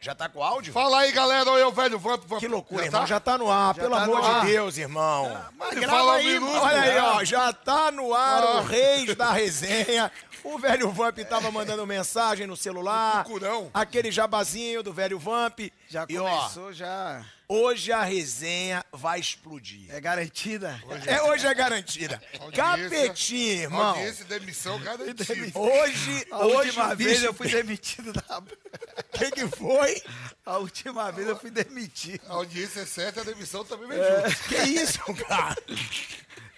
Já tá com áudio? Fala aí, galera. Olha o velho Vamp. Que loucura, Já irmão. tá? Já tá no ar, Já pelo tá amor ar. de Deus, irmão. mas Grava fala um aí, minuto, Olha aí, ó. Já tá no ar Ah. o Reis da Resenha. O velho Vamp tava mandando mensagem no celular. Procurão. Aquele jabazinho do velho Vamp. Já E, ó, começou, já. Hoje a resenha vai explodir. É garantida? É, hoje é garantida. Capetinho, irmão. Audiência e demissão garantida. Hoje, A hoje, última vez bicho, eu fui demitido da. O que, que foi? A última vez eu fui demitido. A audiência é certa, a demissão também vem É, junto. que isso, cara?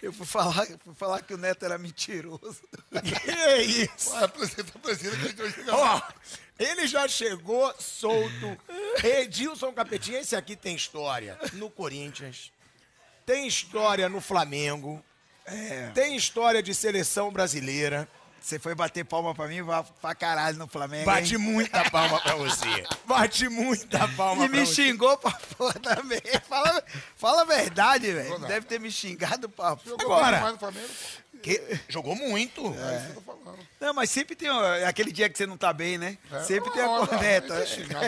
Eu fui falar, fui falar que o Neto era mentiroso. Que isso? Apresenta, apresenta que a gente vai chegar Ó, lá. Ele já chegou solto. Edilson Capetinha, esse aqui tem história no Corinthians, tem história no Flamengo, tem história de seleção brasileira. Você foi bater palma pra mim, vá pra caralho no Flamengo. Bate hein? muita palma pra você. Bate muita palma E pra me você. xingou pra porra também. Fala, fala a verdade, velho. Deve ter me xingado pra Jogou Agora. mais no Flamengo, pô. Que- Jogou muito. É isso que eu tô falando. Não, mas sempre tem ó, aquele dia que você não tá bem, né? sempre tem a Não, corneta.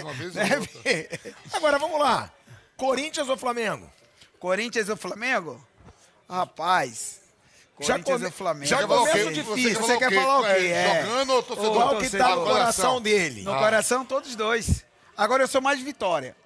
uma vez ou Né? Agora vamos lá. Corinthians ou Flamengo? Corinthians ou Flamengo? Rapaz. Já Corinthians come- ou Flamengo? já Você falou o começa quê? difícil. Você quer falar o quê? É. Jogando ou torcedor? Qual que tá no coração dele? No coração, todos dois. Agora eu sou mais vitória.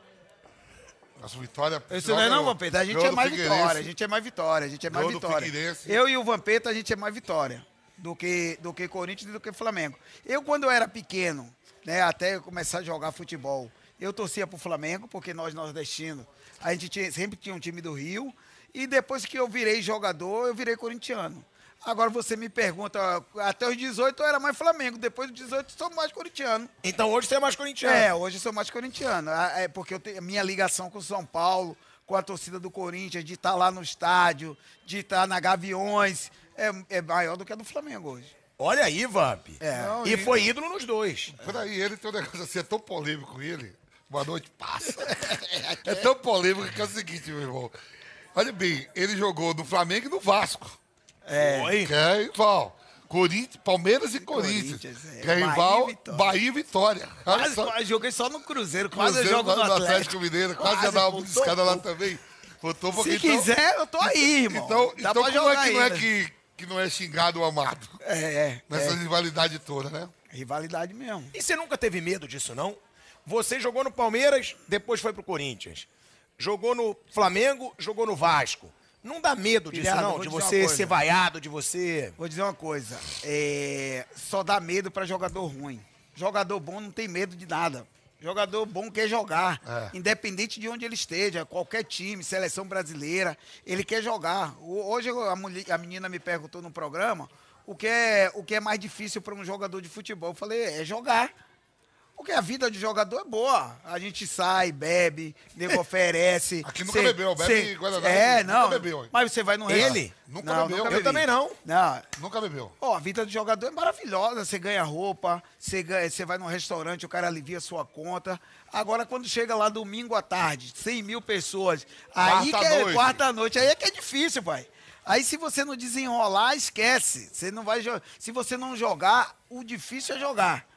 Nossa vitória. Isso não é não, Vampeta. A gente é mais vitória. A gente é mais vitória. A gente é mais do vitória. Eu e o Vampeta, a gente é mais vitória do que, do que Corinthians e do que Flamengo. Eu, quando eu era pequeno, né, até eu começar a jogar futebol, eu torcia pro Flamengo, porque nós nordestinos, a gente tinha- sempre tinha um time do Rio. E depois que eu virei jogador, eu virei corintiano. Agora você me pergunta, até os 18 eu era mais Flamengo, depois dos 18 sou mais corintiano. Então hoje você é mais corintiano. É, hoje eu sou mais corintiano. Ah, É porque eu tenho a minha ligação com o São Paulo, com a torcida do Corinthians, de estar lá no estádio, de estar na Gaviões, é, é maior do que a do Flamengo hoje. Olha aí, Vamp. É. Não, E e- foi ídolo nos dois. Peraí, ele tem um negócio assim, é tão polêmico com ele. Boa noite, passa. É tão polêmico que é o seguinte, meu irmão. Olha bem, ele jogou no Flamengo e no Vasco. Foi. Que é rival. Corinthians, Palmeiras e Corinthians. Corinthians, é. Que é Bahia e rival, Vitória. Bahia e Vitória. Quase, só. quase joguei só no Cruzeiro, quase Cruzeiro, eu jogo no quase Atlético. Mineiro, quase, Quase, já dava uma faltou escada lá também. Um Se então- quiser, eu tô aí, irmão. Então, Dá então pra como jogar é que não é que, que não é xingado ou amado? É, é, Nessa é. rivalidade toda, né? Rivalidade mesmo. E você nunca teve medo disso, não? Você jogou no Palmeiras, depois foi pro Corinthians. Jogou no Flamengo, jogou no Vasco. Não dá medo disso, Pilhado, não? De você ser vaiado, de você. Vou dizer uma coisa. é, só dá medo pra jogador ruim. Jogador bom não tem medo de nada. Jogador bom quer jogar. É. Independente de onde ele esteja, qualquer time, seleção brasileira, ele quer jogar. Hoje a, mulher- a menina me perguntou no programa o que é, o que é mais difícil para um jogador de futebol. Eu falei, é jogar. Porque a vida de jogador é boa. A gente sai, bebe, nego oferece. Aqui nunca bebeu, bebe Guaraná, É, nunca não. bebeu, hein? Mas você vai no Ele? Nunca não, bebeu. nunca Eu também não. Não. Nunca bebeu. Ó, a vida de jogador é maravilhosa. Você ganha roupa, você, ganha, você vai num restaurante, o cara alivia a sua conta. Agora, quando chega lá domingo à tarde, 100 mil pessoas, aí que é Quarta-noite. quarta-noite, aí é que é difícil, pai. Aí se você não desenrolar, esquece. Você não vai Se você não jogar, o difícil é jogar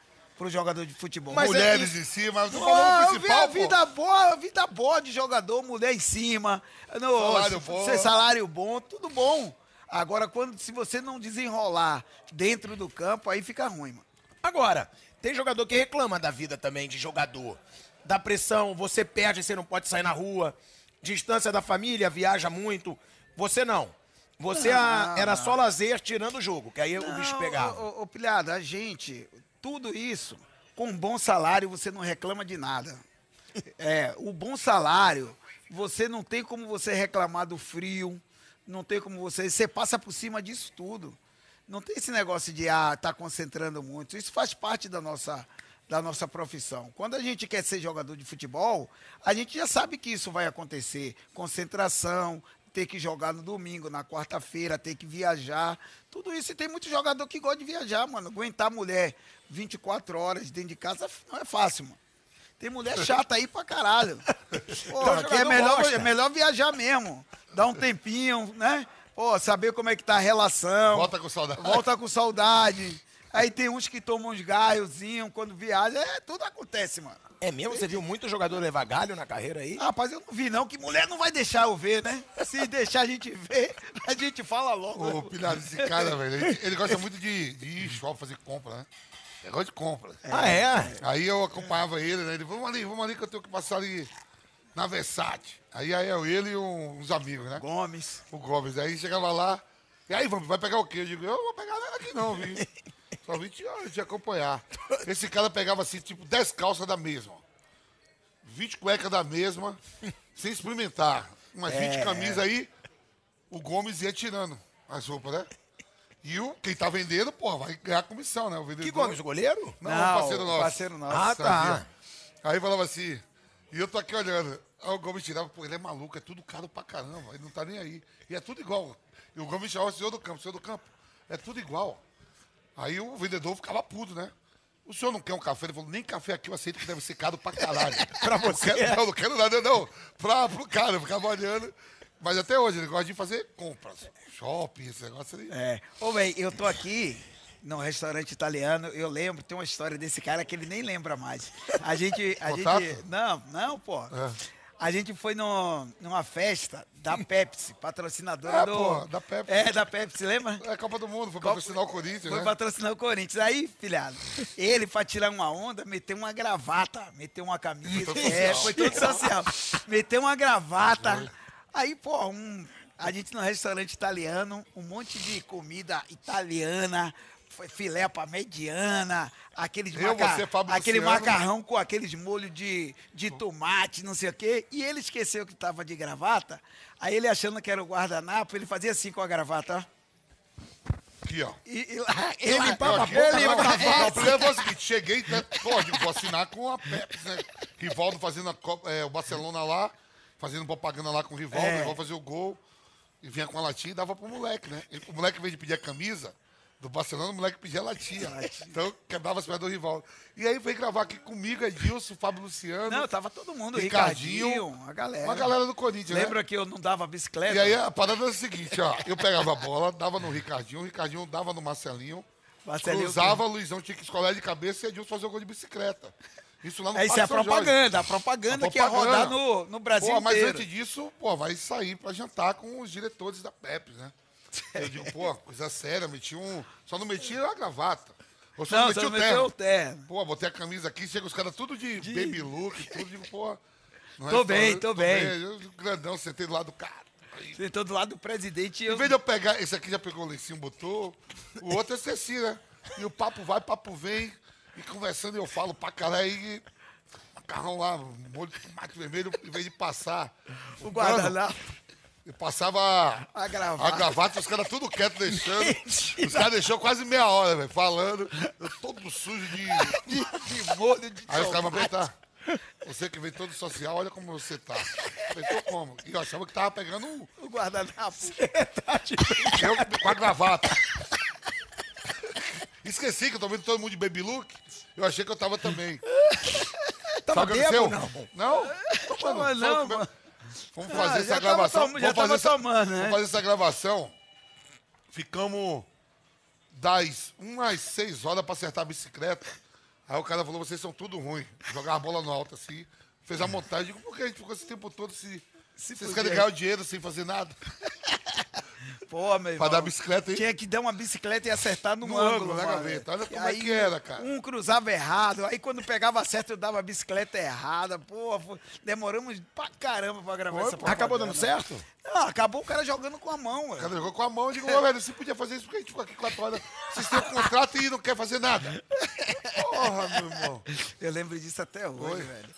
pro jogador de futebol. Mas é Mulheres isso. em cima, mas tô Pô, falando o eu vi principal, pô. vida boa, vida boa de jogador, mulher em cima, no, Salário se- bom. ser salário bom, tudo bom. Agora, quando se você não desenrolar dentro do campo, aí fica ruim, mano. Agora, tem jogador que reclama da vida também de jogador. Da pressão, você perde, você não pode sair na rua. Distância da família, viaja muito. Você não. Você a- era só lazer tirando o jogo, que aí o bicho Não, pegava. Ô, ô, ô, Pilhada, a gente, tudo isso, com um bom salário, você não reclama de nada. É, o bom salário, você não tem como você reclamar do frio, não tem como você. Você passa por cima disso tudo. Não tem esse negócio de ah, tá concentrando muito. Isso faz parte da nossa, da nossa profissão. Quando a gente quer ser jogador de futebol, a gente já sabe que isso vai acontecer. Concentração, ter que jogar no domingo, na quarta-feira, ter que viajar. Tudo isso. E tem muito jogador que gosta de viajar, mano. Aguentar mulher 24 horas dentro de casa não é fácil, mano. Tem mulher chata aí pra caralho. Porra, Então, é melhor, gosta. é melhor viajar mesmo. Dar um tempinho, né? Pô, saber como é que tá a relação. Volta com saudade. Volta com saudade. Aí tem uns que tomam uns gaiozinhos quando viaja. É, tudo acontece, mano. É mesmo? Você viu muito jogador levar galho na carreira aí? Ah, Rapaz, eu não vi não, que mulher não vai deixar eu ver, né? Se deixar a gente ver, a gente fala logo. Ô, Pilhado, esse cara, velho, ele, ele gosta muito de, de ir shopping fazer compra, né? Ele gosta de compra. Ah, é? Aí eu acompanhava ele, né? Ele, vamos ali, vamos ali que eu tenho que passar ali na Versace. Aí, aí eu, ele e um- uns amigos, né? Gomes. O Gomes. Aí chegava lá, e aí, vamos, vai pegar o quê? Eu digo, eu não vou pegar nada aqui não, viu? Só vim te, te acompanhar. Esse cara pegava assim, tipo, 10 calças da mesma. 20 cuecas da mesma, sem experimentar. Umas 20 camisas aí, o Gomes ia tirando as roupas, né? E o, quem tá vendendo, pô, vai ganhar comissão, né? O vendedor. Que Gomes, o goleiro? Não, Não, parceiro nosso. parceiro nosso. Ah, tá. Aí falava assim, e eu tô aqui olhando. Aí o Gomes tirava, pô, ele é maluco, é tudo caro pra caramba, ele não tá nem aí. E é tudo igual. E o Gomes chamava o senhor do campo, senhor do campo, é tudo igual. Aí o vendedor ficava puto, né? O senhor não quer um café? Ele falou, nem café aqui eu aceito que deve ser caro pra caralho. pra você? Não, não, não quero nada, não. Pra, pro cara, eu ficava olhando. Mas até hoje ele gosta de fazer compras. Shopping, esse negócio aí. É. Ô, velho, eu tô aqui num restaurante italiano, eu lembro, tem uma história desse cara que ele nem lembra mais. A gente. A Contato? gente não, não, pô. É. A gente foi no, numa festa da Pepsi, patrocinadora É, do. pô, da Pepsi. É, da Pepsi, lembra? É Copa do Mundo, foi Copa- patrocinar o Corinthians, Foi né? patrocinar o Corinthians. Aí, filhado, ele, pra tirar uma onda, meteu uma gravata, meteu uma camisa. É, foi todo social. meteu uma gravata. Aí, pô, um, a gente no restaurante italiano, um monte de comida italiana, foi filé pra mediana, aqueles Eu, você, Fábio aquele macarrão com aqueles molhos de, de tomate, não sei o quê. E ele esqueceu que tava de gravata. Aí ele achando que era o guardanapo, ele fazia assim com a gravata, ó. Aqui, ó. E, e lá, e lá- limpava a boca, limpava- o problema foi o seguinte, cheguei, né, vou assinar com a Pepsi, né? Rivaldo fazendo a é, o Barcelona lá, fazendo propaganda lá com o Rivaldo, É. o Rivaldo fazia o gol, e vinha com a latinha e dava pro moleque, né? O moleque, em vez de pedir a camisa do Barcelona, o moleque pedia latinha. Então, quebrava as pernas do Rivaldo. E aí veio gravar aqui comigo, Edilson, Fábio Luciano, Não, tava todo mundo, Ricardinho, Ricardinho, a galera. uma galera do Corinthians, né? Lembra que eu não dava bicicleta? E aí a parada era a seguinte, ó. Eu pegava a bola, dava no Ricardinho, o Ricardinho dava no Marcelinho, Marcelinho cruzava, o Luizão tinha que escolar de cabeça e Edilson fazia o gol de bicicleta. Isso lá no É, isso é a propaganda, a propaganda, A que ia propaganda. rodar no, no Brasil Pô, mas inteiro. antes disso, pô, vai sair pra jantar com os diretores da Pepsi, né? Eu digo, pô, coisa séria, meti um. Só não meti a gravata. Ou só não, meti você o terno. o terno. Pô, botei a camisa aqui, chega os caras tudo de, baby look, tudo, digo, pô. no Tô bem, restaurante, tô bem. Eu, grandão, sentei do lado do cara. Sentou do lado do presidente e em eu... vez de eu pegar, esse aqui já pegou o lencinho, botou, o outro eu esqueci, né? E o papo vai, papo vem, e conversando eu falo pra caralho, e macarrão lá, molho de tomate vermelho, em vez de passar O guardanapo. E passava A gravata. a gravata, os caras tudo quieto deixando. Os caras deixou quase meia hora, velho, falando. Eu todo sujo de. De molho de Aí os caras vão apertar. Você que vem todo social, olha como você tá. Falei, tô como? E eu achava que tava pegando um, O guardanapo. eu com a gravata. Esqueci que eu tô vendo todo mundo de baby look. Eu achei que eu tava também. Tava Sabe o que aconteceu? bêbado, Não? Tava não, mano. Vamos Ah, fazer já essa tava gravação. já vamos fazer tava essa, tomando, né? Vamos fazer essa gravação. Ficamos das umas seis horas pra acertar a bicicleta. Aí o cara falou, vocês são tudo ruim. Jogar a bola no alto assim. Fez a montagem. Digo, por que a gente ficou esse tempo todo se... Vocês podia. querem ganhar o dinheiro sem fazer nada? Pô, meu Pra irmão. dar bicicleta, hein? Tinha que dar uma bicicleta e acertar no, No ângulo, ângulo, né. Gaveta? Olha E como é que era, cara. Um cruzava errado, aí quando pegava certo eu dava a bicicleta errada. Pô, foi- demoramos pra caramba pra gravar essa Acabou dando propaganda. certo? Não, acabou o cara jogando com a mão, O velho. cara jogou com a mão. Eu digo, ô, velho, você podia fazer isso porque a gente ficou aqui quatro horas. Vocês têm um contrato e não quer fazer nada. Porra, meu irmão. Eu lembro disso até hoje, velho.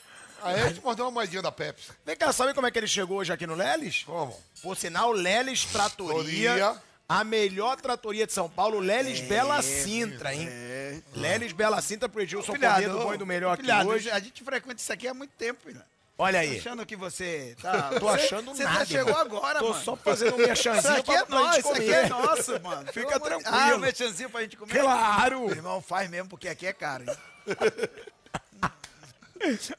Aí a gente mordeu uma moedinha da Pepsi. Vem cá, sabe como é que ele chegou hoje aqui no Leles? Como? Por sinal, Leles Tratoria. Tratoria. A melhor tratoria de São Paulo, Leles Bela Sintra, hein? É. Leles Bela Sintra pro Edilson Filhado, Poder do Bom e do Melhor aqui filhado, hoje. A gente frequenta isso aqui há muito tempo, filho. Olha aí. Achando que você tá. Tô você- achando você nada. Você chegou irmão. agora, Tô mano. só fazendo um merchanzinho Isso aqui pra, é pra gente isso aqui é nosso, mano. Fica tranquilo. Ah, o merchanzinho pra gente comer. Claro. Meu irmão, faz mesmo, porque aqui é caro. Hein?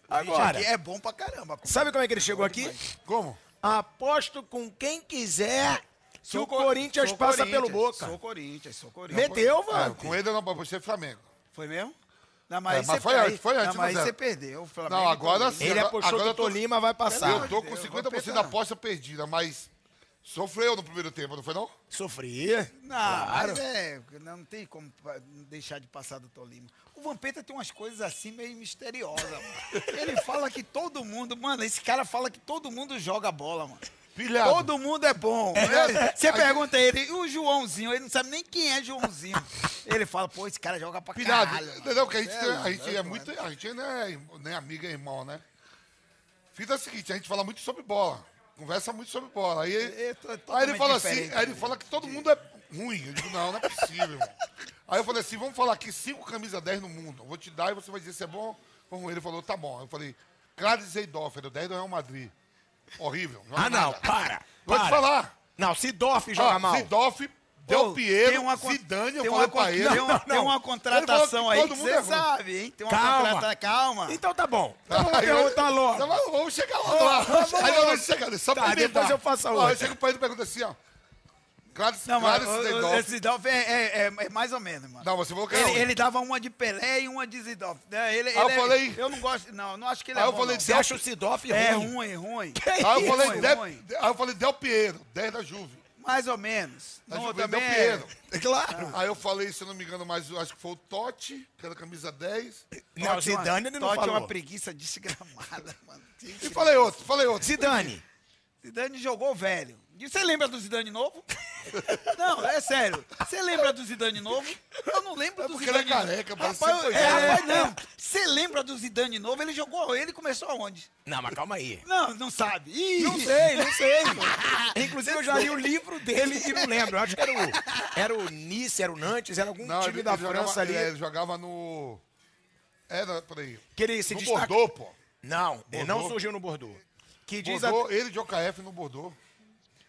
Agora, Aqui é bom pra caramba. sabe como é que ele chegou aqui? Como? Aposto com quem quiser que o co- Corinthians passa pelo Boca. Sou Corinthians, sou Corinthians. Meteu, Ah, mano. com ele eu não apostei Flamengo. Foi mesmo? Não, mas, É, mas você- foi antes, foi antes, Não, mas é. você perdeu. Flamengo Não, agora sim. Ele agora- apostou agora que o Tolima vai passar. Eu tô com Deus, 50% da aposta perdida, mas sofreu no primeiro tempo, não foi não? Sofria. Não, mas é, não tem como deixar de passar do Tolima. O Vampeta tem umas coisas assim meio misteriosas, mano. Ele fala que todo mundo, mano, esse cara fala que todo mundo joga bola, mano. Pilhado. Todo mundo é bom. Você pergunta ele, e o Joãozinho, ele não sabe nem quem é Joãozinho. Ele fala, pô, esse cara joga pra Pilhado, caralho. mano. entendeu? Que a gente, É, a gente é é, muito. A gente não é, amigo, é irmão, né? É a seguinte, a gente fala muito sobre bola. Conversa muito sobre bola. Aí, Eu tô aí ele fala assim, aí ele né? fala que todo mundo é ruim. Eu digo, não, não é possível, irmão. Aí eu falei assim, vamos falar aqui cinco camisa 10 no mundo. Eu vou te dar e você vai dizer se é bom ou ruim. Ele falou, tá bom. Eu falei, Zeidorfer, o 10 do Real Madrid. Horrível. joga Ah, não. nada. Para. Vou te para. falar. Não, Sidoff joga Ah, mal. Pô, Del Piero, tem uma Zidane, eu tem falei uma pra ele. Tem uma, Não, tem não. uma Ele contratação que aí todo que mundo você é sabe, hein? Tem uma Calma. contratação. Calma. Então tá bom. Então eu- perguntar logo. Tá, mas vamos chegar lá. Aí eu vou chegar, só Tá, pra depois eu faço a Ó, outra. Eu chego pra ele e pergunto assim, ó. Clarice, Não, mas o- o- Zeidorf. esse Zidorf é, é- é- é mais ou menos, mano. Não, você falou que é Ele, ruim. ele dava uma de Pelé e uma de Zidorf. né? Ele, Aí eu ele é- falei- eu não gosto, não, não acho que ele Aí é eu bom, falei, não. Você acha o Sidoff ruim? É ruim, ruim. Aí eu falei, ruim, Del, ruim. aí eu falei Del Piero, 10 da Juve. Mais ou menos. Da Não, também é- Piero. Claro. Aí eu falei, se eu não me engano, mais, acho que foi o Totti, que era camisa 10. Não, Totti é Zidane ele não Totti é falou. uma preguiça desgramada, mano. E falei outro, falei outro. Zidane. Zidane jogou velho. E você lembra do Zidane novo? Não, é sério. Você lembra do Zidane novo? Eu não lembro É do porque Zidane ele é careca, Rapaz, que foi é, rapaz, não. Você lembra do Zidane novo? Ele jogou, ele começou aonde? Não, mas calma aí. Não, não sabe. Ih, Não sei, não sei. Inclusive, eu já li o livro dele e não lembro. Eu acho que era o, era o Nice, era o Nantes, era algum Não, time ele, da ele França jogava, ali. ele, ele jogava no... Era, peraí. Que ele se No destaca... Bordeaux, pô. Não, ele não Bordeaux. surgiu no Bordeaux. Que diz a... Bordeaux, ele de OKF no Bordeaux.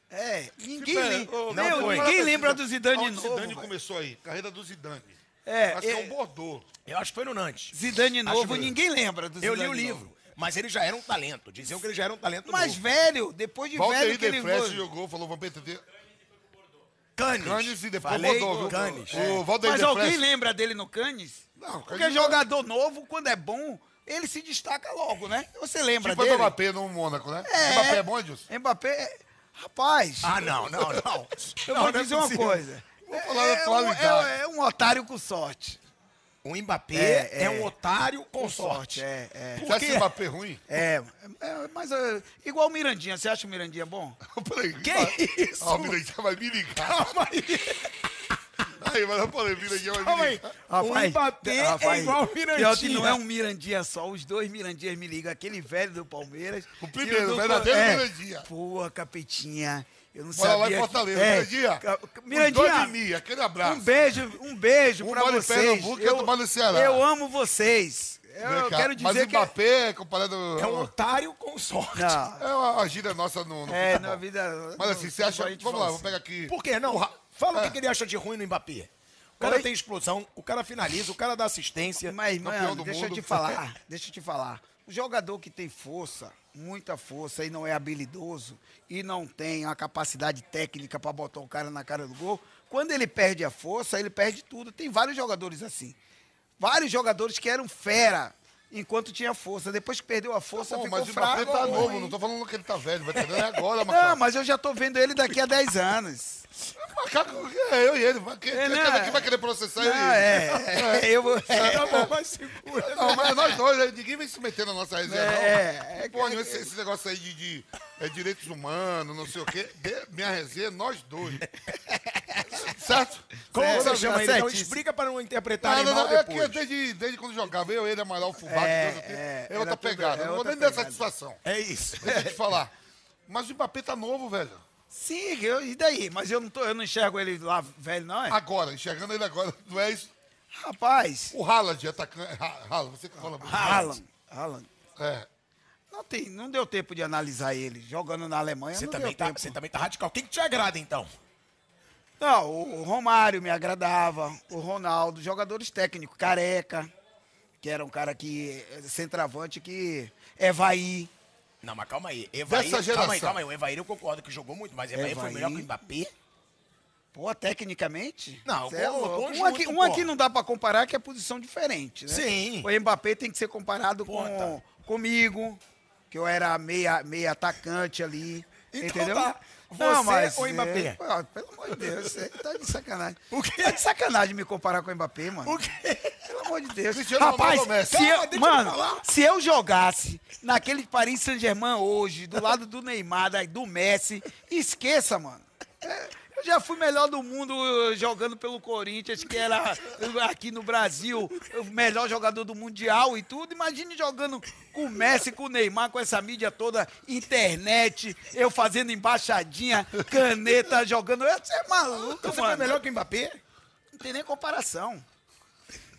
É, ninguém, Pera, lem- ô, Meu, foi. ninguém lembra do Zidane novo. Zidane velho. começou aí? Carreira do Zidane. É, Acho que é é, um Bordeaux. Eu acho que foi no Nantes. Zidane novo, que- ninguém lembra do Eu Zidane li o novo. livro. Mas ele já era um talento. Diziam que ele já era um talento Mas novo. velho, depois de velho Valdeir que ele foi... jogou, falou, vamos perder. Canes. Canes e depois Falei Bordeaux, viu? Canes. O Valdeir Mas alguém lembra dele no Cannes? Não, Porque Canes- jogador novo, quando é bom, ele se destaca logo, né? Você lembra Tipo o dele? Mbappé no Mônaco, né? É. Mbappé é bom, Edilson? Mbappé, rapaz, Ah, não, não, não. eu Não, vou é dizer uma possível. coisa. Vou falar da é, um, qualidade. é- é um otário com sorte. O Mbappé É, é, é. um otário com sorte. É, é. Você acha esse Mbappé ruim? É, é, mas é, igual o Mirandinha. Você acha o Mirandinha bom? Peraí. Que isso? Ó, o Mirandinha vai me ligar. Calma aí. Aí, mas eu falei, Mirandinha é Calma aí. uma o Mbappé é igual o Pior que Mirandinha. não é um Mirandinha só, os dois Mirandinhas me ligam. Aquele velho do Palmeiras. O primeiro, do- o verdadeiro é. Mirandinha. Pô, capetinha. Eu não Bora lá sabia. em Fortaleza, é, Mirandinha. ca- Os dois Mirandinha, de mim, aquele abraço. um beijo, um beijo Um pra vocês. Pernambuco e outro no Ceará. Eu amo vocês. Eu, cá, quero Mas dizer o que... Mbappé, comparado... É um otário com sorte. Não, É uma, uma gíria nossa no, no é, futebol. na vida... Mas assim, você acha... Vamos lá, vou assim. pegar aqui... Por quê? Não, fala o É. que ele acha de ruim no Mbappé. O cara Oi? tem explosão, o cara finaliza, o cara dá assistência. Mas, mano, do deixa eu mundo. te falar, deixa eu te falar. O jogador que tem força, muita força e não é habilidoso e não tem a capacidade técnica pra botar o cara na cara do gol, quando ele perde a força, ele perde tudo. Tem vários jogadores assim. Vários jogadores que eram fera enquanto tinha força. Depois que perdeu a força, Bom, ficou mas o fraco. Mbappé tá ruim. novo, não tô falando que ele tá velho, vai entender agora, Não, macaco. mas eu já tô vendo ele daqui a 10 anos. Macaco, é eu e ele, quem, É, quem, né? quem vai querer processar Não, ele? é, é, eu vou... Tá bom, mas segura. Não, mas nós dois, né? ninguém vem se meter na nossa resenha, não. É, é, Pô, esse, esse negócio aí de, de, é, direitos humanos, não sei o quê, de- minha resenha, nós dois. certo? Como Certo, você chama ele? Então explica para não interpretar Não, não, não, é depois. que desde, desde quando jogava, eu, ele, Amaral, Fubá, É, Deus, é, é outra pegada. é não vou nem dar satisfação. É isso. Deixa eu te falar. Mas o Mbappé tá novo, velho. Sim, eu, e daí? Mas eu não, tô, eu não enxergo ele lá velho, não é? Agora, enxergando ele agora, não é isso. Rapaz, O Haaland, atacante. Ha- Haaland, você que fala. Haaland, Haaland. É. Não, tem, não deu tempo de analisar ele. Jogando na Alemanha, Você não também, deu tá, tempo. você também tá radical. Quem que te agrada, então? Não, o, Romário me agradava, o Ronaldo, jogadores técnicos, Careca, que era um cara que, centravante, que Evaí. Não, mas calma aí. Evair, Dessa calma aí, geração. calma aí. O Evair eu concordo que jogou muito, mas Evair, foi melhor que o Mbappé? Pô, tecnicamente? Não, é conjunto, um, aqui, um aqui não dá pra comparar, que é posição diferente, né? Sim. O Mbappé tem que ser comparado com comigo, que eu era meia, meia atacante ali. Então entendeu? tá. Você ou Mbappé? é, pelo amor de Deus, você tá de sacanagem. O quê? Tá de sacanagem me comparar com o Mbappé, mano. O quê? Pelo amor de Deus. Cristiano Rapaz, se Calma, eu, eu mano, falar. se eu jogasse naquele Paris Saint-Germain hoje, do lado do Neymar, do Messi, esqueça, mano. É, Eu já fui melhor do mundo eh, jogando pelo Corinthians, que era eh, aqui no Brasil o melhor jogador do Mundial e tudo. Imagine jogando com o Messi, com o Neymar, com essa mídia toda, internet, eu fazendo embaixadinha, caneta, jogando. Você é maluco, Você mano. foi melhor que o Mbappé? Não tem nem comparação.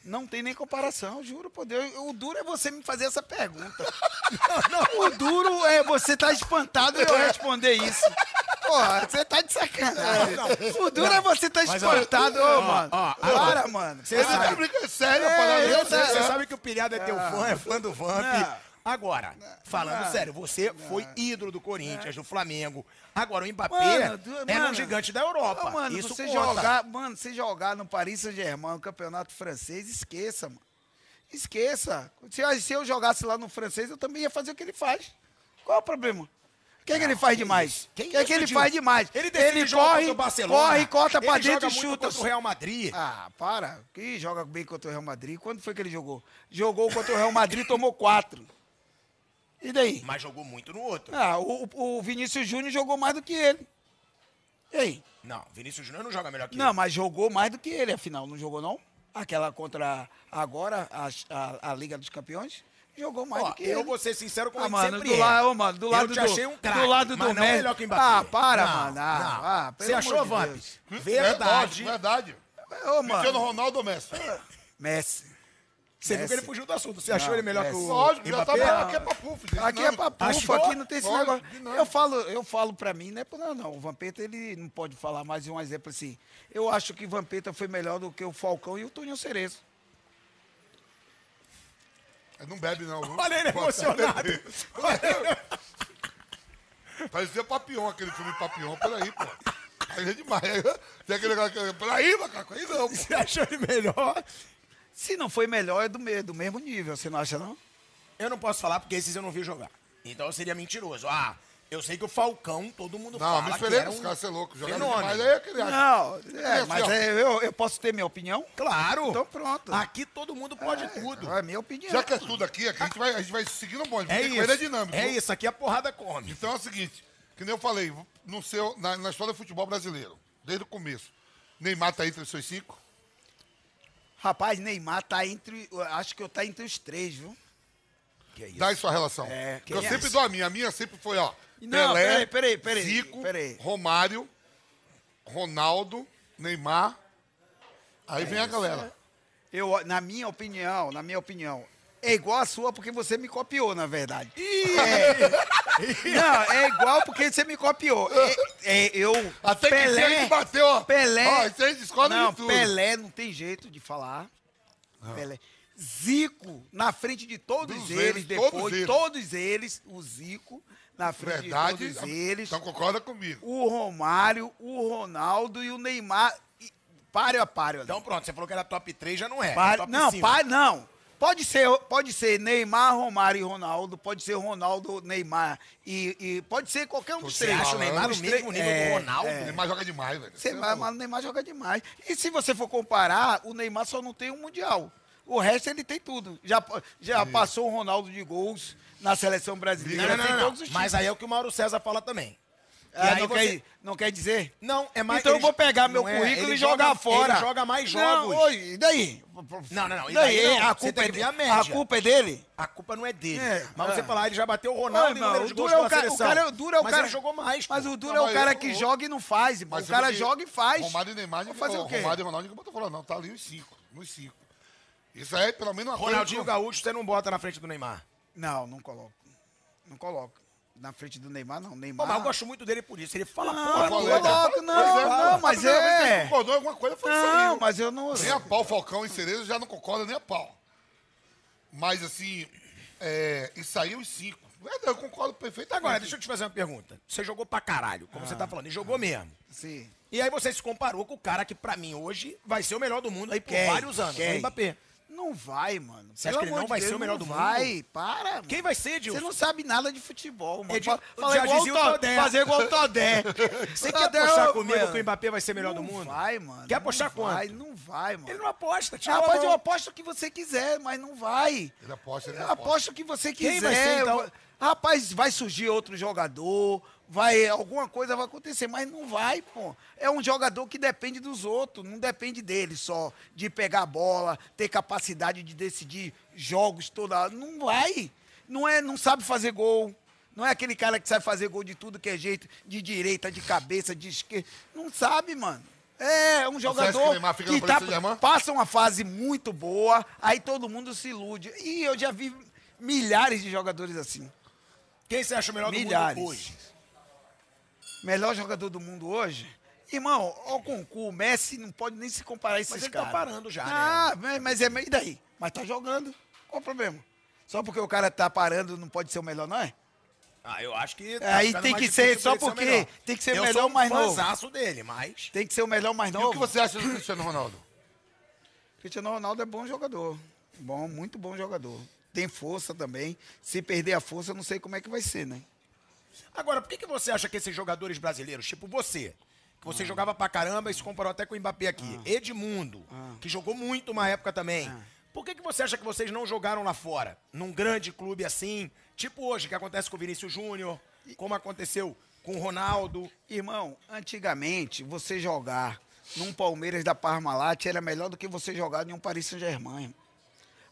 Não tem nem comparação, juro por Deus. O duro é você me fazer essa pergunta. O duro é você estar espantado e eu responder isso. Porra, você tá de sacanagem. O duro é você estar ó, espantado, ô, mano. ó, Para, mano. Você tá brincando sério, É, eu sei, tá- você sabe que o Pilhado é teu fã, é fã do Vamp. Agora, falando Não. sério, você foi ídolo do Corinthians, do Flamengo. Agora, o Mbappé Mano, era um mano. gigante da Europa. Mano, Isso você conta. jogar, mano, você jogar no Paris Saint-Germain, no campeonato francês, esqueça, mano. Esqueça. Se, se eu jogasse lá no francês, eu também ia fazer o que ele faz. Qual é o problema? O que, é que ele faz demais? O que, é que ele faz demais? Ele, jogar corre, corre, corta pra ele dentro e chuta. contra o Real Madrid. Ah, para. Que joga bem contra o Real Madrid. Quando foi que ele jogou? Jogou contra o Real Madrid e tomou quatro. E daí? Mas jogou muito no outro. Ah, o, o Vinícius Júnior jogou mais do que ele. E aí? Não, Vinícius Júnior não joga melhor que Não, ele. mas jogou mais do que ele, afinal. Não jogou, não? Aquela contra agora, a, a, a Liga dos Campeões? Jogou mais Ó, do que eu ele. vou ser sincero com Ah, ele mano, sempre do é. mano, do Eu lado te do, achei um craque, do lado mas do não Messi. melhor que o Mbappé. Ah, para, Não, mano. Ah, não. ah, Você achou, de Vamp? Verdade. Verdade. Ô, Cristiano mano, Ronaldo ou Messi? Messi. Você viu que ele fugiu do assunto. Você achou ele melhor que o Lógico, já tá, aqui é papo, filho. Aqui é Achou? aqui não tem esse negócio. Eu falo, eu falo pra mim, não é por não, não. O Vampeta, ele não pode falar mais um exemplo assim. Eu acho que Vampeta foi melhor do que o Falcão e o Toninho Cerezo. Não bebe, não. viu? Olha ele emocionado. Parecia Papião, aquele filme Papião. Peraí, pô. Aí é demais. Tem aquele negócio que... Peraí, macaco. Aí não, pô. Você achou ele melhor? Se não foi melhor, é do, me- do mesmo nível, você não acha, não? Eu não posso falar porque esses eu não vi jogar. Então eu seria mentiroso. Ah, eu sei que o Falcão, todo mundo Não, fala me que era os um caras ser louco. Jogando fenômeno. demais, aí é acha. Não, é, assim, mas é, eu, eu posso ter minha opinião? Claro. Então pronto. Aqui todo mundo pode tudo. É minha opinião. Já que é tudo aqui, aqui a, gente vai, a gente vai seguindo o bonde. É porque isso. Ele é dinâmico. É isso, aqui a porrada come. Então é o seguinte, que nem eu falei, no seu, na, na história do futebol brasileiro, desde o começo, Neymar tá entre os seus cinco, Rapaz, Neymar tá entre. Acho que eu tá entre os três, viu? Que é isso? Dá aí sua relação. É, Porque eu é sempre dou a minha. A minha sempre foi, ó. Não, Pelé, peraí, peraí, peraí, Zico, peraí. Romário, Ronaldo, Neymar. Aí vem a galera. Eu, na minha opinião, na minha opinião, é igual a sua porque você me copiou, na verdade. É. Não, é igual porque você me copiou. É, é, eu. Até que a gente bateu, ó. Pelé. Ó, isso aí discorda não, de tudo. Pelé não tem jeito de falar. Pelé. Zico, na frente de todos Dos eles, eles, depois, todos todos eles. eles. o Zico, na frente Verdade. de todos eles, Então concorda comigo. o Romário, o Ronaldo e o Neymar, e- páreo a páreo. ali. Então pronto, você falou que era top 3, já não é. Pá- é não, 5. pá, não. Pode ser, pode ser Neymar, Romário e Ronaldo, pode ser Ronaldo, Neymar e, e pode ser qualquer um dos Você três. acha o Neymar no mesmo três- nível do é, Ronaldo? é. O Neymar joga demais, velho. Você Você é vai, mas o Neymar joga demais. E se você for comparar, o Neymar só não tem um mundial. O resto ele tem tudo. Já, já passou o Ronaldo de gols na seleção brasileira, Não, não, não, não. todos os Mas aí é o que o Mauro César fala também. Ah, não, você- quer, não quer dizer? Não, é mais. então eu ele vou jo- pegar meu não é, currículo ele e jogar joga- fora. Ele joga mais Não, jogos. oi, e daí? Não, não, não. E daí? daí, não. a, Você culpa é que dele. a a culpa é dele? A culpa não é dele. É, mas você é. falar, ele já bateu o Oi, Ronaldo em irmão, o de duro é o cara, o cara, o duro é o mas cara. jogou mais. Mas o duro Não, é o cara eu- que eu- joga e não faz. Mas O você cara que joga e faz. Romário e Neymar, Vou fazer o quê? Romário e Ronaldo, ninguém botou falar, não. Tá ali os cinco. Nos cinco. Isso aí é pelo menos uma Ronaldinho. Gaúcho, você não bota na frente do Neymar. Não, não coloco. Não coloco. Na frente do Neymar, não. Pô, Neymar. mas eu gosto muito dele por isso. Ele fala Não, porra não não, é, não, mas é. concordou alguma coisa foi isso aí. Não, mas eu não. Nem a pau, Falcão e Cerezo já não concorda nem a pau. Mas assim, é, isso aí os cinco. É, Eu concordo perfeitamente. Agora, deixa eu te fazer uma pergunta. Você jogou pra caralho, como você tá falando. E jogou mesmo. Sim. E aí você se comparou com o cara que, pra mim, hoje vai ser o melhor do mundo aí por Quem? vários anos. Quem? O Mbappé. Não vai, mano. Você acha que ele não vai Deus, ser o melhor não do mundo? Vai, para. mano. Quem vai ser, Edilson? Você não sabe nada de futebol, mano. Edil- Fa- Fala igual o o To- Todé. Fazer igual o Todé. Você quer Todé, apostar comigo mano. que o Mbappé vai ser melhor do Não mundo? vai, mano. Quer apostar não vai, quanto? Não vai, mano. Ele não aposta, tira Rapaz, a eu aposto o que você quiser, mas não vai. Ele aposta, ele Eu aposta. aposto o que você quiser. Quem vai ser, então? Rapaz, vai surgir outro jogador, vai alguma coisa vai acontecer, mas não vai, pô. É um jogador que depende dos outros, não depende dele só, de pegar a bola, ter capacidade de decidir jogos toda hora. Não vai. Não é, não sabe fazer gol. Não é aquele cara que sabe fazer gol de tudo que é jeito, de direita, de cabeça, de esquerda. Não sabe, mano. É um que o jogador que Paris tá, passa uma fase muito boa, aí todo mundo se ilude. E eu já vi milhares de jogadores assim. Quem você acha o melhor Milhares. do mundo hoje? Melhor jogador do mundo hoje? Irmão, o concurso, o Messi não pode nem se comparar a esses Mas ele caras. tá parando já, né? Ah, mas- mas é e daí? Mas tá jogando. Qual o problema? Só porque o cara tá parando não pode ser o melhor, não é? Ah, eu acho que. Aí ficando tem que ser só porque melhor. tem que ser eu melhor, sou um mais novo. dele, mas. Tem que ser o melhor mais E novo. o que você acha do Cristiano Ronaldo? Cristiano Ronaldo é bom jogador. Bom, muito bom jogador. Tem força também. Se perder a força, eu não sei como é que vai ser, né? Agora, por que, que você acha que esses jogadores brasileiros, tipo você, que Ah. você jogava pra caramba e se comparou até com o Mbappé aqui, Edmundo, Ah. que jogou muito uma época também, por que, que você acha que vocês não jogaram lá fora? Num grande clube assim, tipo hoje, que acontece com o Vinícius Júnior, como aconteceu com o Ronaldo. Irmão, antigamente, você jogar num Palmeiras da Parmalat era melhor do que você jogar em um Paris Saint-Germain.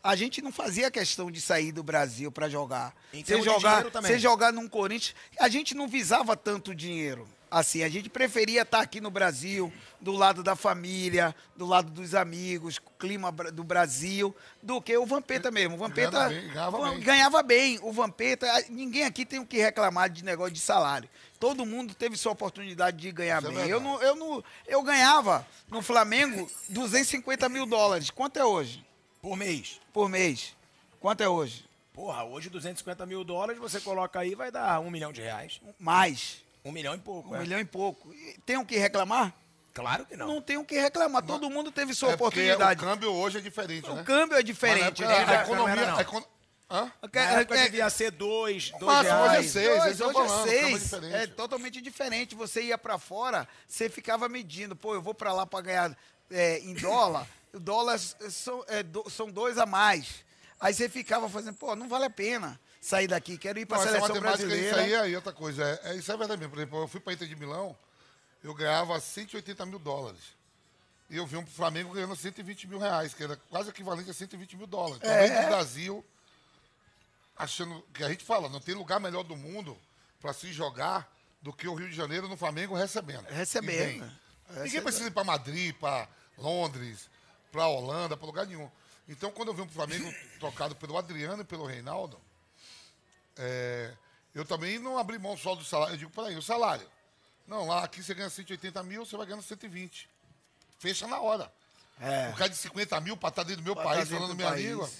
A gente não fazia questão de sair do Brasil para jogar. Em Você jogar, você jogar num Corinthians, a gente não visava tanto dinheiro. Assim, a gente preferia estar aqui no Brasil, do lado da família, do lado dos amigos, clima do Brasil, do que o Vampeta mesmo. O Vampeta Ganhava bem, ganhava bem. ganhava bem. O Vampeta, ninguém aqui tem o que reclamar de negócio de salário. Todo mundo teve sua oportunidade de ganhar Isso é bem. eu, verdade. não, eu, não, eu ganhava no Flamengo 250 mil dólares. Quanto é hoje? Por mês. Por mês. Quanto é hoje? Porra, hoje 250 mil dólares, você coloca aí, vai dar um milhão de reais. Mais. Um milhão e pouco, Um é. milhão e pouco. E Tem o que reclamar? Claro que não. Não, tem o que reclamar. Todo mundo teve sua É oportunidade. O câmbio hoje é diferente, O né? câmbio é diferente. Mas na né? a Já- não era, economia... não. a econ- Hã? É, Na época é- devia ser dois, dois Máximo, hoje é reais. seis, Dois, é o hoje é problema, câmbio seis. diferente. É totalmente diferente. Você ia pra fora, você ficava medindo. Pô, eu vou pra lá pra ganhar é, em dólar. O dólar são, é, do- são dois a mais. Aí você ficava fazendo, pô, não vale a pena sair daqui. Quero ir Não, essa seleção brasileira. isso aí, aí é outra coisa. É, é- isso é verdade mesmo. Por exemplo, eu fui para Inter de Milão, eu ganhava 180 mil dólares. E eu vi um Flamengo ganhando 120 mil reais, que era quase equivalente a 120 mil dólares. É. Além do Brasil, achando que a gente fala, não tem lugar melhor do mundo para se jogar do que o Rio de Janeiro no Flamengo recebendo. Recebendo. Ninguém precisa ir para Madrid, para Londres, para Holanda, para lugar nenhum. Então, quando eu vi um Flamengo tocado pelo Adriano e pelo Reinaldo, é, eu também não abri mão só do salário. Eu digo, peraí, o salário. Não, lá aqui você ganha 180 mil, você vai ganhando 120. Fecha na hora. É. O cara de 50 mil para estar dentro do meu Pra país, tá dentro falando do minha país. língua.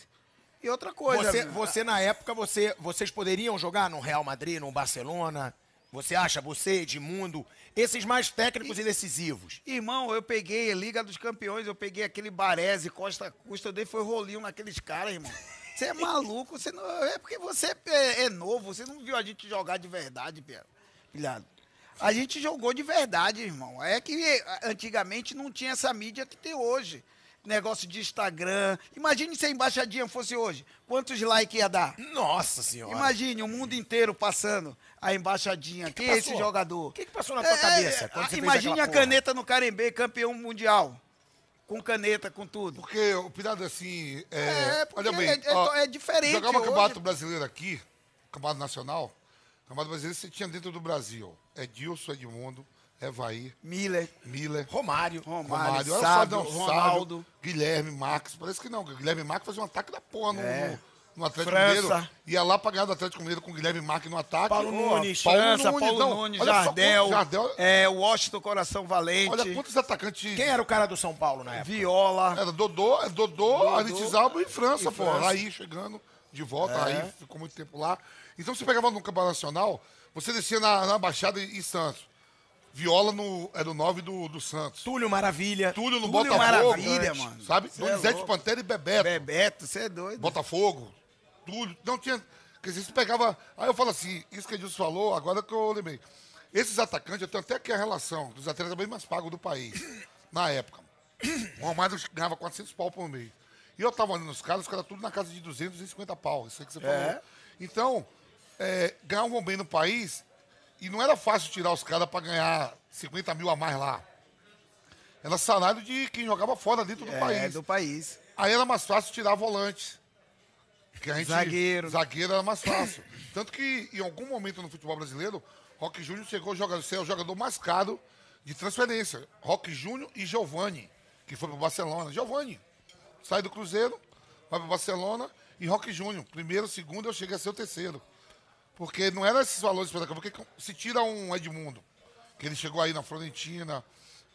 E outra coisa. Você, você, na época, você, vocês poderiam jogar no Real Madrid, no Barcelona? Você acha, você, Edmundo, esses mais técnicos e decisivos? Irmão, eu peguei a Liga dos Campeões, eu peguei aquele Baresi, Costa Custa, eu dei foi rolinho naqueles caras, irmão. Você é maluco, você não, é porque você é, é novo, você não viu a gente jogar de verdade, Pedro. Pilhado. A gente jogou de verdade, irmão. É que eh, antigamente não tinha essa mídia que tem hoje. Negócio de Instagram. Imagine se a embaixadinha fosse hoje. Quantos likes ia dar? Nossa senhora. Imagine o mundo inteiro passando a embaixadinha. Quem é esse jogador? O que que passou na tua cabeça quando você fez Imagine a porra? caneta no Carembê, campeão mundial. Com caneta, com tudo. Porque o Pirata, assim. É, É, porque olha bem. é- é ó, é diferente Jogar um hoje. campeonato brasileiro aqui, campeonato nacional, campeonato brasileiro você tinha dentro do Brasil. É Dilson, Edmundo, Evaí, Miller, Miller, Romário. Romário, Romário, olha Sábio, só, não, Ronaldo. Sábio, Guilherme Marques. Parece que não, Guilherme Marques fazia um ataque da porra no, É. no, no Atlético França. Mineiro. Ia lá pra ganhar do Atlético Mineiro com o Guilherme Marques no ataque. Paulo Nunes, França, Paulo não, Nunes, olha só Jardel, quantos- Jardel é, Washington Coração Valente, olha quantos atacantes. Quem era o cara do São Paulo na época? Viola. Era Dodô, é Dodô, Aritizalbo e França, E pô. França. Aí chegando de volta, É. aí ficou muito tempo lá. Então você pegava no Campeonato Nacional, você descia na, na Baixada em Santos. Viola no, era o 9 do, do Santos. Túlio Maravilha. Túlio no Túlio Botafogo. Maravilha, mano. Sabe? Cê é Donizete louco. Pantera e Bebeto. Bebeto, você é doido. Botafogo. Túlio. Não tinha. Quer dizer, você pegava. Aí eu falo assim, isso que a Edilson falou, agora que eu lembrei. Esses atacantes, eu tenho até aqui a relação dos atletas bem mais pagos do país. Na época. O Romário ganhava 400 pau por mês. E eu tava olhando os caras, os caras tudo na casa de 200, 250 pau. Isso aí que você falou. É. Então, é, ganhavam bem no país. E não era fácil tirar os caras para ganhar 50 mil a mais lá. Era salário de quem jogava fora dentro do É, país. do país. Aí era mais fácil tirar volante. Que a gente, Zagueiro. Zagueiro era mais fácil. Tanto que, em algum momento no futebol brasileiro, Roque Júnior chegou a jogar, ser o jogador mais caro de transferência. Roque Júnior e Giovani, que foi pro Barcelona. Giovani sai do Cruzeiro, vai pro Barcelona e Roque Júnior. Primeiro, segundo, eu cheguei a ser o terceiro. Porque não era esses valores para Porque se tira um Edmundo, que ele chegou aí na Florentina,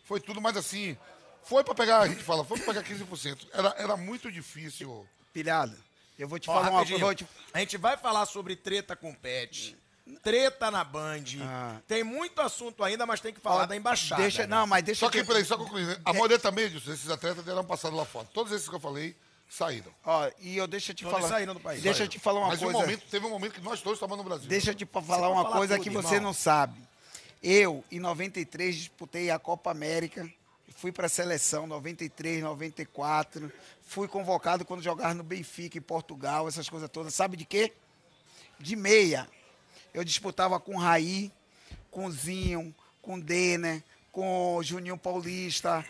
foi tudo, mas assim, foi para pegar, a gente fala, foi para pegar 15%. Era, era muito difícil. Pilhado, eu vou te Ó, falar uma coisa. te- A gente vai falar sobre treta com pet. Treta na Band. Ah. Tem muito assunto ainda, mas tem que falar da embaixada. Deixa, né? não, mas deixa Só que, eu te- peraí, só concluindo. A maioria também, esses atletas deram passado lá fora. Todos esses que eu falei saíram. Ó, e eu deixa eu te Todos falar. saíram do país. Deixa eu te falar uma Mas coisa. um momento, teve um momento que nós todos estávamos no Brasil. Deixa eu te falar pode uma falar coisa tudo, que irmão. você não sabe. Eu, em 93, disputei a Copa América. Fui para a seleção 93, 94. Fui convocado quando jogava no Benfica, em Portugal, essas coisas todas. Sabe de quê? De meia. Eu disputava com Raí, com Zinho, com Denner, com Juninho Paulista.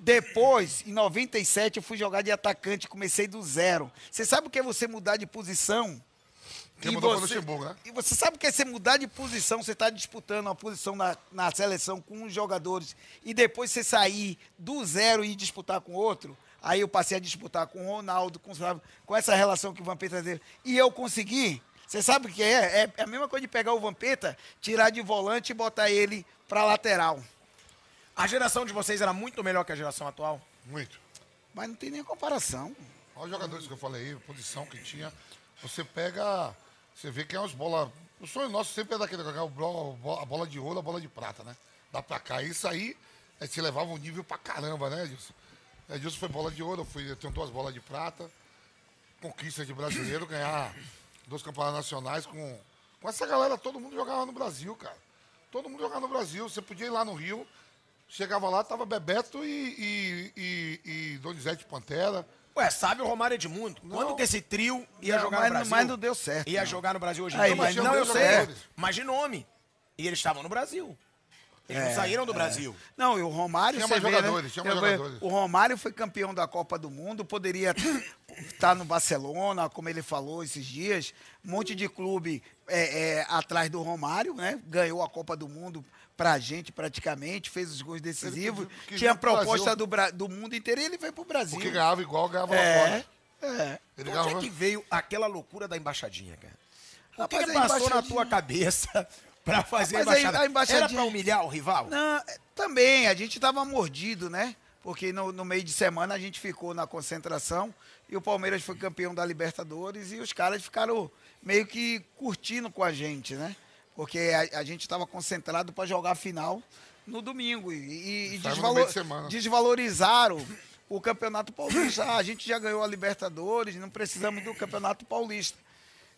Depois, em 97, eu fui jogar de atacante, comecei do zero. Você sabe o que é você mudar de posição? Quem mudou você- Luxemburgo, né? E você sabe o que é você mudar de posição? Você está disputando uma posição na, na seleção com uns jogadores e depois você sair do zero e ir disputar com outro? Aí eu passei a disputar com o Ronaldo, com, sabe, com essa relação que o Vampeta teve. E eu consegui. Você sabe o que é? É a mesma coisa de pegar o Vampeta, tirar de volante e botar ele para lateral. A geração de vocês era muito melhor que a geração atual? Muito. Mas não tem nem comparação. Olha os jogadores que eu falei aí, a posição que tinha. Você pega, você vê que é umas bolas. O sonho nosso sempre é daquele, ganhar o blo- a bola de ouro, a bola de prata, né? Dá pra cá. Isso aí, é, te levava um nível pra caramba, né, Edilson? Edilson foi bola de ouro, eu, fui, eu tenho duas bolas de prata. Conquista de brasileiro, ganhar dois campeonatos nacionais com, com essa galera, todo mundo jogava no Brasil, cara. Todo mundo jogava no Brasil. Você podia ir lá no Rio, chegava lá, tava Bebeto e, e, e, e Donizete Pantera. Ué, sabe o Romário Edmundo? Quando que esse trio ia Não, jogar mas no não- Brasil? mas não deu certo, Ia não. jogar no Brasil hoje. Aí, então, mas não, eu sei. jogadores. Mas de nome. E eles estavam no Brasil. Eles não saíram do Brasil. Não, e o Romário. Você mais vê, jogadores, né? vejo, jogadores. O Romário foi campeão da Copa do Mundo, poderia estar no Barcelona, como ele falou esses dias. Um monte de clube é, é, atrás do Romário, né? Ganhou a Copa do Mundo pra gente praticamente, fez os gols decisivos. Tinha proposta do, Bra- do mundo inteiro e ele veio pro Brasil. Porque ganhava igual, ganhava lá É, fora. é. Ele Onde é ganhava. que veio aquela loucura da embaixadinha, cara? O que, Rapaz, que a passou na tua cabeça pra fazer Rapaz, a- embaixada? a embaixadinha- Era pra humilhar o rival? Não, é, também, a gente estava mordido, né? Porque no, no meio de semana a gente ficou na concentração e o Palmeiras foi campeão da Libertadores e os caras ficaram meio que curtindo com a gente, né? Porque a, a gente estava concentrado para jogar a final no domingo e, e- Tava no desvalo- meio de desvalorizaram o Campeonato Paulista. Ah, a gente já ganhou a Libertadores, não precisamos do Campeonato Paulista.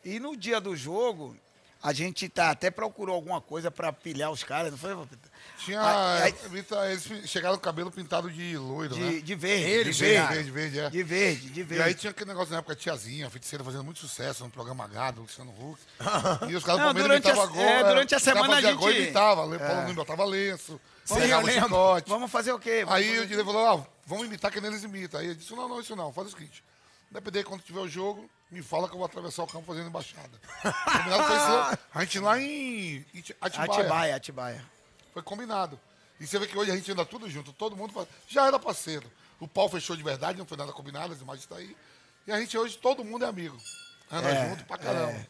E no dia do jogo, a gente tá, até procurou alguma coisa para pilhar os caras, não foi? Tinha. Aí- Vitor, eles chegaram com o cabelo pintado de loiro, né? De, de verde. De chegaram. verde. Verde, verde, é. De verde, de E verde. aí tinha aquele negócio na época, tiazinha, feiticeira, fazendo muito sucesso no programa Gado, Luciano Huck. E os caras do Palmeiras durante a- imitavam gol. é, durante a semana a faziam gol e gente- imitava. É. Paulo Nunes botava lenço, pegava chicote. Vamos fazer o quê? Vamos Aí o diretor falou, ah, vamos imitar que eles imitam. Aí eu disse, não, não, isso não, faz o seguinte. Depender quando tiver o jogo, me fala que eu vou atravessar o campo fazendo embaixada. combinado foi isso. A gente lá em Iti- Atibaia. Atibaia, Atibaia. Foi combinado. E você vê que hoje a gente anda tudo junto, todo mundo faz- já era parceiro. O pau fechou de verdade, não foi nada combinado, as imagens estão aí. E a gente hoje, todo mundo é amigo. Anda É, junto pra caramba.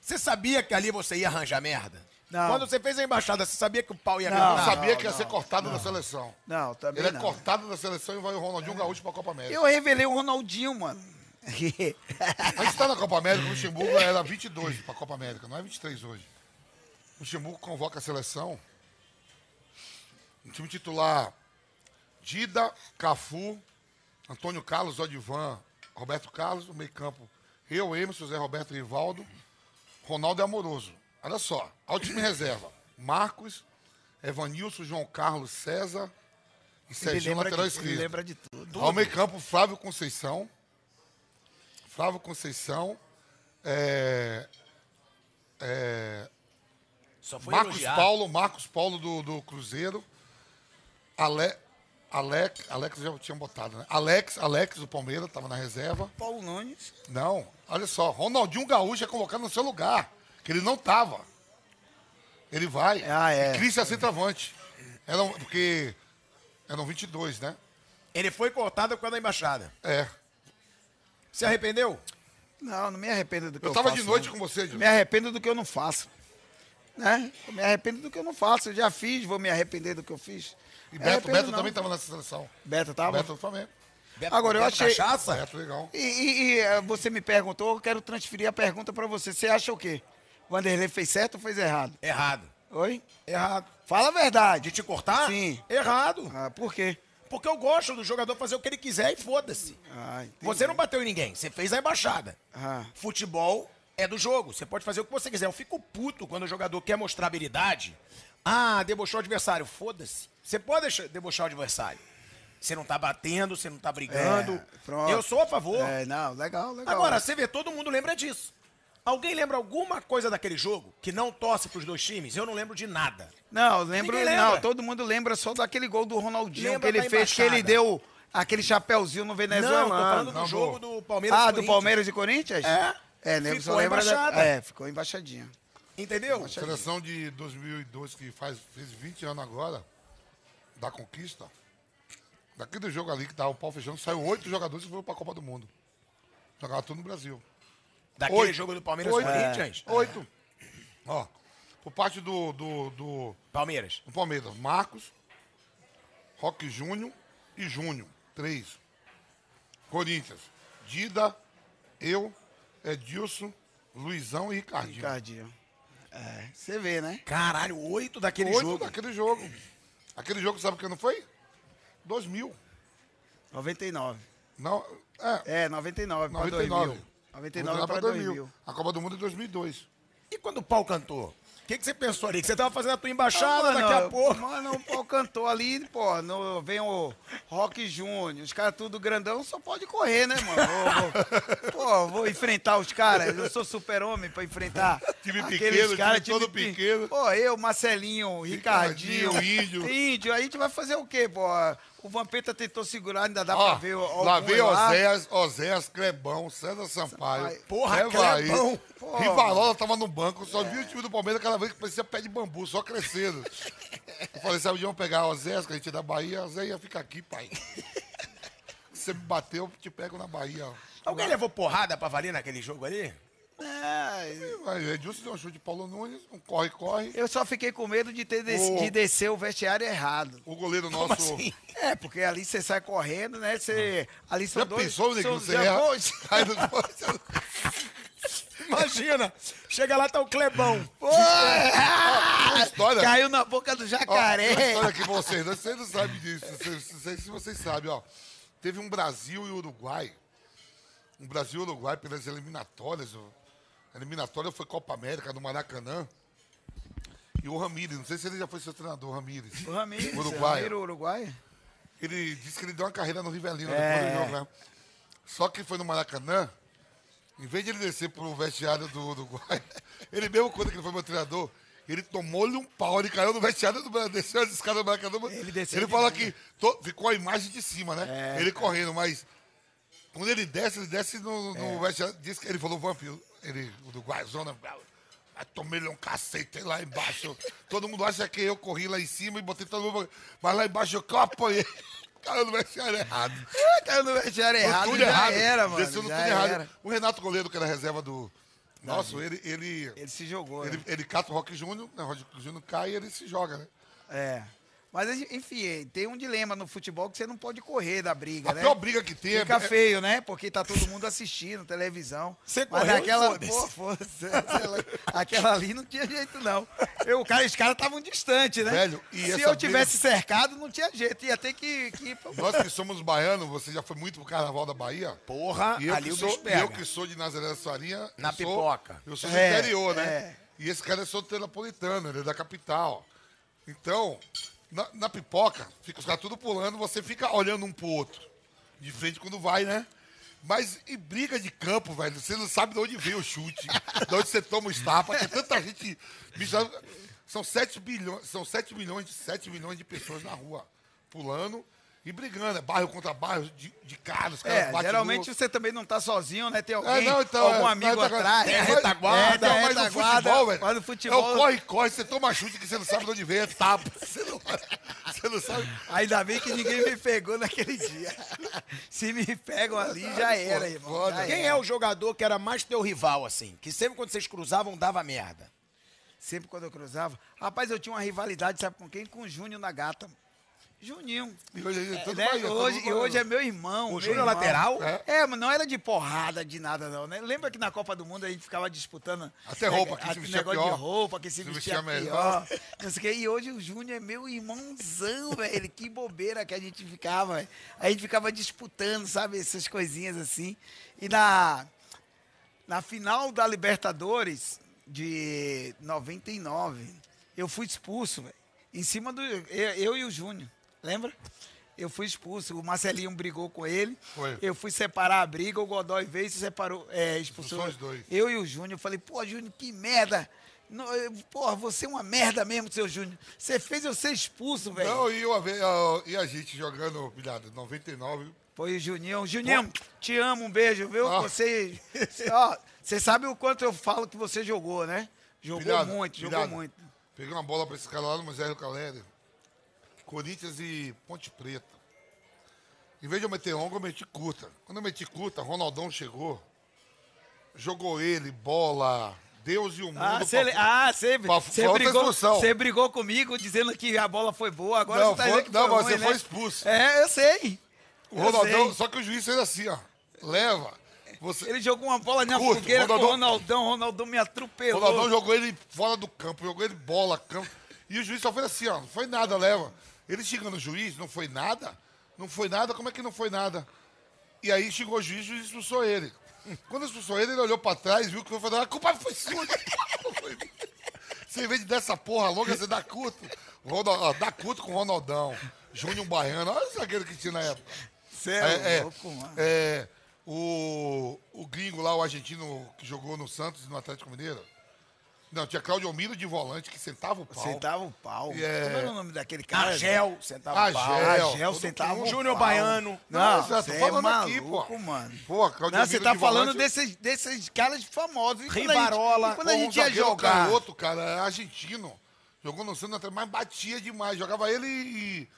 Você sabia que ali você ia arranjar merda? Não. Quando você fez a embaixada, você sabia que o pau ia Não. Eu sabia que ia ser cortado da seleção. Não, também Ele é não. cortado da seleção e vai o Ronaldinho Gaúcho pra Copa América. Eu revelei o Ronaldinho, mano. A gente tá na Copa América, o Luxemburgo era 22 pra Copa América, não é 23 hoje. O Luxemburgo convoca a seleção. O time titular: Dida, Cafu, Antônio Carlos, Odivan, Roberto Carlos, no meio-campo. Eu, Emerson, José Roberto Rivaldo, Ronaldo e Amoroso. Olha só, ao time reserva: Marcos, Evanilson, João Carlos, César e Ele Serginho, lateral de, ele esquerdo. lembra de tudo. Ao meio campo, Flávio Conceição. Flávio Conceição. É, é, Só foi Marcos elogiar. Paulo, Marcos Paulo do, do Cruzeiro. Ale, Alex, Alex já tinha botado, né? Alex, Alex do Palmeiras, estava na reserva. Paulo Nunes. Não, olha só, Ronaldinho Gaúcho é convocado no seu lugar, que ele não estava. Ele vai. Ah, é. E Cristian centroavante. Eram, porque eram 22, né? Ele foi cortado causa da embaixada. É. Se arrependeu? Não, não me arrependo do que eu, Eu tava faço. de noite não. com você. Me arrependo do que eu não faço. Né? Eu me arrependo do que eu não faço. Eu já fiz, vou me arrepender do que eu fiz. E Beto, Beto não. também estava nessa seleção. Beto tava? Beto do Flamengo. Beto- Agora, eu Beto achei- Cachaça? Beto, legal. E, e- e, eh, você me perguntou, eu quero transferir a pergunta para você. Você acha o quê? Vanderlei fez certo ou fez errado? Errado. Oi? Errado. Fala a verdade. De te cortar? Sim. Errado. Ah, por quê? Porque eu gosto do jogador fazer o que ele quiser e foda-se. Ah. Você não bateu em ninguém, você fez a embaixada. Ah. Futebol é do jogo, você pode fazer o que você quiser. Eu fico puto quando o jogador quer mostrar habilidade. Ah, debochou o adversário. Foda-se. Você pode debochar o adversário. Você não tá batendo, você não tá brigando. É, eu sou a favor. É, não, legal, legal. Agora, você vê, todo mundo lembra disso. Alguém lembra alguma coisa daquele jogo que não torce pros dois times? Eu não lembro de nada. Não, lembro, não, todo mundo lembra só daquele gol do Ronaldinho Lembra que ele da fez, que ele deu aquele chapéuzinho no Não, venezuelano. tô falando do Não, jogo do- do Palmeiras. e Ah, do. Palmeiras e Corinthians? É. É, nego Ficou só lembra da- embaixada. É, ficou embaixadinha. Entendeu? Seleção de 2002, que faz, fez 20 anos agora, da conquista. Daquele jogo ali que tava o pau fechando, saiu oito jogadores que foram pra Copa do Mundo. Jogaram tudo no Brasil. Daquele Oito. jogo do Palmeiras Oito. Corinthians. Oito. Ó, por parte do, do, do, Palmeiras. do Palmeiras, Marcos, Roque Júnior e Júnior. Três. Corinthians, Dida, eu, Edilson, Luizão e Ricardinho. Ricardinho. É, você vê, né? Caralho, oito daquele Oito jogo. daquele jogo. Aquele jogo, sabe o que não foi? 2000. 99. Não, é, É, 99 para 99. 2000. 99 para pra 2000. A Copa do Mundo é 2002. E quando o pau cantou? O que, que você pensou ali? Que você tava fazendo a tua embaixada, Ah, mano, daqui a pouco. Mano, pô, cantou ali, pô, no, vem o Rock Júnior, os caras tudo grandão, só pode correr, né, mano? Vou, vou- pô, vou enfrentar os caras, eu sou super-homem pra enfrentar Time aqueles pequeno, caras, time todo pe- pequeno. Pô, eu, Marcelinho, Ricardinho, Ricardinho, Índio. Índio, a gente vai fazer o quê, pô? O Vampeta tentou segurar, ainda dá pra Ó, ver o lá lá. Oséias, Oséias, Clebão, César Sampaio. Sampaio. Porra, Evaí. Clebão. Rivalola tava no banco, só vi o time do Palmeiras cada vez que parecia pé de bambu, só crescendo. Eu falei, sabe de vamos pegar Oséias, que a gente é da Bahia, Oséias ia ficar aqui, pai. Você me bateu, eu te pego na Bahia. Alguém levou porrada pra valer naquele jogo ali? É, Mas Edilson deu um chute de Paulo Nunes, um corre-corre. eu só fiquei com medo de ter des- Ô. de descer o vestiário errado. O goleiro Como nosso. assim? É, porque ali você sai correndo, né? Você, ali são Já dois. pensou, são- Você já erra, foi- cai no- Imagina, chega lá, tá o Clebão. Pô, Uma história. Caiu na boca do Ó, jacaré. história que vocês, vocês não sabem disso. Vocês- Não sei se vocês sabem, ó. Teve um Brasil e Uruguai. Um Brasil e Uruguai pelas eliminatórias. ó. A eliminatória foi Copa América no Maracanã. E o Ramírez, não sei se ele já foi seu treinador, Ramírez. O Ramiro, Uruguai. Ramiro, Uruguai. Ele disse que ele deu uma carreira no Rivelino É. depois do jogo, né? Só que foi no Maracanã, em vez de ele descer pro vestiário do Uruguai, ele mesmo, quando que ele foi meu treinador, ele tomou-lhe um pau, ele caiu no vestiário do Brasil, desceu as escadas do Maracanã. Ele desceu Ele falou que to- ficou a imagem de cima, né? É. ele correndo, mas quando ele desce, ele desce no, É. no vestiário, disse que ele falou, vampiro, ele, Uruguai, zona, Aí tomei-lhe um cacete lá embaixo. Todo mundo acha que eu corri lá em cima e botei todo mundo. Mas lá embaixo eu apanhei. Caiu no vestiário errado. Ah, Caiu no vestiário No errado, túnel já errado. era, mano. Desceu no já túnel errado. O Renato Goleiro, que era reserva do. Nosso, ele. Ele, Ele se jogou, ele, né? ele cata o Rock Júnior, né? O Rock Júnior cai e ele se joga, né? É. Mas, enfim, tem um dilema no futebol que você não pode correr da briga, A né? pior briga que tem é- Fica é. feio, né? Porque tá todo mundo assistindo, televisão. Você Mas correu e aquela, pô, aquela, ali não tinha jeito, não. Eu, cara, os caras estavam distantes, né? Velho, e Se eu briga- tivesse cercado, não tinha jeito. Ia ter que, que ir pro... Nós que somos baianos, você já foi muito pro carnaval da Bahia? Porra, E eu, ali que o sou, bicho e pega. eu que sou de Nazaré da Farinha. Na eu sou- pipoca. Eu sou do É, interior, né? é. E esse cara é soteropolitano, ele é da capital. Então, na, na pipoca, fica os caras tudo pulando, você fica olhando um pro outro. De frente quando vai, né? Mas em briga de campo, velho, você não sabe de onde vem o chute, de onde você toma os tapas, tem tanta gente. São 7 bilhões, são 7 milhões, de 7 milhões de pessoas na rua, pulando e brigando. É bairro contra bairro, de, de cara, os caras É, batem geralmente no- você também não tá sozinho, né? Tem é, alguém, não, então, algum é, amigo mas- atrás. É, retaguarda, é, tem a mas no futebol, velho. Mas no É futebol, o corre-corre, você toma chute que você não sabe de onde vem, é tapa. Você não, você não sabe. ainda bem que ninguém me pegou naquele dia. Se me pegam ali, já era, irmão. foda. já Quem era. é o jogador que era mais teu rival, assim? Que sempre quando vocês cruzavam dava merda. Sempre quando eu cruzava. Rapaz, eu tinha uma rivalidade, sabe com quem? Com o Júnior na gata. Juninho. E hoje, é tudo né? Bahia, hoje, e hoje é meu irmão. O Júnior irmão. lateral? É. É, mas não era de porrada, de nada, não, né? Lembra que na Copa do Mundo a gente ficava disputando. Até roupa, quem a- se vestia negócio pior, de roupa, que se, se vestia, vestia pior. Não sei o quê. E hoje o Júnior é meu irmãozão, velho. Que bobeira que a gente ficava. A gente ficava disputando, sabe? Essas coisinhas assim. E na, na final da Libertadores de 99, eu fui expulso, velho. Em cima do. Eu, eu e o Júnior. Lembra? Eu fui expulso. O Marcelinho brigou com ele. Foi. Eu fui separar a briga. O Godoy veio e se separou. É, expulsou. Os dois. Eu e o Júnior. Eu falei, pô, Júnior, que merda. Não, eu- Porra, você é uma merda mesmo, seu Júnior. Você fez eu ser expulso, velho. Não, e, uma vez, e a gente jogando, pilhado, 99. Foi o Juninho. Juninho, te amo, um beijo, viu? Ah. Você. Ó, você sabe o quanto eu falo que você jogou, né? Jogou Pilhado, muito, jogou muito. Peguei uma bola pra esse cara lá no Moisés do Calério. Corinthians e Ponte Preta. Em vez de eu meter longa, eu meti curta. Quando eu meti curta, Ronaldão chegou. Jogou ele, bola, Deus e o mundo. Ah, você pra- ah, você- pra- você pra outra brigou, você brigou comigo dizendo que a bola foi boa, agora Não, você tá foi- dizendo que não, foi mas ruim, você né? foi expulso. É, eu sei. O Eu Ronaldão, sei. só que o juiz fez assim, ó. Leva. Você, Ele jogou uma bola na Curto, fogueira com o Ronaldão- Ronaldão, o Ronaldão me o atropelou. Ronaldão jogou ele fora do campo, jogou ele bola, campo. E o juiz só fez assim, ó. Não foi nada, leva. Ele xingando o juiz, não foi nada? Não foi nada? Como é que não foi nada? E aí xingou o juiz, o juiz expulsou ele. Quando expulsou ele, ele olhou pra trás, viu que foi fazer. A culpa foi sua. Você, em vez de dessa porra longa, você dá culto. Ronald, ó, dá culto com o Ronaldão. Júnior Baiano. Olha o zagueiro que tinha na época. É, É, é, louco, mano. é, o, o gringo lá, o argentino que jogou no Santos e no Atlético Mineiro. Não, tinha Claudio Miro de volante que sentava o pau. Sentava o pau. É- Como era o nome daquele cara? Argel, sentava Argel. pau. Todo sentava o Júnior pau. Baiano. Não, você é falando aqui, pô. mano. Pô, Claudio Não, você tá de falando volante. desses, desses caras famosos. E quando a gente- Rivarola, Quando a Pô, gente ia jogar. canhoto, cara, é argentino. Jogou no Santos, mais batia demais. Jogava ele e.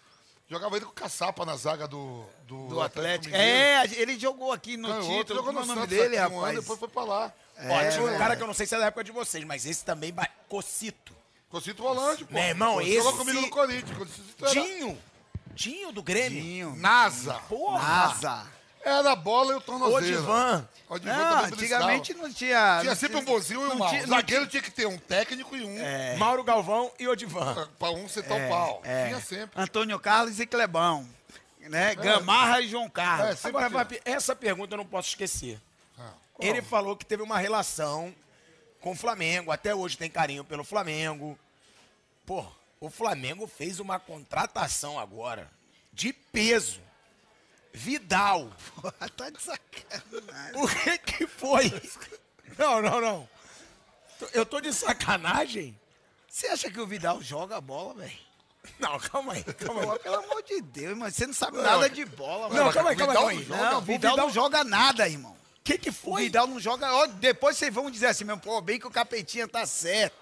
Jogava ele com caçapa na zaga do, do, Do Atlético. Mineiro. É, ele jogou aqui no Canhoto, título. jogou é no o nome Santos dele, aqui um ano, rapaz? depois foi pra lá. Ó, tinha um é. cara que eu não sei se é da época de vocês, mas esse também. Cocito. Cocito volante, pô. Meu irmão, Cocito jogou esse- comigo no Corinthians. Cocito era- Dinho. Dinho do Grêmio. Dinho. NASA. Porra. Asa. Era a bola e o tornozelo. Odivan. Odivan Não, antigamente não tinha... Tinha não sempre um bonzinho e um mau. tinha- zagueiro tinha que ter um técnico e um. É. Mauro Galvão e Odivan. Pra um sentar o pau. É. Tinha sempre. Antônio Carlos e Clebão. Né? Gamarra e João Carlos. É, Agora, tinha. Vapi, essa pergunta eu não posso esquecer. Ah, Ele falou que teve uma relação com o Flamengo, até hoje tem carinho pelo Flamengo. Pô, o Flamengo fez uma contratação agora de peso. Vidal. Porra, tá de sacanagem. O que que foi? Não, não, não. Eu tô de sacanagem? Você acha que o Vidal joga a bola, velho? Não, calma aí, calma Pô, aí. pelo amor de Deus, mas você não sabe nada de bola, mano. Não, calma aí, calma aí. Vidal calma aí. Não, o Vidal, não joga nada, irmão. O que que O foi? Vidal não joga. ó, depois vocês vão dizer assim, meu, pô, bem que o Capetinha tá certo.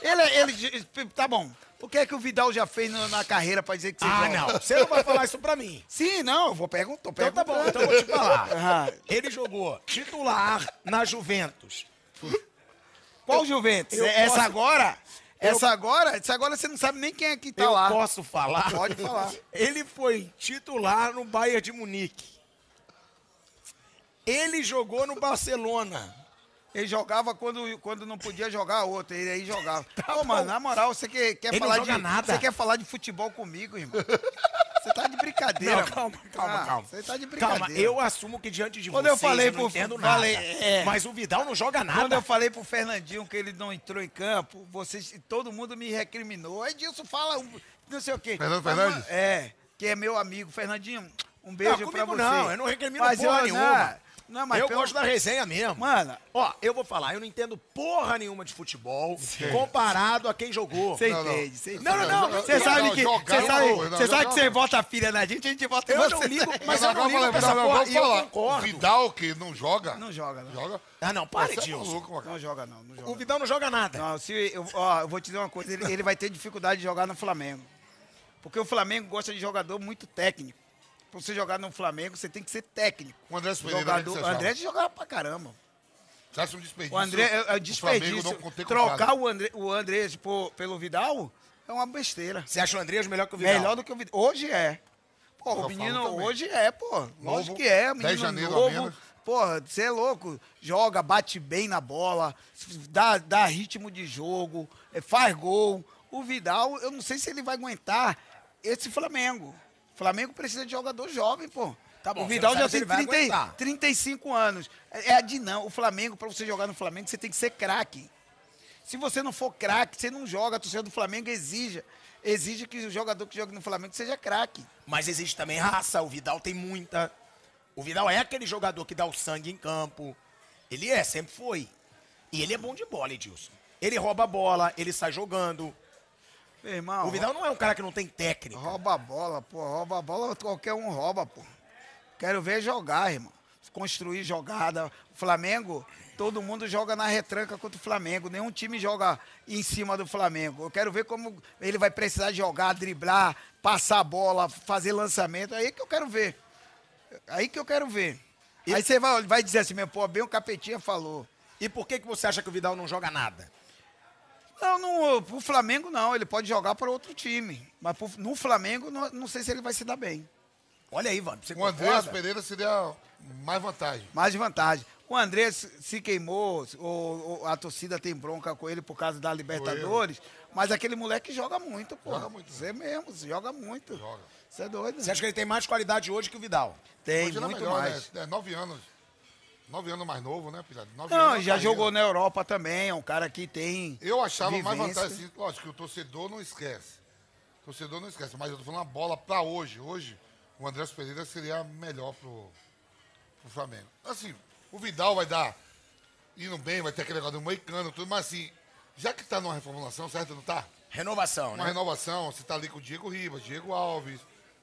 Ele, ele. Tá bom. O que é que o Vidal já fez no- na carreira pra dizer que você Ah, joga? não. Você não vai falar isso pra mim. Sim, não, eu vou perguntar. Então tá bom, então eu vou te falar. Ah. Ele jogou titular na Juventus. Qual Juventus? eu essa posso- agora? Eu- Essa agora? Essa agora você não sabe nem quem é que tá eu lá. posso falar? Pode falar. Ele foi titular no Bayern de Munique. Ele jogou no Barcelona. Ele jogava quando, quando não podia jogar outro, ele aí jogava. Pô, Tá bom. mano, na moral, você quer, quer Ele não falar joga de nada. Você quer falar de futebol comigo, irmão? Você tá de brincadeira. Não, mano. calma, calma, Ah, calma. Você tá de brincadeira. Calma, eu assumo que diante de Quando eu vocês falei eu não pro- entendo falei, nada. é. Mas o Vidal não joga Quando nada. eu falei pro Fernandinho que ele não entrou em campo, vocês, todo mundo me recriminou. Aí Dilson fala não sei o quê. Fernando Fernandes? É, que é meu amigo. Fernandinho, um beijo Não, pra você. não, eu não recrimino Mas porra eu- nenhuma. Não, mas eu pelo- gosto da resenha mesmo. Mano, Ó, eu vou falar, eu não entendo porra nenhuma de futebol comparado a quem jogou. você entende. Você Não, não, não, Você não, sabe que, você sabe, você sabe que você bota a filha na gente, a gente bota em Eu você. não ligo, mas eu não agora ligo pra essa porra vamos e eu falar. concordo. O Vidal, que não joga. Não joga, não. Joga. Ah, não, para, Você é Macaco. Não joga, não. O Vidal não joga nada. Não, se eu, ó, eu vou te dizer uma coisa, ele, ele vai ter dificuldade de jogar no Flamengo. Porque o Flamengo gosta de jogador muito técnico. Pra você jogar no Flamengo, você tem que ser técnico. O André Pereira, Jogador, o o André jogava pra caramba. Você acha um desperdício? O André, é, é o Flamengo desperdício. ter Trocar o André, o André por- pelo Vidal é uma besteira. Você acha o Andreas melhor que o Vidal? Melhor do que o Vidal. Hoje é. Pô, Eu o menino hoje é, pô. Lógico que é. 10 Menino de janeiro novo. Porra, você é louco. Joga, bate bem na bola, dá, dá ritmo de jogo, eh, faz gol. O Vidal, eu não sei se ele vai aguentar esse Flamengo. O Flamengo precisa de jogador jovem, pô. Tá bom, o Vidal já tem ele vai 30, e- aguentar. 35 anos. É, é a dinâmica. O Flamengo, pra você jogar no Flamengo, você tem que ser craque. Se você não for craque, você não joga. A torcida do Flamengo exige, exige que o jogador que joga no Flamengo seja craque. Mas existe também raça, o Vidal tem muita. O Vidal é aquele jogador que dá o sangue em campo. Ele é, sempre foi. E ele é bom de bola, Edilson. Ele rouba a bola, ele sai jogando. Meu irmão, O Vidal não é um cara que não tem técnica. rouba a bola, pô. Rouba a bola, qualquer um rouba, pô. Quero ver jogar, irmão. Construir jogada. O Flamengo, todo mundo joga na retranca contra o Flamengo. Nenhum time joga em cima do Flamengo. Eu quero ver como ele vai precisar jogar, driblar, passar a bola, fazer lançamento. Aí que eu quero ver. Aí que eu quero ver. Aí você vai, vai dizer assim, meu, pô, bem o Capetinha falou. E por que, que você acha que o Vidal não joga nada? Não, não, pro Flamengo não, ele pode jogar para outro time. Mas pro- no Flamengo, não, não sei se ele vai se dar bem. Olha aí, Vando, você O Andrés? Pereira seria mais vantagem. Mais vantagem. O André se queimou, ou, ou a torcida tem bronca com ele por causa da Libertadores, mas aquele moleque joga muito, pô. Joga muito. Você mesmo, você joga muito. Joga. Você é doido. Você acha que ele tem mais qualidade hoje que o Vidal? Tem, Hoje é muito melhor, mais. né? É, nove anos. Nove anos mais novo, né, Pilhado? Nove Não, já jogou na Europa também, é um cara que tem. Eu achava mais vivência. vantagem, assim, lógico que o torcedor não esquece. O torcedor não esquece, mas eu tô falando a bola pra hoje. Hoje, o Andrés Pereira seria melhor pro, pro Flamengo. Assim, o Vidal vai dar, indo bem, vai ter aquele negócio do moicano, tudo, mas assim, já que tá numa reformulação, certo? Não tá? Renovação, Uma né? renovação, você tá ali com o Diego Ribas, Diego Alves,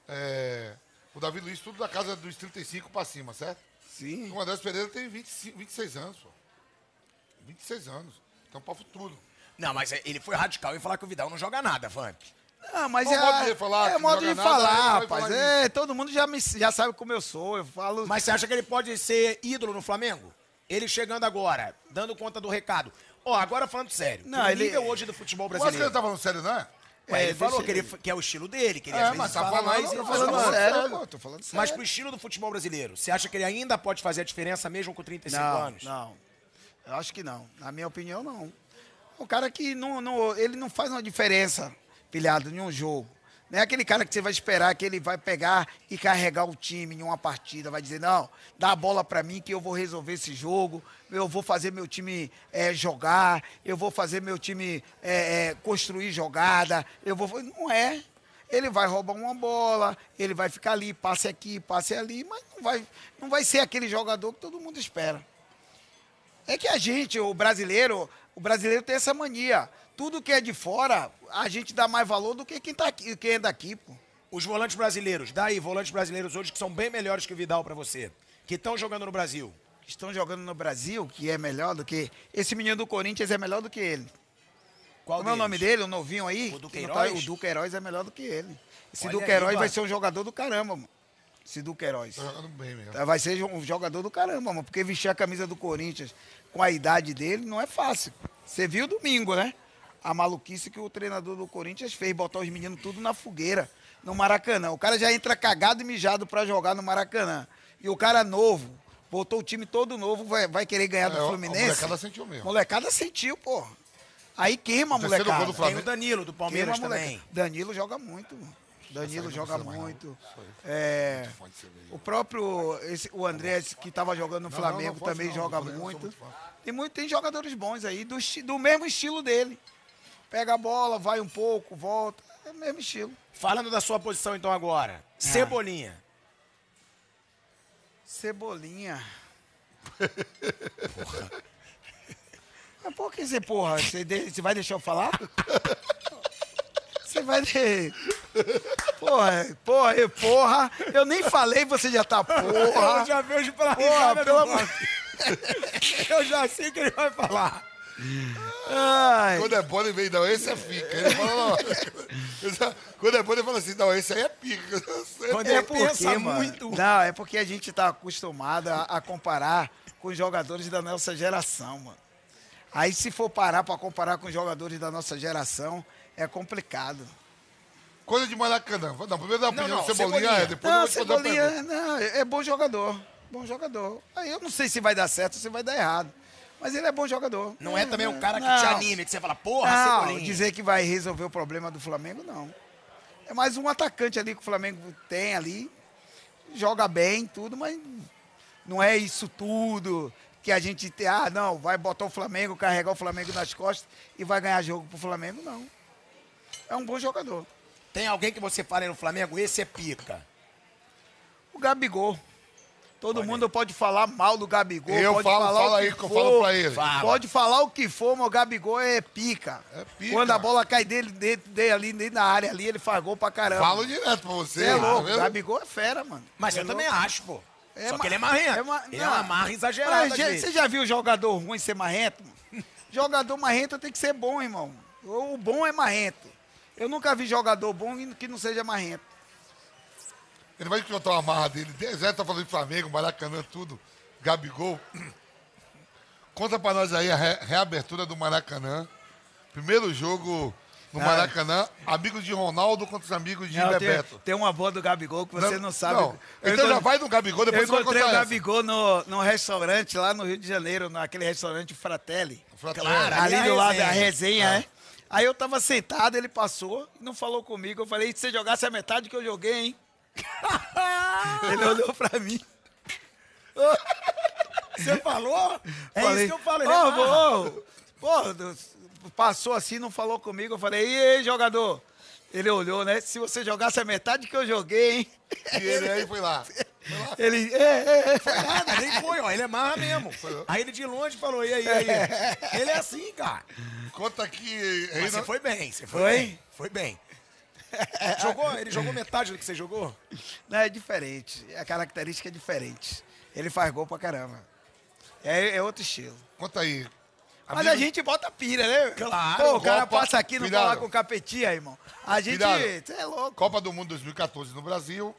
é, o Davi Luiz, tudo da casa dos 35 pra cima, certo? Sim. O Andrés Pereira tem 25, 26 anos, pô. 26 anos. Então, pra futuro. Não, mas ele foi radical em falar que o Vidal não joga nada, Vamp. Ah, mas é, modo de falar é modo não de nada, falar, rapaz. É, todo mundo já, me, já sabe como eu sou. Eu falo. Mas você acha que ele pode ser ídolo no Flamengo? Ele chegando agora, dando conta do recado. Ó, agora falando sério. Não, o ele- nível hoje do futebol Mas que ele brasileiro. tá falando sério, não é? Ué, ele É, falou deixa que, ele, ele- que é o estilo dele, que ele É, às vezes tá fala falando- mais e não fala falando sério, pô, tô falando sério. Mas pro estilo do futebol brasileiro, você acha que ele ainda pode fazer a diferença mesmo com 35 não, anos? não. Eu acho que não. Na minha opinião, não. O cara que não, não, ele não faz uma diferença, pilhado, em um jogo. Não é aquele cara que você vai esperar que ele vai pegar e carregar o time em uma partida, vai dizer, não, dá a bola pra mim que eu vou resolver esse jogo, eu vou fazer meu time eh, jogar, eu vou fazer meu time eh, eh, construir jogada, eu vou. Não é. Ele vai roubar uma bola, ele vai ficar ali, passe aqui, passe ali, mas não vai, não vai ser aquele jogador que todo mundo espera. É que a gente, o brasileiro, o brasileiro tem essa mania. Tudo que é de fora, a gente dá mais valor do que quem, tá aqui, quem é daqui, pô. Os volantes brasileiros, daí, volantes brasileiros hoje que são bem melhores que o Vidal pra você, que estão jogando no Brasil. Estão jogando no Brasil, que é melhor do que. Esse menino do Corinthians é melhor do que ele. Qual Como é o nome dele, o novinho aí? O que não Duqueiroz? o Duqueiroz é melhor do que ele. Esse Olha aí, Duqueiroz vai Vamp. ser um jogador do caramba, mano. Esse Duqueiroz. Tá jogando bem mesmo. Vai ser um jogador do caramba, mano. Porque vestir a camisa do Corinthians com a idade dele não é fácil. Você viu domingo, né? A maluquice que o treinador do Corinthians fez, botar os meninos tudo na fogueira, no Maracanã. O cara já entra cagado e mijado pra jogar no Maracanã. E o cara novo, botou o time todo novo, vai, vai querer ganhar do É, a Fluminense. molecada sentiu mesmo. Molecada sentiu, pô. Aí queima a molecada. do Tem o Danilo, do Palmeiras a também. Danilo joga muito. mano. Danilo não joga não. muito. É, o próprio esse, o André, que estava jogando no Não, Flamengo, não, não pode também não, joga não sou muito. Tem, muito. tem jogadores bons aí, do, do mesmo estilo dele. Pega a bola, vai um pouco, volta. É o mesmo estilo. Falando da sua posição então agora, Cebolinha. Cebolinha. porra. Mas por que você, porra? Você, de- você vai deixar eu falar? Você vai. De... Porra, porra, eu- porra. Eu nem falei, você já tá porra. Eu já vejo pela Porra, pelo amor. Eu já sei o que ele vai falar. Ai. Quando é bom, ele vem, não, esse é pica. Ele fala, não. Quando é bom, ele fala assim, não, esse aí é pica. Eu. Quando É ele porque, pensa mano, muito. Não, é porque a gente tá acostumado a, a comparar com os jogadores da nossa geração, mano. Aí se for parar pra comparar com os jogadores da nossa geração, é complicado. Coisa de Maracanã. Não, primeiro dá uma opinião não, Cebolinha, Cebolinha. é, depois eu Não, vou te fazer uma Cebolinha, não, é é bom jogador. Bom jogador. Aí eu não sei se vai dar certo ou se vai dar errado. Mas ele é bom jogador. Não é também um cara que te anime, que você fala, porra, Não, Cebolinha. dizer que vai resolver o problema do Flamengo, não. É mais um atacante ali que o Flamengo tem ali. Joga bem, tudo, mas não é isso tudo que a gente tem. Ah, não, vai botar o Flamengo, carregar o Flamengo nas costas e vai ganhar jogo pro Flamengo, não. É um bom jogador. Tem alguém que você fala aí no Flamengo, esse é pica. O Gabigol. Todo mundo pode falar mal do Gabigol. Eu pode falo, falar fala o aí que que eu for, falo pra ele. Fala. Pode falar o que for, mas o Gabigol é pica. É pica. Quando a bola cai dele, dentro dele ali, dentro da área ali, ele faz gol pra caramba. Falo direto pra você. É tá louco. vendo? Gabigol é fera, mano. Mas é eu também louco. acho, pô. É Só ma- que ele é marrento. é ma- ele não. é uma marra exagerada Mas. Você já viu jogador ruim ser marrento? mano? jogador marrento tem que ser bom, irmão. O bom é marrento. Eu nunca vi jogador bom que não seja marrento. Ele vai contar uma marra dele. Zé tá falando de Flamengo, Maracanã, tudo. Gabigol. Conta pra nós aí a re- reabertura do Maracanã. Primeiro jogo no Ah. Maracanã. Amigos de Ronaldo contra os amigos de Não, tem, Bebeto. tem uma boa do Gabigol que você não, sabe. Não. Eu Então já vai no Gabigol, depois Eu você vai encontrei contar o essa. Gabigol no, num restaurante lá no Rio de Janeiro, naquele restaurante Fratelli. Fratelli. Claro. Ali Ali é do lado da resenha. resenha, é. Aí eu tava sentado, ele passou, não falou comigo. Eu falei, se você jogasse a metade que eu joguei, hein? ele olhou pra mim. Você falou? É Falei, isso que eu falo. ele Ô, do- passou assim, não falou comigo. Eu falei, e aí, jogador? Ele olhou, né? Se você jogasse a metade que eu joguei, hein? E ele aí foi lá. Ele, é, é, é. Nada, nem foi, ó. Ele é marra mesmo. Aí ele de longe falou, e aí, e aí? Ele é assim, cara. Conta aqui. Mas você foi bem, você foi, Foi? bem. Foi bem. Jogou, ele jogou metade do que você jogou? Não, é diferente. A característica é diferente. Ele faz gol pra caramba. É, é outro estilo. Conta aí. Mas Amigo- a gente bota pilha, né? Claro, Pô, o cara Copa, passa aqui e não cuidado. fala com capetinha, irmão. A gente. Você é louco. Copa do Mundo 2014 no Brasil,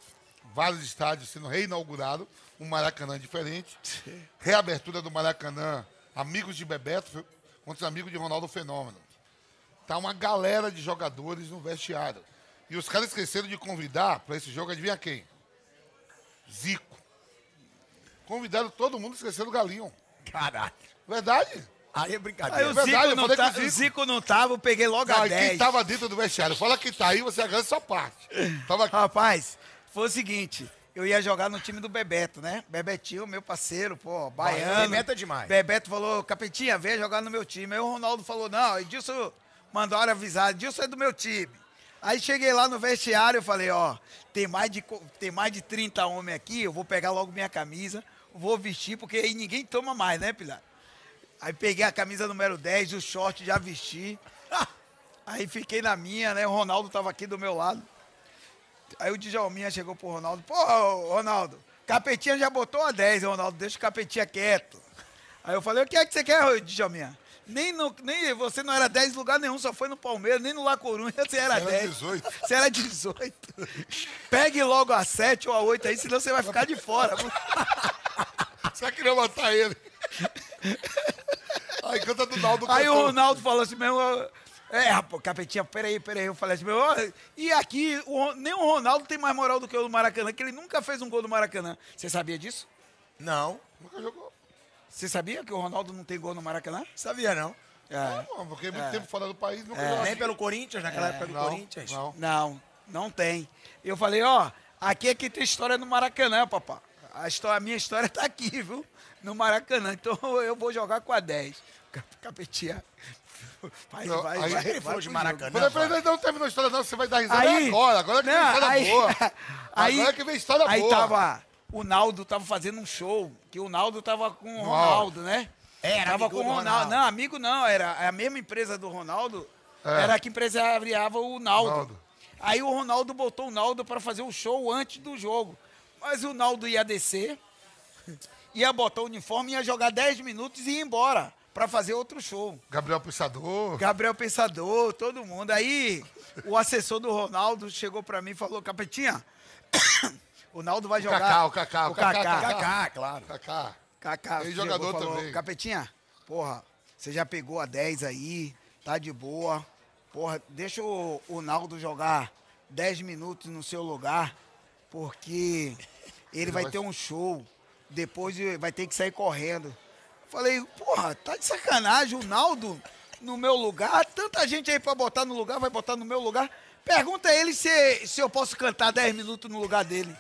vários estádios sendo reinaugurados, um Maracanã diferente, reabertura do Maracanã, amigos de Bebeto contra os amigos de Ronaldo Fenômeno. Tá uma galera de jogadores no vestiário. E os caras esqueceram de convidar para esse jogo, adivinha quem? Zico. Convidaram todo mundo, esqueceram o Galinho. Caralho. Verdade? Aí é Aí brincadeira. o verdade, Zico, não tá, o Zico. Zico não tava, eu peguei logo a Ah, e 10. quem tava dentro do vestiário? Fala que tá aí, você agradece sua parte. Tava. Rapaz, foi o seguinte, eu ia jogar no time do Bebeto, né? Bebetinho, meu parceiro, pô, baiano. Bebeto é demais. Bebeto falou, capetinha, vem jogar no meu time. Aí o Ronaldo falou, não, Edilson mandou hora avisar, Edilson é do meu time. Aí cheguei lá no vestiário, eu falei, ó, tem mais de, tem mais de 30 homens aqui, eu vou pegar logo minha camisa, vou vestir, porque aí ninguém toma mais, né, Pilar? Aí peguei a camisa número 10, o short, já vesti. Aí fiquei na minha, né? O Ronaldo tava aqui do meu lado. Aí o Djalminha chegou pro Ronaldo. Pô, Ronaldo, Capetinha já botou a 10, Ronaldo, deixa o Capetinha quieto. Aí eu falei, o que é que você quer, Djalminha? Nem, no, nem você não era 10 em lugar nenhum, só foi no Palmeiras, nem no La Corunha você era, Era 10. 18. Você era 18. Pegue logo a 7 ou a 8 aí, senão você vai ficar de fora. Você queria matar ele. Aí canta do Naldo Aí o cantou. Ronaldo falou assim, meu. É, rapaz, capetinha, peraí, peraí. Eu falei assim, meu, ó, e aqui, o nem o Ronaldo tem mais moral do que o do Maracanã, que ele nunca fez um gol do Maracanã. Você sabia disso? Não, Nunca jogou. Você sabia que o Ronaldo não tem gol no Maracanã? sabia não. É. Não, porque é muito tempo fora do país, nunca jogou. Nem pelo Corinthians, naquela época do Não, Corinthians. não. Não, não tem. Eu falei, ó, aqui é que tem história no Maracanã, papá. A, história, a minha história tá aqui, viu? No Maracanã. Então eu vou jogar com a 10. Cap- Capetinha. Vai, Não, vai, aí vai. ele falou de Maracanã. jogo. Peraí, não terminou a história não, você vai dar risada Aí, agora. Agora que vem não, história aí, boa. aí, agora que vem história aí boa. tava, o Naldo tava fazendo um show, que o Naldo tava com o Ronaldo, né? Era tava amigo com o do Ronaldo. Ronaldo. Não, amigo não, era a mesma empresa do Ronaldo, É. era a que empresariava o Naldo. Naldo. Aí o Ronaldo botou o Naldo para fazer o show antes do jogo. Mas o Naldo ia descer, ia botar o uniforme, ia jogar 10 minutos e ir embora para fazer outro show. Gabriel Pensador. Gabriel Pensador, todo mundo. Aí o assessor do Ronaldo chegou pra mim e falou, Capetinha, o Naldo vai jogar. Kaká, o Kaká, o o Kaká, Kaká. Kaká. Kaká, claro. Kaká. Kaká Tem jogador falou, também. Capetinha, porra, você já pegou a 10 aí, tá de boa. Porra, deixa o, o Naldo jogar 10 minutos no seu lugar, porque ele vai vai- ter um show, depois vai ter que sair correndo. Falei, porra, tá de sacanagem, o Naldo no meu lugar, tanta gente aí pra botar no lugar, vai botar no meu lugar. Pergunta a ele se, se eu posso cantar 10 minutos no lugar dele.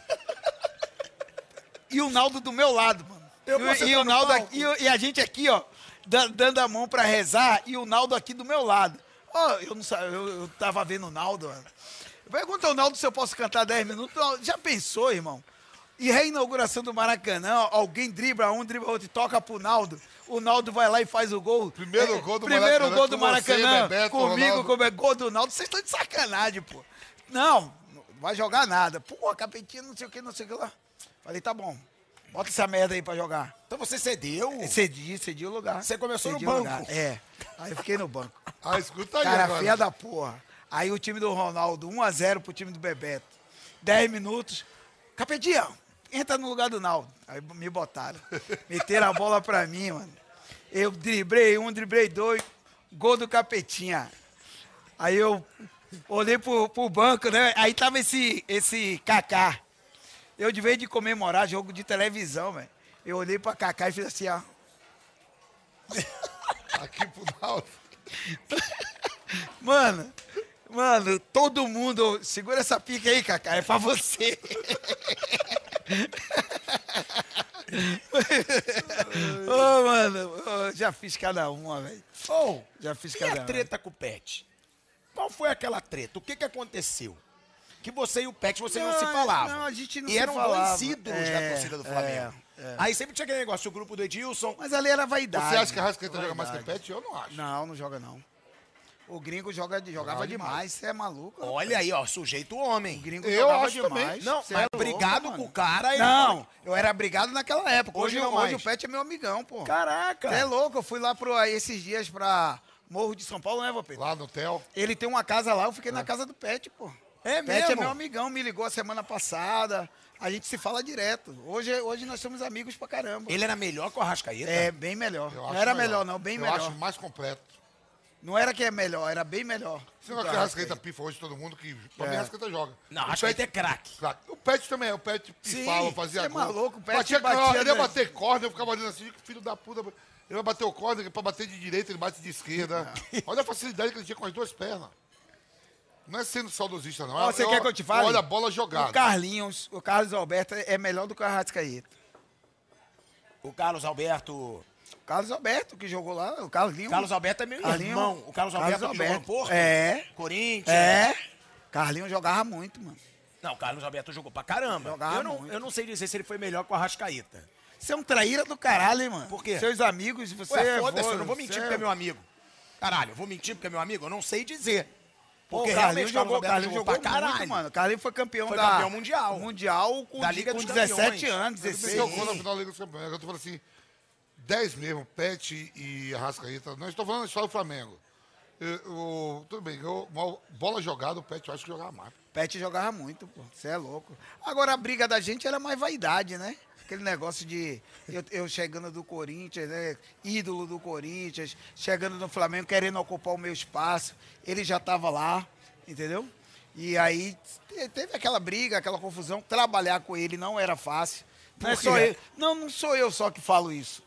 E o Naldo do meu lado, mano. Eu e, e o Naldo aqui, e, a gente aqui, ó, da- dando a mão pra rezar, e o Naldo aqui do meu lado. Ó, eu não sabia, eu, eu tava vendo o Naldo, mano. Pergunta ao Naldo se eu posso cantar 10 minutos. Já pensou, irmão? E reinauguração do Maracanã, alguém dribla um, dribla outro e toca pro Naldo. O Naldo vai lá e faz o gol. Primeiro gol do Primeiro Maracanã gol do com você, Maracanã. Bebeto, comigo, como é gol do Naldo. Vocês estão de sacanagem, pô. Não, não vai jogar nada. Pô, capetinha, não sei o que, não sei o que lá. Falei, tá bom. Bota essa merda aí pra jogar. Então você cedeu? Cedi, cedi o lugar. Você começou no Cedi o banco. lugar. É. Aí eu fiquei no banco. Ah, escuta aí Cara, agora. feia da porra. Aí o time do Ronaldo, 1x0 pro time do Bebeto. 10 minutos. Capetinha, entra no lugar do Naldo. Aí me botaram. Meteram a bola pra mim, mano. Eu driblei um, driblei dois. Gol do Capetinha. Aí eu olhei pro, pro banco, né? Aí tava esse, esse Kaká. Eu, de vez de comemorar jogo de televisão, velho. Eu olhei pra Kaká e fiz assim, ó. Aqui pro Naldo. Mano, mano, todo mundo. Segura essa pica aí, Cacá, é pra você. Ô, mano, ô, já fiz cada uma, velho. Ô, Já fiz cada a uma. treta com o Pet? Qual foi aquela treta? O que que aconteceu? Que você e o Pet, você não, Não, se falavam. não, a gente não e se eram falava. dois ídolos da É, torcida do é, Flamengo. é. Aí sempre tinha aquele negócio, o grupo do Edilson. Mas ali era vaidade. Você acha que a Rascaeta joga mais que Vaidade. Pet? Eu não acho. Não, não joga não. O gringo joga, jogava demais, você é maluco. Olha aí, ó, sujeito homem. O gringo Eu jogava acho demais. também. Não, mas é brigado louco, com o cara. ele Não, eu era brigado naquela época. Hoje Hoje, não hoje o Pet é meu amigão, pô. Caraca. Você é louco, eu fui lá pro, esses dias pra Morro de São Paulo, né, Vopeta? Lá no hotel. Ele tem uma casa lá, eu fiquei na casa do Pet, pô. É Pet é mesmo? meu amigão, me ligou a semana passada. A gente se fala direto. Hoje, hoje nós somos amigos pra caramba. Ele era melhor que o Arrascaeta? É, bem melhor. Eu Não era melhor, não, bem eu melhor. acho mais completo. Não era que é melhor, era bem melhor. Você não acha que a Rascaeta pifa hoje todo mundo que. Pra mim, a Rascaeta joga. Não, O Arrascaeta é craque. O Pet também é. O Pet pifava, Sim, fazia você é maluco, o Pet batia, batia, Ele ia bater corda, eu ficava olhando assim, filho da puta. Ele vai bater o corda, pra bater de direita, ele bate de esquerda. Olha a facilidade que ele tinha com as duas pernas. Não é sendo saudosista, não. Você quer que eu te fale? Olha a bola O jogada. Carlinhos, o Carlos Alberto é melhor do que o Arrascaeta. O Carlos Alberto. O Carlos Alberto, que jogou lá, o Carlinhos. Carlos Alberto é meu Carlinhos- irmão. O Carlos Alberto que jogou no Porto? É. Corinthians. É. Carlinhos jogava muito, mano. Não, o Carlos Alberto jogou pra caramba. Jogava eu, não, muito. eu não sei dizer se ele foi melhor que o Arrascaeta. Você é um traíra do caralho, hein, mano? Por quê? Seus amigos, você Ué, é. foda-se, eu não vou mentir você porque é meu amigo. Caralho, eu vou mentir porque é meu amigo? Eu não sei dizer. Pô, Porque o Carlinhos realmente jogou, Carlinhos jogou pra caralho. muito, mano. Carlinhos foi campeão Foi da... campeão mundial. Mundial com, Da Liga com dos 17 Campeões. anos, Ele 16. jogou na final da Liga dos Campeões. Eu tô falando assim, 10 mesmo, Pet e Arrascaeta. Não estou falando só do Flamengo. Eu, eu- tudo bem, eu, bola jogada, o Pet eu acho que jogava mais. Pet jogava muito, pô. Você é louco. Agora a briga da gente era mais vaidade, né? Aquele negócio de eu, eu chegando do Corinthians, né? ídolo do Corinthians, chegando no Flamengo, querendo ocupar o meu espaço. Ele já estava lá, entendeu? E aí te- teve aquela briga, aquela confusão. Trabalhar com ele não era fácil. Não é só eu. Não, não sou eu só que falo isso.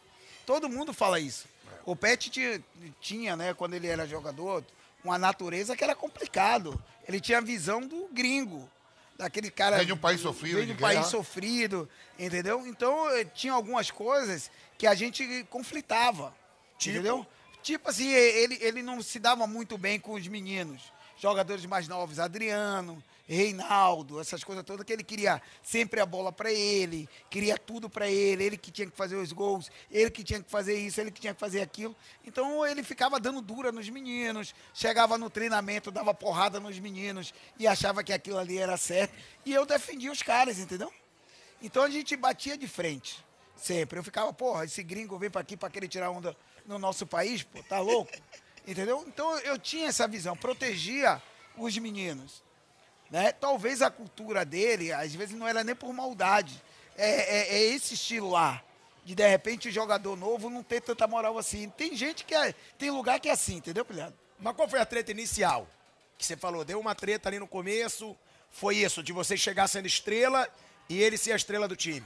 Todo mundo fala isso. O Pet tinha, tinha, né, quando ele era jogador, uma natureza que era complicado. Ele tinha a visão do gringo, daquele cara. Vem de um país sofrido, Vem de um país guerra. sofrido, entendeu? Então eh, tinha algumas coisas que a gente conflitava, entendeu? Tipo assim, eh, ele, ele não se dava muito bem com os meninos, jogadores mais novos, Adriano, Reinaldo, essas coisas todas que ele queria sempre a bola pra ele, queria tudo pra ele, ele que tinha que fazer os gols, ele que tinha que fazer isso, ele que tinha que fazer aquilo. Então ele ficava dando dura nos meninos, chegava no treinamento, dava porrada nos meninos e achava que aquilo ali era certo. E eu defendia os caras, entendeu? Então a gente batia de frente, sempre. Eu ficava, porra, esse gringo vem pra aqui pra querer tirar onda no nosso país, pô, tá louco? Entendeu? Então eu tinha essa visão, protegia os meninos. Né? Talvez a cultura dele, às vezes, não era nem por maldade. É, é- é esse estilo lá. De, de repente, o jogador novo não ter tanta moral assim. Tem gente que é. Tem lugar que é assim, entendeu, pilhado? Mas qual foi a treta inicial? Que você falou, deu uma treta ali no começo. Foi isso, de você chegar sendo estrela e ele ser a estrela do time.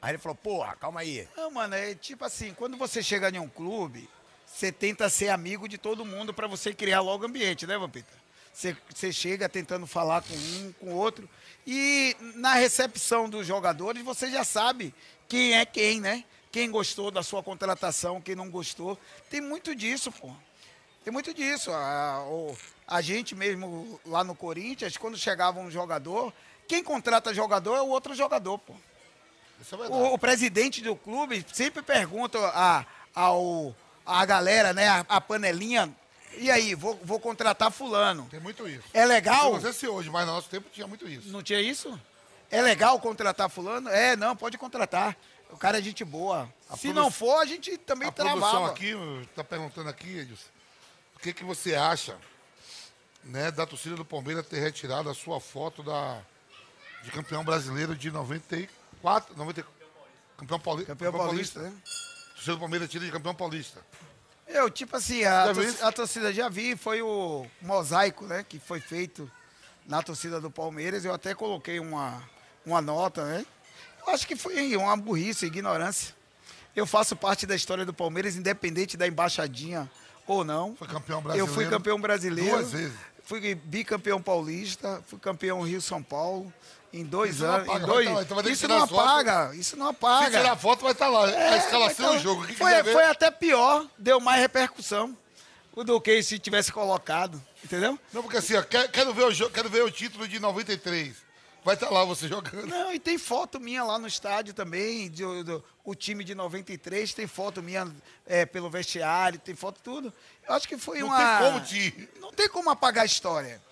Aí ele falou, porra, calma aí. Não, mano, é tipo assim, quando você chega em um clube, você tenta ser amigo de todo mundo para você criar logo ambiente, né, Vampita? Você, chega tentando falar com um, com outro. E na recepção dos jogadores, você já sabe quem é quem, né? Quem gostou da sua contratação, quem não gostou. Tem muito disso, pô. Tem muito disso. A, a gente mesmo lá no Corinthians, quando chegava um jogador, quem contrata jogador é o outro jogador, pô. É. O, o presidente do clube sempre pergunta a, ao, a galera, né, a, a panelinha, e aí, vou, vou contratar fulano. Tem muito isso. É legal? Não sei se hoje, mas no nosso tempo tinha muito isso. Não tinha isso? É legal contratar fulano? É, não, pode contratar. O cara é gente boa. A Se não for, a gente também A produção travava. aqui está perguntando aqui, Edilson, o que, que você acha né, da torcida do Palmeiras ter retirado a sua foto da, de campeão brasileiro de 94, 90, campeão, pauli, Campeão paulista, né? Torcida do Palmeiras tira de campeão paulista. Eu, tipo assim, a, Já viu torci- isso? a torcida já vi, foi o mosaico, né, que foi feito na torcida do Palmeiras. Eu até coloquei uma, uma nota, né? Eu acho que foi uma burrice, ignorância. Eu faço parte da história do Palmeiras, independente da embaixadinha ou não. Foi campeão Eu brasileiro. fui campeão brasileiro. Duas vezes. Fui bicampeão paulista, fui campeão Rio-São Paulo em dois Isso anos. apaga, em dois, tá lá, então ter que isso não apaga, isso não Se apaga. tirar foto, vai estar lá. a escalação Então, e o jogo. Quem foi, foi até pior, deu mais repercussão do que se tivesse colocado, entendeu? Não, porque assim, ó, quer- quero, ver o jogo, quero ver o título de 93. Vai estar lá você jogando. Não, e tem foto minha lá no estádio também, de- do- o time de 93, tem foto minha é, pelo vestiário, tem foto tudo. Eu acho que foi Não uma... tem como te. Não tem como apagar a história.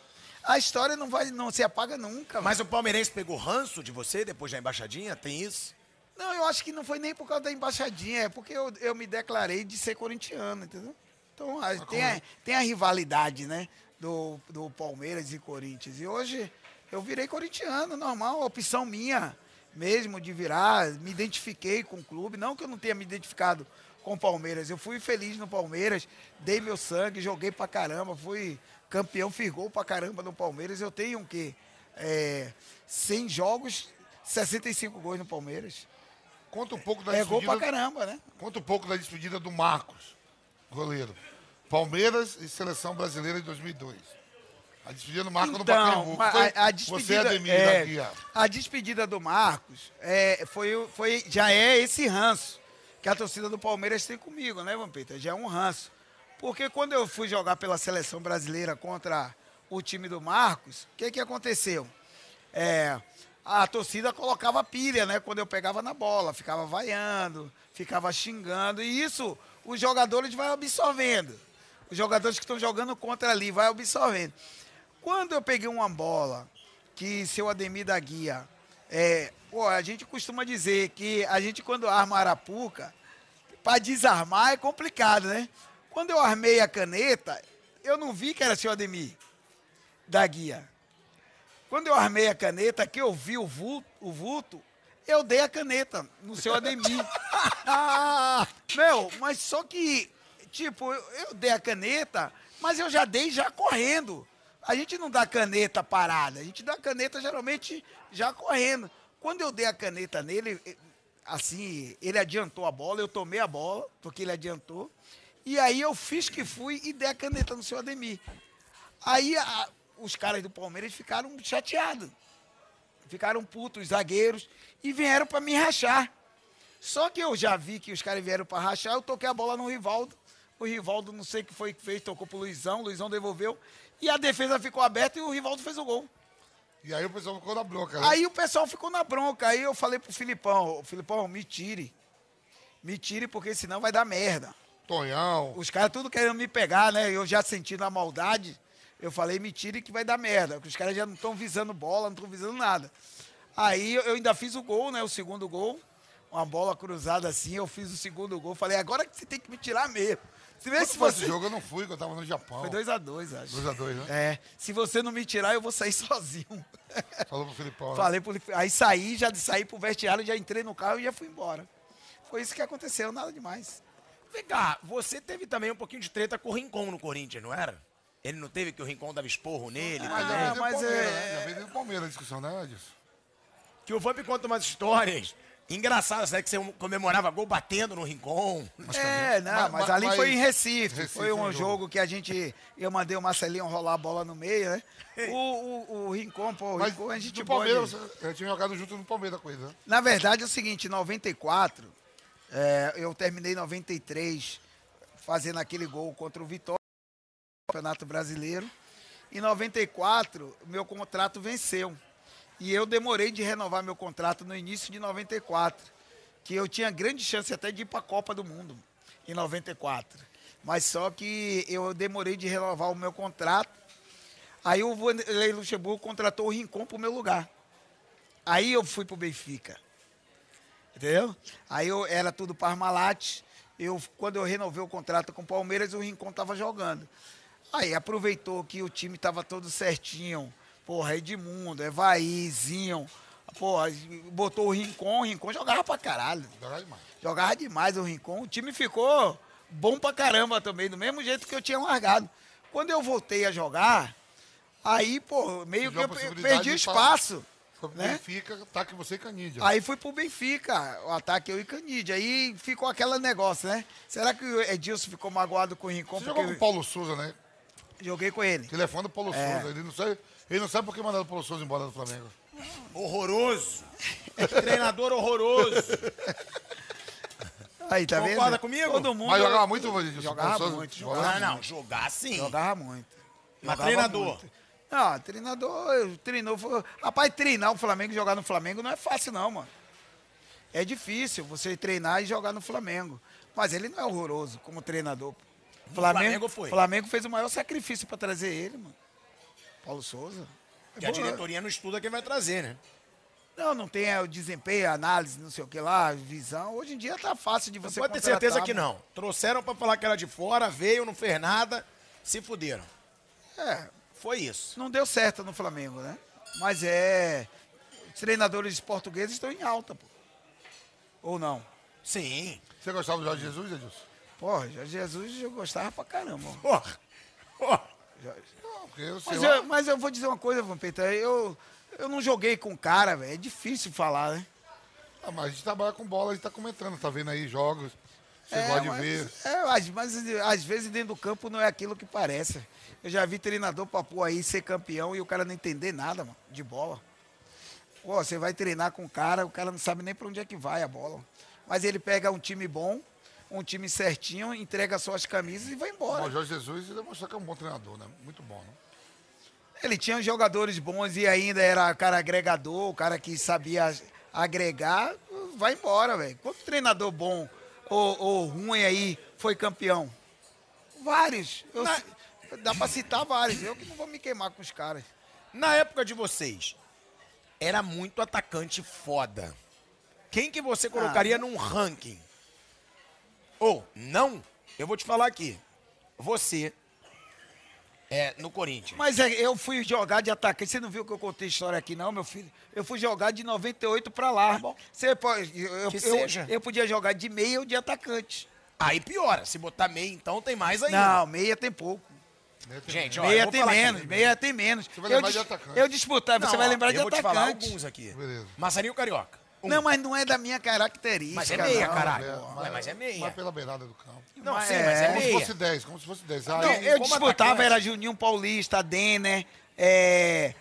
A história não vai, não se apaga nunca. Mas o palmeirense pegou ranço de você depois da embaixadinha? Tem isso? Não, eu acho que não foi nem por causa da embaixadinha, é porque eu, eu me declarei de ser corintiano, entendeu? Então, a- tem, a, tem a rivalidade, né, do, do Palmeiras e Corinthians. E hoje eu virei corintiano, normal, opção minha mesmo de virar, me identifiquei com o clube, não que eu não tenha me identificado com o Palmeiras, eu fui feliz no Palmeiras, dei meu sangue, joguei pra caramba, fui campeão, fiz gol pra caramba no Palmeiras, eu tenho o quê? É, 100 jogos, 65 gols no Palmeiras. Conta um pouco da É gol pra despedida. caramba, né? Conta um pouco da despedida do Marcos, goleiro. Palmeiras e Seleção Brasileira em 2002. A despedida do Marcos no Pacaembu. Foi a, a Você, despedida, Ademir, é, da Guia. a despedida do Marcos é, foi, foi, já é esse ranço que a torcida do Palmeiras tem comigo, né, Vampeta? Já é um ranço. Porque quando eu fui jogar pela seleção brasileira contra o time do Marcos, o que, que aconteceu? É, a torcida colocava pilha, né? Quando eu pegava na bola, ficava vaiando, ficava xingando. E isso os jogadores vão absorvendo. Os jogadores que estão jogando contra ali vai absorvendo. Quando eu peguei uma bola que seu Ademir da Guia, é, pô, a gente costuma dizer que a gente quando arma a arapuca, para desarmar é complicado, né? Quando eu armei a caneta, eu não vi que era seu Ademir da Guia. Quando eu armei a caneta, que eu vi o vulto, o vulto eu dei a caneta no seu Ademir. Meu, mas só que, tipo, eu, eu dei a caneta, mas eu já dei já correndo. A gente não dá caneta parada, a gente dá caneta geralmente já correndo. Quando eu dei a caneta nele, eh, assim, ele adiantou a bola, eu tomei a bola, porque ele adiantou. E aí eu fiz que fui e dei a caneta no seu Ademir. Aí a- os caras do Palmeiras ficaram chateados. Ficaram putos, os zagueiros, e vieram para me rachar. Só que eu já vi que os caras vieram para rachar, eu toquei a bola no Rivaldo. O Rivaldo, não sei o que foi que fez, tocou pro Luizão, o Luizão devolveu. E a defesa ficou aberta e o Rivaldo fez o gol. E aí o pessoal ficou na bronca. né? Aí o pessoal ficou na bronca. Aí eu falei pro Filipão, "Ô, Filipão, me tire. Me tire, porque senão vai dar merda. Tonhão. Os caras tudo querendo me pegar, né? Eu já senti na maldade. Eu falei, me tire que vai dar merda. Porque os caras já não estão visando bola, não estão visando nada. Aí eu ainda fiz o gol, né? O segundo gol. Uma bola cruzada assim, eu fiz o segundo gol. Falei, agora que você tem que me tirar mesmo. Se vê se você. jogo, eu não fui, que eu tava no Japão. Foi 2x2, acho. 2x2, né? É. Se você não me tirar, eu vou sair sozinho. Falou pro Filipão. né? Falei pro Aí saí, já saí pro vestiário, já entrei no carro e já fui embora. Foi isso que aconteceu, nada demais. Vem cá, você teve também um pouquinho de treta com o Rincon no Corinthians, não era? Ele não teve que o Rincon dava esporro nele? Mas já também? mas Palmeiras, é-? Já veio do Palmeiras a discussão, né, Edilson? Que o Vamp conta umas histórias engraçadas, né? Que você comemorava gol batendo no Rincon. É, não, Mas- mas, mas- ali mas- foi em Recife. Recife foi um um jogo. jogo. que a gente. Eu mandei o Marcelinho rolar a bola no meio, né? O, o, o Rincon, pô, o Mas Rincon a gente Palmeiras, eu tinha jogado junto no Palmeiras ele, né? Na verdade é o seguinte, em 94, é, eu terminei em 93 fazendo aquele gol contra o Vitória no Campeonato Brasileiro. Em 94, meu contrato venceu. E eu demorei de renovar meu contrato no início de 94. Que eu tinha grande chance até de ir para a Copa do Mundo em 94. Mas só que eu demorei de renovar o meu contrato. Aí o Vanderlei Luxemburgo contratou o Rincon para o meu lugar. Aí eu fui pro Benfica. Entendeu? Aí eu era tudo Parmalat. Eu, quando eu renovei o contrato com o Palmeiras, o Rincon tava jogando. Aí aproveitou que o time tava todo certinho. Porra, Edmundo, Evaizinho. Porra, botou o Rincon, o Rincon jogava pra caralho. Jogava demais. Jogava demais o Rincon. O time ficou bom pra caramba também, do mesmo jeito que eu tinha largado. Quando eu voltei a jogar, aí, pô, meio que eu perdi o espaço. Foi pro Né? Benfica, tá que você e Canídia. Aí fui pro Benfica, o ataque eu e Canidia. Aí ficou aquele negócio, né? Será que o Edilson ficou magoado com o Rincon? Você jogou com o Paulo Souza, né? Joguei com ele. Ele fã do Paulo É. Souza. Ele não sabe, ele não sabe por que mandaram o Paulo Souza embora do Flamengo. Horroroso. Treinador horroroso. Aí, tá vendo? Concorda comigo? Todo mundo. Mas jogava muito, Edilson, Jogava Souza? muito, Jogava Não, não, jogar sim. Jogava muito. Mas Jogava treinador? muito. Não, treinador, treinou. foi- Rapaz, treinar o Flamengo e jogar no Flamengo não é fácil, não, mano. É difícil você treinar e jogar no Flamengo. Mas ele não é horroroso como treinador. pô. Flamengo foi. Flamengo fez o maior sacrifício pra trazer ele, mano. Paulo Souza. Que a diretoria não estuda quem vai trazer, né? Não, não tem é, o desempenho, a análise, não sei o que lá, visão. Hoje em dia tá fácil de você Pode ter certeza que mano. não. Trouxeram pra falar que era de fora, veio, não fez nada, se fuderam. É, Foi isso. não deu certo no Flamengo, né? Mas é. Os treinadores portugueses estão em alta, pô. Ou não? Sim. Você gostava do Jorge Jesus, Edilson? Porra, Jorge Jesus eu gostava pra caramba. Porra. Porra. Porque eu Mas eu, mas eu vou dizer uma coisa, Vampeta. Eu, eu não joguei com o cara, velho. É difícil falar, né? Ah, mas a gente trabalha com bola, a gente tá comentando, tá vendo aí jogos. Você É, gosta de mas- ver. É, mas, mas às vezes dentro do campo não é aquilo que parece. Eu já vi treinador pra pôr aí ser campeão e o cara não entender nada, mano, de bola. Pô, você vai treinar com o cara, o cara não sabe nem pra onde é que vai a bola. Mas ele pega um time bom, um time certinho, entrega suas camisas e vai embora. Bom, o Jorge Jesus demonstrou que é um bom treinador, né? Muito bom, né? Ele tinha jogadores bons e ainda era cara agregador, o cara que sabia agregar, vai embora, velho. Quanto treinador bom ou, ou ruim aí foi campeão? Vários. Eu Na- Dá pra citar vários. Eu que não vou me queimar com os caras. Na época de vocês, era muito atacante foda. Quem que você colocaria num ranking? Ou, não, eu vou te falar aqui. Você é no Corinthians. Mas é, eu fui jogar de atacante. Você não viu que eu contei história aqui, não, meu filho? Eu fui jogar de 98 pra lá. bom. Você pode, eu, Que eu- seja. eu podia jogar de meia ou de atacante. Aí piora. Se botar meia, então tem mais ainda. Não, meia tem pouco. Gente, ó, eu Meia tem menos, meia tem menos. Você vai eu, lembrar de atacante. eu disputar, você vai lembrar de eu vou te falar atacante. alguns aqui. Beleza. Massarinho Carioca. Um. Não, mas não é da minha característica. Mas é meia, não. caralho. É, Mas- mas é meia. Mas pela beirada do campo. Não, Mas sim, é- mas é Como se meia. fosse 10, como se fosse 10. Não, Aí, eu disputava, atacante. era Juninho Paulista, Denner, é,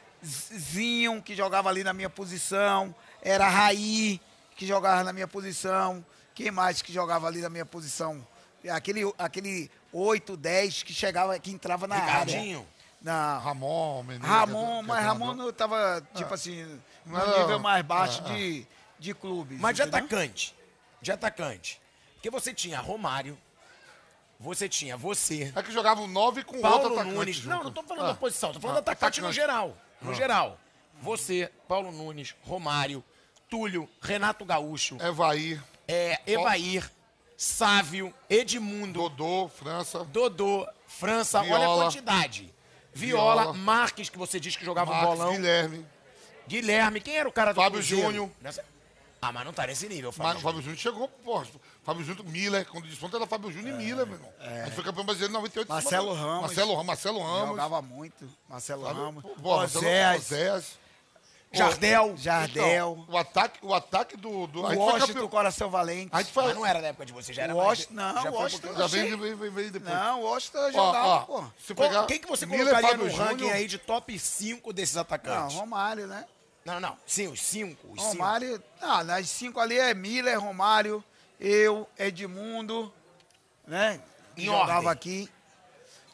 Zinho, que jogava ali na minha posição, era Raí, que jogava na minha posição, quem mais que jogava ali na minha posição? Aquele, aquele 8, 10 que chegava, que entrava na Ricardinho. área. Não, Ramon, Menezes. Ramon, que é mas Ramon não tava, tipo assim, no Não nível mais baixo ah, de, de clubes. Mas de entendeu? atacante. De atacante. Porque você tinha Romário, você tinha você, É que jogava um 9 com outro Paulo atacante Nunes. junto. Não, não tô falando Ah, da posição, tô falando ah, atacante, no geral. No geral. Você, Paulo Nunes, Romário, Túlio, Renato Gaúcho, Evair, é, Evair, Sávio, Edmundo, Dodô, França, Dodô, França, olha a Viola. quantidade. Viola, Viola. Marques, que você diz que jogava um Marcos, bolão. Guilherme. Guilherme, quem era o cara do Fábio Cruzeiro? Júnior. Nessa- Ah, mas não tá nesse nível, Mas Fábio. o Fábio Júnior chegou, pô. Fábio Júnior, Miller, quando desponta era Fábio Júnior e Miller, meu irmão. A gente foi campeão brasileiro em 98. É. Marcelo Ramos. Marcelo, Ramos, Marcelo Ramos. Jogava muito, Marcelo sabe? Ramos, Pô, Oséias. Jardel. Jardel, Então, o ataque, o ataque do. do a o foi Washington, campeão. Coração Valente. A gente foi. Mas não era da época de você, já era O mais... Washington- não, já o foi Washington- pouquinho- Já vem, vem, vem, vem depois. Não, o Washington Ó, jogava, ó, pô. se pegar quem que você Miller, colocaria Fábio no ranking Júnior, aí de top 5 desses Não, atacantes? Romário, né? Não, não. Sim, os 5. Os cinco. Romário, ah, nas cinco ali é Miller, Romário, eu, Edmundo, né? Em jogava ordem. aqui.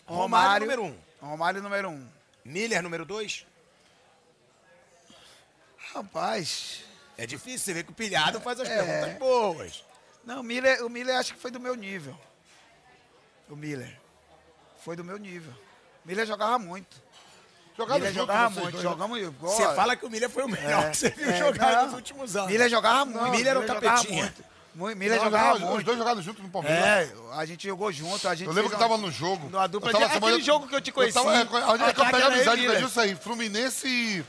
Romário, número um. Romário número um. Miller, número 2. Rapaz, É difícil, você vê que o pilhado faz as É. perguntas boas. não, o Miller, o Miller acho que foi do meu nível. O Miller. Foi do meu nível. O Miller jogava muito. Jogaram Miller junto jogava vocês muito, dois, né? jogamos igual. Você fala que o Miller foi o melhor que você viu É, jogar não. nos últimos anos. Miller jogava muito. Miller era o jogava capetinha. muito. Mu- Miller Não, jogava não, muito. Os dois jogaram junto no Palmeiras. É, a gente jogou junto. A gente Eu lembro que eu tava no jogo. Numa dupla Eu tava de- aquele jogo que eu te conheci, tava, é, onde é que eu era amizade com isso aí? Fluminense e...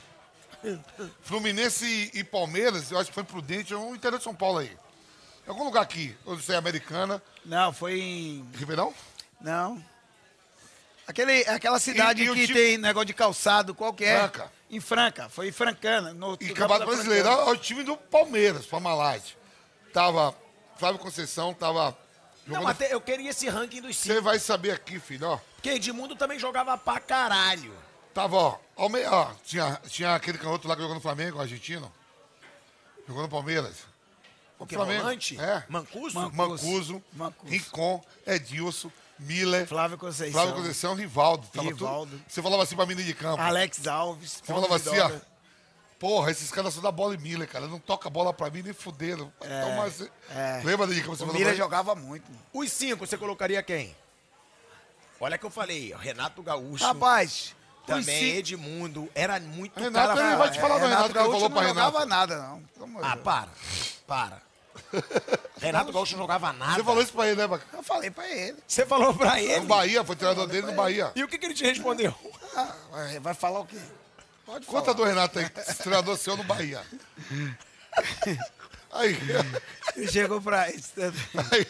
Fluminense e Palmeiras, eu acho que foi prudente, é um interior de São Paulo aí. Em algum lugar aqui, eu não sei, Americana, Não, foi em. Ribeirão? Não. Aquele, aquela cidade E- e que time- tem negócio de calçado, qual que é? Franca. Em Franca, foi em Francana. No, E Campeonato Brasileiro, é o time do Palmeiras, Parmalat. Tava Flávio Conceição, tava Não, até eu queria esse ranking dos Você cinco. vai saber aqui, filho, ó. Porque Edmundo também jogava pra caralho. Tava, ó, ao meio, ó, tinha, tinha aquele canhoto lá que jogou no Flamengo, argentino. Jogou no Palmeiras. O que, Flamengo. volante? É. Mancuso? Man- Mancuso, Mancuso. Rincon, Edilson, Miller, Flávio Conceição. Flávio Conceição, Rivaldo. Tava Rivaldo. tudo- você falava assim pra menino de campo. Alex Alves. Você falava assim, ó. Porra, esses caras só dá bola em Miller, cara. Não toca bola pra mim nem fuderam. Então, mas, é. Lembra de como você O falou? Miller pra mim? jogava muito. Os cinco, você colocaria quem? Olha que eu falei, Renato Gaúcho. Rapaz, os também cinco- Edmundo. Era muito Renato, cara. ele vai te falar do Renato, que ele Gaúcho falou não pra jogava Renato. nada, não. Pelo amor de Ah, para. Para. Renato Gaúcho não jogava nada. Você falou isso pra ele, né? Eu falei pra ele. Você falou pra No ele? Bahia, foi treinador dele no Bahia. E o que, que ele te respondeu? Ah, vai- falar o quê? Pode Conta falar. do Renato aí, treinador seu no Bahia. Aí, Ele chegou pra ele. aí,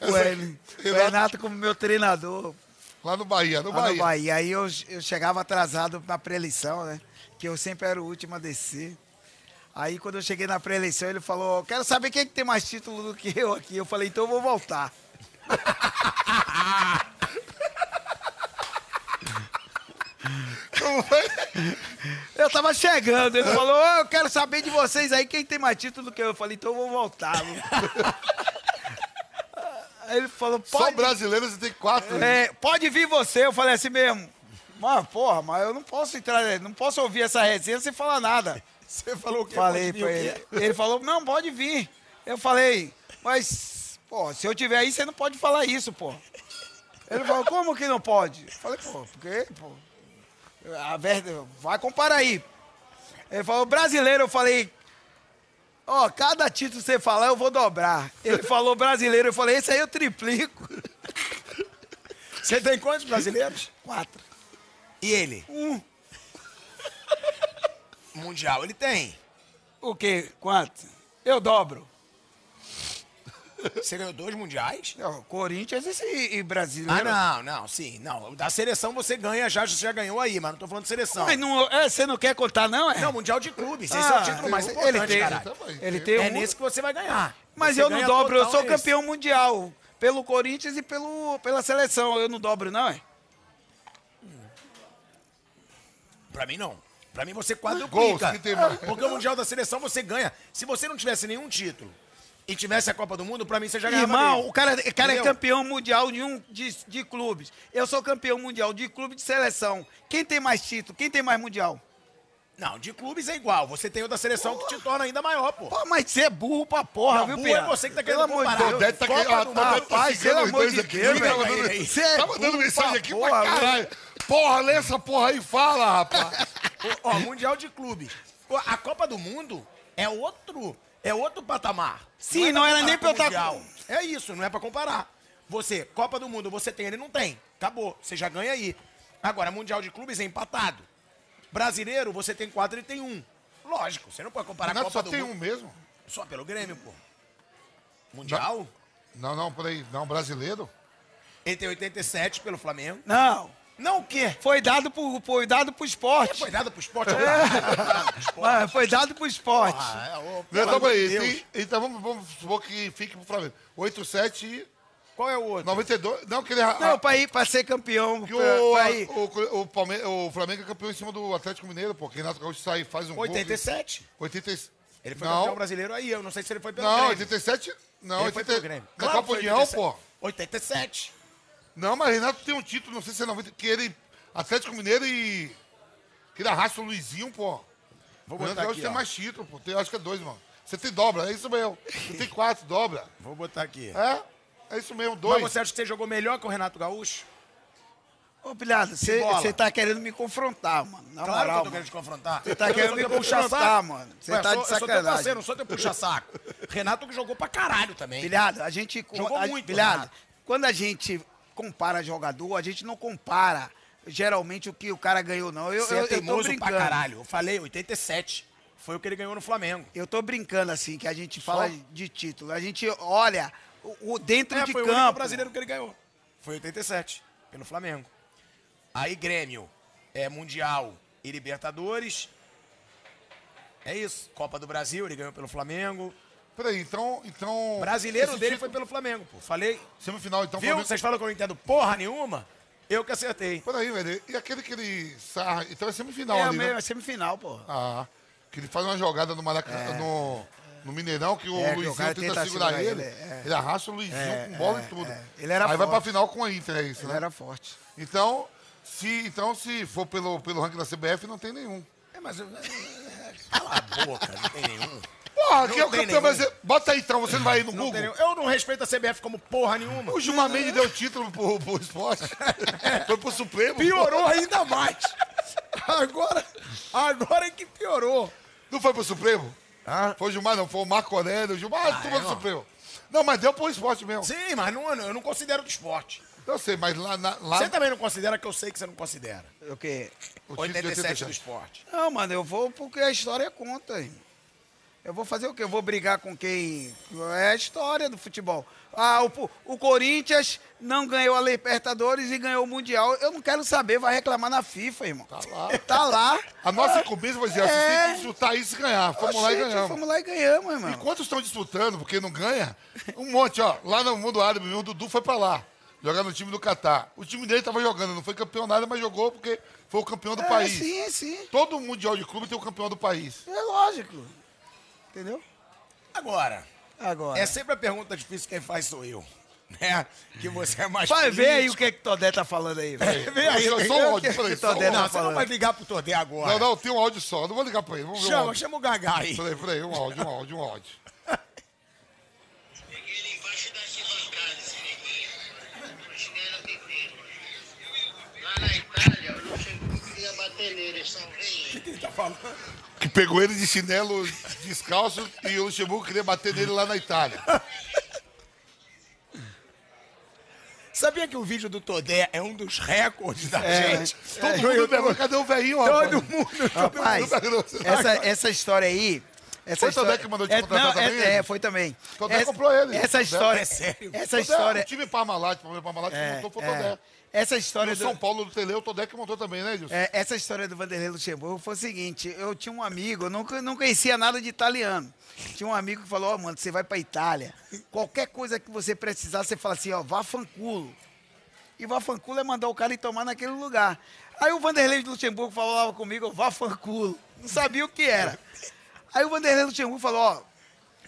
aí, O Hélio- o Renato como meu treinador lá no Bahia, no lá Bahia. no Bahia. Aí eu, eu chegava atrasado na pré-eleição, né? Que eu sempre era o último a descer. Aí quando eu cheguei na pré-eleição, ele falou, quero saber quem é que tem mais título do que eu aqui. Eu falei, então eu vou voltar. Eu tava chegando, ele falou, "Ô, eu quero saber de vocês aí quem tem mais título do que eu. Eu falei, então eu vou voltar. Aí ele falou, Só pode, brasileiro você tem quatro. é, pode vir você. Eu falei assim mesmo. Mas, porra, mas eu não posso entrar, não posso ouvir essa resenha sem falar nada. Você falou o quê? Falei pra ele. Ele falou, não, pode vir. Eu falei, mas, pô, se eu tiver aí, você não pode falar isso, pô. Ele falou, como que não pode? Eu falei, pô, porque, pô, a verdade, vai comparar aí. Ele falou, brasileiro, eu falei, ó, cada título que você falar, eu vou dobrar. Ele falou brasileiro, eu falei, esse aí eu triplico. Você tem quantos brasileiros? Quatro. E ele? Um. Mundial ele tem. O quê? Quanto? Eu dobro. Você ganhou dois mundiais? Ó, Corinthians e, e Ah, brasileiro. não, não, sim. Não, da seleção você ganha já, você já ganhou aí, mas não tô falando de seleção. Mas não, é, você não quer contar, não? É? Não, Mundial de Clubes. Esse é Ah, o título mais ele importante, tem- caralho. Ele tem É um, nesse que você vai ganhar. mas Você eu não dobro, eu sou campeão mundial. Pelo Corinthians e pelo, pela seleção. Eu não dobro, não, é? Pra mim, não. Pra mim, você Gols, quadruplica. mais. Porque o Mundial da Seleção você ganha. Se você não tivesse nenhum título e tivesse a Copa do Mundo, pra mim você já ganhava Irmão, o cara, o cara é campeão mundial de, um, de, de clubes. Eu sou campeão mundial de clube de seleção. Quem tem mais título? Quem tem mais mundial? Não, de clubes é igual. Você tem o da seleção que te torna ainda maior, pô. Pô, mas você é burro pra porra, Não, viu, burro Pia? é você que tá Pelo querendo amor de comparar. Deus. Tá querendo- do ah, tá- tá Rapaz, pelo amor de. Deus, Tá velho. é Tá mandando burro mensagem aqui porra, pra caralho. Porra, lê essa porra aí e fala, rapaz. Ó, Mundial de Clubes. A Copa do Mundo é outro, é outro patamar. Sim, é não era nem pra eu tá Mundial. É isso, não é pra comparar. Você, Copa do Mundo, você tem, ele não tem. Acabou, você já ganha aí. Agora, Mundial de Clubes é empatado. Brasileiro, você tem quatro e tem um. Lógico, você não pode comparar a Renato Copa só do tem Mundo um mesmo. só pelo Grêmio, pô. Mundial, Não, não, peraí. Não, brasileiro? ele tem 87 pelo Flamengo. Não, Não o quê? foi dado pro, foi dado pro esporte. Foi dado pro esporte. É. Mas foi dado pro esporte. Ah, é, Não, então, peraí. Então vamos, vamos supor que fique pro Flamengo. 87 e Qual é o outro? 92. Não, que ele. Não, pra ir, pra ser campeão. Que pra- o, pra ir- o, o, Palme- o Flamengo é campeão em cima do Atlético Mineiro, pô. Que Renato Gaúcho sai e faz um gol. 87. que- 87. Ele foi não, campeão brasileiro aí, eu não sei se ele foi pelo Não, Grêmio. 87. Não, ele foi 80, pelo Grêmio. Na Claro Copa União, 87. pô. 87. Não, mas Renato tem um título, não sei se é 90. Que ele. Atlético Mineiro e. Que ele arrasta o Luizinho, pô. Vou O Renato botar Gaúcho aqui, tem ó. mais título, pô. Tem, acho que é dois, mano. Você tem dobra, é isso mesmo. Você tem quatro, dobra. Vou botar aqui. É? É isso mesmo, Mas dois. você acha que você jogou melhor que o Renato Gaúcho? Ô, pilhado, você tá querendo me confrontar, mano. Na claro que moral, eu tô mano. querendo te confrontar. Você tá Eu querendo me confrontar, mano. Você tá sou, de Eu sou teu sacanagem. parceiro, não sou teu puxa-saco. Renato que jogou pra caralho também. Pilhado, a gente. Jogou a, muito, Pilhado, quando a gente compara jogador, a gente não compara geralmente o que o cara ganhou, não. Eu, Você eu, é eu tô teimoso pra brincando. caralho. Eu falei, 87. Foi o que ele ganhou no Flamengo. Eu tô brincando assim, que a gente fala de título. A gente olha o, o dentro É, de foi o único campo. brasileiro que ele ganhou. Foi 87, pelo Flamengo. Aí Grêmio, é Mundial e Libertadores. É isso. Copa do Brasil, ele ganhou pelo Flamengo. Peraí, então. então brasileiro dele título- foi pelo Flamengo, pô. Falei. Semifinal, então. Viu? Flamengo- Vocês falam que eu não entendo porra nenhuma? Eu que acertei. Peraí, velho. E aquele que ele. Então é semifinal É, ali, né? é semifinal, pô. Ah, que ele faz uma jogada no Maracanã, no, no Mineirão, que o É, que o Luizinho tenta, tenta segurar, ele. ele, é. Ele arrasta o Luizinho É, com bola é, e tudo. é. Ele era Aí vai pra forte. final com a Inter, é isso, Ele né? era forte. Então, se, então, se for pelo, pelo ranking da CBF, não tem nenhum. É, mas. eu- Cala a boca, não tem nenhum. Porra, que é o campeão brasileiro. Bota aí então, você não vai ir no Não Google? Eu não respeito a CBF como porra nenhuma. O Gilmar Mendes deu título pro, pro esporte. Foi pro Supremo. Piorou ainda mais. Agora, agora é que piorou. Não foi pro Supremo? Ah. Foi o Gilmar, não. Foi o Marco Aurélio. O Gilmar, ah, é, pro. Supremo. Não, mas deu pro esporte mesmo. Sim, mas não, eu não considero do esporte. Eu sei, mas lá... na- lá Você também não considera que eu sei que você não considera. O quê? o título de 87 do esporte. Não, mano, eu vou porque a história conta. hein. Eu vou fazer o quê? Eu vou brigar com quem? É a história do futebol. Ah, o, o Corinthians não ganhou a Libertadores e ganhou o Mundial. Eu não quero saber, vai reclamar na FIFA, irmão. Tá lá. Tá lá. A nossa incumbência vai dizer, É. têm que disputar isso e ganhar. Fomos lá e Oxente, ganhamos. Fomos lá e ganhamos, irmão. Enquanto estão disputando, porque não ganha, um monte, ó. Lá no mundo árabe, o Dudu foi pra lá. Jogar no time do Catar. O time dele tava jogando, não foi campeão nada, mas jogou porque foi o campeão do É, país. sim, sim. Todo mundial de clube tem o campeão do país. É lógico. Entendeu? Agora, Agora. é sempre a pergunta difícil quem faz sou eu. Né? Que você é mais Vai ver aí o político. que é que Todé tá falando aí, velho. Vem aí, Só- vem só aí. um áudio, peraí, só Todé Não, áudio. você não vai ligar pro Todé agora. Não, não, tem um áudio só. Não vou ligar pra ele. Vamos ver um Chama, áudio. chama o Gagá aí. Peraí, peraí, um áudio, um áudio, um áudio. Peguei ele embaixo da arquibancada, esse neguinho. Imaginei ele atendendo. Lá na Itália, o Luxemburgo queria bater nele, eles são veios. O que ele tá falando? Que pegou ele de chinelo descalço e o Luxemburgo queria bater nele lá na Itália. Sabia que o vídeo do Todé é um dos recordes da É. gente? Todo mundo perguntou, cadê o velhinho, rapaz? Todo mundo. Rapaz, essa, essa história aí. Essa Foi o história, Todé que mandou te é, contratar não, também, É, é, foi também. Todé essa, comprou ele. Essa história. é sério? Essa Todé, história. O time Parmalat, o Parmalat É, montou foi o é. Todé. Essa história No do. São Paulo do Tele, o Todé que montou também, né, Edilson? É, essa história do Vanderlei Luxemburgo foi o seguinte: eu tinha um amigo, eu nunca, não conhecia nada de italiano. Tinha um amigo que falou: Ó, mano, você vai pra Itália, qualquer coisa que você precisar, você fala assim: ó, vá fanculo. E vá fanculo é mandar o cara ir tomar naquele lugar. Aí o Vanderlei Luxemburgo falava comigo: vá fanculo. Não sabia o que era. Aí o Vanderlei Luxemburgo falou: ó,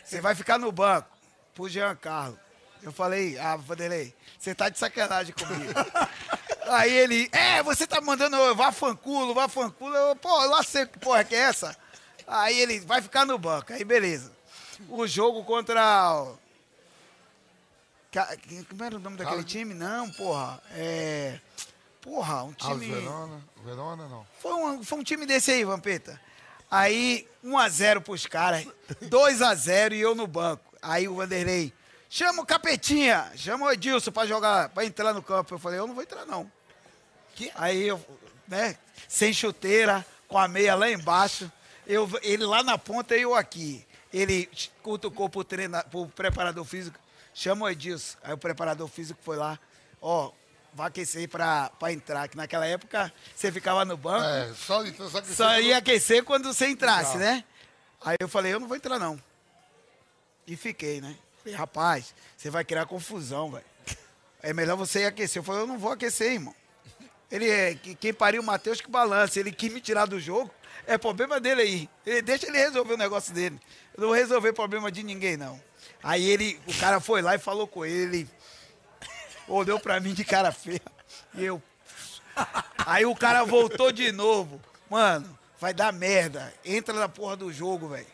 você vai ficar no banco pro Giancarlo. Eu falei, ah, Vanderlei, você tá de sacanagem comigo. Aí ele, é, você tá mandando eu vá fanculo, vá fanculo. Eu, pô, eu lá sei que porra que é essa. Aí ele vai ficar no banco. Aí beleza. O jogo contra. o- Como era o nome daquele time? Não, porra. É. Porra, um Ah, time. Verona. Verona, não. Foi um, foi um time desse aí, Vampeta. Aí, 1x0 pros caras, 2x0 e eu no banco. Aí o Vanderlei, chama o Capetinha, chama o Edilson pra jogar, pra entrar no campo. Eu falei, eu não vou entrar não. Aí eu, né, sem chuteira, com a meia lá embaixo, eu, ele lá na ponta e eu aqui. Ele cutucou pro, treina, pro preparador físico, chama o Edilson. Aí o preparador físico foi lá, ó, vai aquecer pra, pra entrar. Que naquela época você ficava no banco, É, só, só só ia aquecer quando você entrasse, né? Aí eu falei, eu não vou entrar não. E fiquei, né? Falei, rapaz, você vai criar confusão, velho. É melhor você ir aquecer. Eu falei, eu não vou aquecer, irmão. Ele é, que- quem pariu o Matheus que balança. Ele quis me tirar do jogo, é problema dele aí. Ele, deixa ele resolver o negócio dele. Eu não vou resolver problema de ninguém, não. Aí ele, o cara foi lá e falou com ele. Olhou pra mim de cara feia. E eu, Aí o cara voltou de novo. Mano, vai dar merda. Entra na porra do jogo, velho.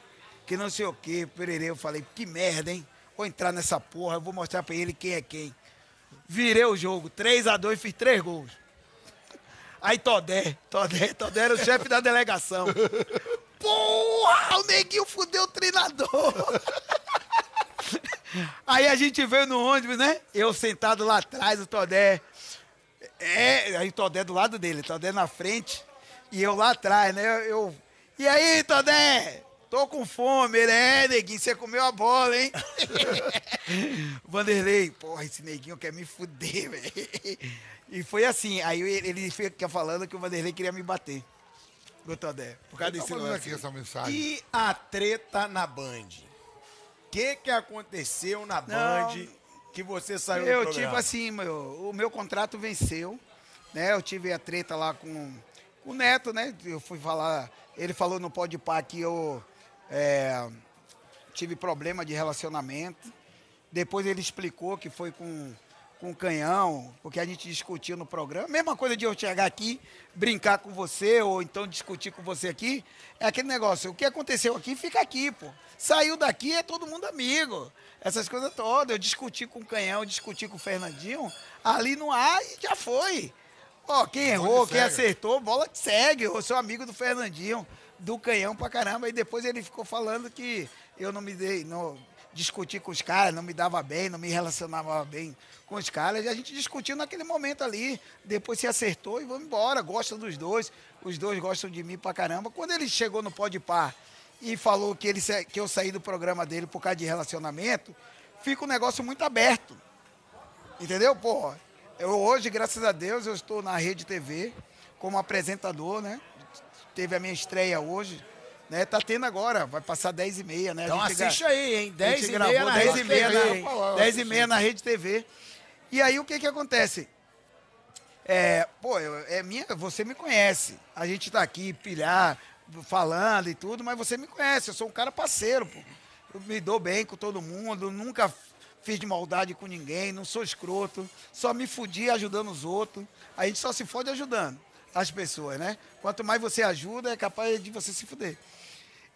Que não sei o quê, pererê. Eu falei, que merda, hein? Vou entrar nessa porra, eu vou mostrar pra ele quem é quem. Virei o jogo, 3x2, fiz três gols. Aí Todé, Todé, Todé era o chefe da delegação. Porra, o neguinho fudeu o treinador. Aí a gente veio no ônibus, né? Eu sentado lá atrás, o Todé. É, aí o Todé do lado dele, Todé na frente e eu lá atrás, né? Eu, e aí, Todé? Tô com fome, ele é, neguinho, você comeu a bola, hein? Vanderlei, porra, esse neguinho quer me fuder, velho. E foi assim, aí ele fica falando que o Vanderlei queria me bater. O Todé, por causa Tá desse lance. essa mensagem. E a treta na Band? Que que aconteceu na Band que você saiu do Eu programa? tive assim, meu, o meu contrato venceu, né? Eu tive a treta lá com, com o Neto, né? Eu fui falar, ele falou no Pode Pá que eu é, tive problema de relacionamento. Depois ele explicou que foi com, com canhão, porque a gente discutiu no programa. Mesma coisa de eu chegar aqui, brincar com você, ou então discutir com você aqui. É aquele negócio, o que aconteceu aqui, fica aqui, pô. Saiu daqui, é todo mundo amigo. Essas coisas todas. Eu discuti com o canhão, discuti com o Fernandinho, ali no ar e já foi. Ó, quem errou, quem acertou, bola que segue. Eu sou amigo do Fernandinho, do canhão pra caramba. E depois ele ficou falando que eu não me dei, não discuti com os caras, não me dava bem, não me relacionava bem com os caras. E a gente discutiu naquele momento ali. Depois se acertou e vamos embora. Gosta dos dois. Os dois gostam de mim pra caramba. Quando ele chegou no Pode Par e falou que, ele, que eu saí do programa dele por causa de relacionamento, fica um negócio muito aberto. Entendeu? Pô, eu hoje, graças a Deus, eu estou na Rede TV como apresentador, né? Teve a minha estreia hoje, né? Tá tendo agora, vai passar 10 e meia, né? Então gente gra- assiste aí, hein? a 10 gente e gravou meia na 10 Rede e meia TV, na, hein? 10 e meia na Rede TV. E aí o que que acontece? É, pô, é minha, você me conhece. A gente tá aqui, pilhar, falando e tudo, mas você me conhece. Eu sou um cara parceiro, pô. Eu me dou bem com todo mundo, nunca fiz de maldade com ninguém, não sou escroto, só me fudi ajudando os outros. A gente só se fode ajudando as pessoas, né? Quanto mais você ajuda, é capaz de você se fuder.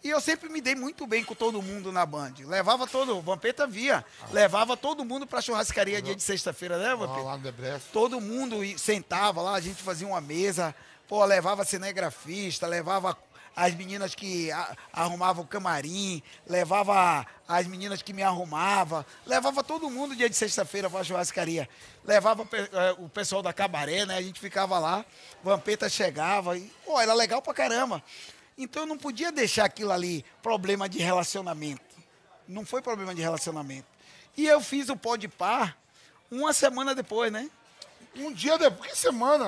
E eu sempre me dei muito bem com todo mundo na Band. Levava todo, o Vampeta via, levava todo mundo pra churrascaria dia de sexta-feira, né, Vampeta? lá no. Todo mundo sentava lá, a gente fazia uma mesa, pô, levava cinegrafista, levava as meninas que arrumavam o camarim, levava as meninas que me arrumavam, levava todo mundo dia de sexta-feira pra churrascaria. Levava eh, o pessoal da cabaré, né? A gente ficava lá, Vampeta chegava e, pô, era legal pra caramba. Então eu não podia deixar aquilo ali problema de relacionamento. Não foi problema de relacionamento. E eu fiz o pó de par uma semana depois, né? Um dia depois, que semana?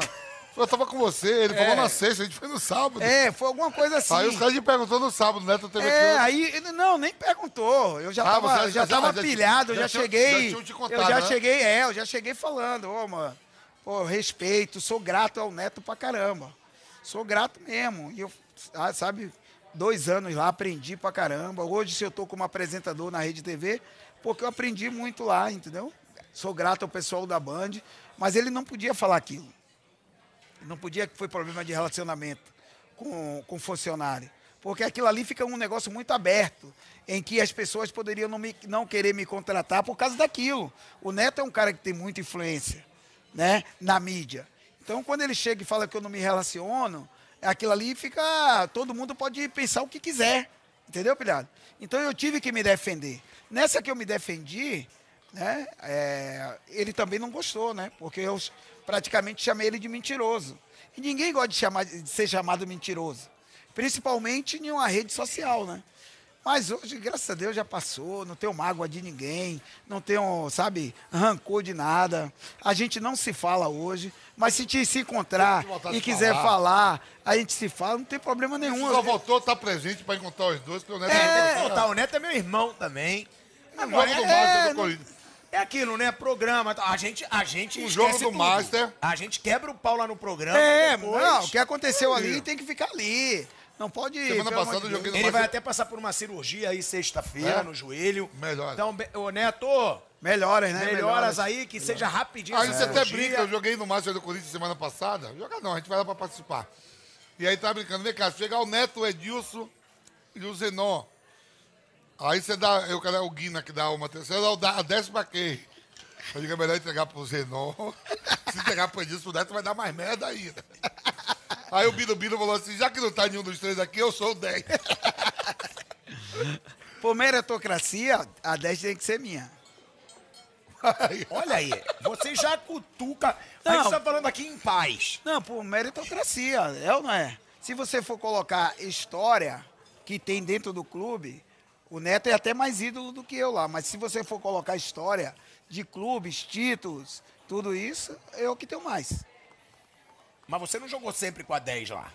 Eu tava com você, ele falou na sexta, a gente foi no sábado. É, foi alguma coisa assim. Aí os caras me perguntou no sábado, né? Tu teve É, aí, ele- não, nem perguntou. Eu já Ah, tava, já já- tava já- pilhado, eu já já, cheguei. já te contado, eu já né? cheguei, é, eu já cheguei falando, ô, mano, pô, respeito, sou grato ao neto pra caramba. Sou grato mesmo. E eu, sabe, dois anos lá, aprendi pra caramba. Hoje, se eu tô como apresentador na Rede TV, porque eu aprendi muito lá, entendeu? Sou grato ao pessoal da Band, mas ele não podia falar aquilo. Não podia que foi problema de relacionamento com, com funcionário. Porque aquilo ali fica um negócio muito aberto, em que as pessoas poderiam não, me- não querer me contratar por causa daquilo. O Neto é um cara que tem muita influência né, na mídia. Então, quando ele chega e fala que eu não me relaciono, aquilo ali fica. Todo mundo pode pensar o que quiser. Entendeu, pilhado? Então eu tive que me defender. Nessa que eu me defendi, né, é, ele também não gostou, né? Porque eu praticamente chamei ele de mentiroso. E ninguém gosta de, chamar, de ser chamado mentiroso. Principalmente em uma rede social, né? Mas hoje, graças a Deus, já passou, não tenho mágoa de ninguém, não tenho, sabe, rancor de nada. A gente não se fala hoje, mas se te se encontrar e quiser falar. falar, a gente se fala, não tem problema nenhum. Só voltou a estar presente pra encontrar os dois, porque o Neto É, tá, o Neto é meu irmão também. Agora, jogo do é, Master do não- Corinthians. É aquilo, né? Programa. A gente, a gente Um jogo do tudo. Master. A gente quebra o pau lá no programa. É, depois- não, o que aconteceu ali tem que ficar ali. Não pode. Semana pelo amor passada eu joguei no Ele vai até passar por uma cirurgia aí sexta-feira É? no joelho. Melhora. Então, ô Neto, Melhoras, né? melhoras aí, que seja rapidinho. Aí você até brinca, eu joguei no Master do Corinthians semana passada. Jogar não, a gente vai lá pra participar. E aí tá brincando, vem cá, se chegar o Neto, o Edilson e o Zenon. Aí você dá, eu quero o Guina que dá uma terceira, eu dá a décima quem? Eu digo, é melhor entregar pro Zenon. Se entregar pro Edilson, o Neto vai dar mais merda ainda. Aí o Bino Bino falou assim, já que não tá nenhum dos três aqui, eu sou o 10. Por meritocracia, a 10 tem que ser minha. Olha aí, você já cutuca. A gente Não. tá falando aqui em paz. Não, por meritocracia, é ou não é? Se você for colocar história que tem dentro do clube, o Neto é até mais ídolo do que eu lá. Mas se você for colocar história de clubes, títulos, tudo isso, eu que tenho mais. Mas você não jogou sempre com a 10 lá.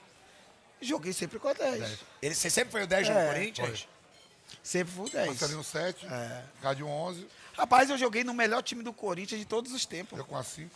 Joguei sempre com a 10. Ele, você sempre foi o 10 É, no Corinthians? Sempre fui 10. Marcelinho 7, É. Cádio 11, Rapaz, eu joguei no melhor time do Corinthians de todos os tempos. eu com a 5.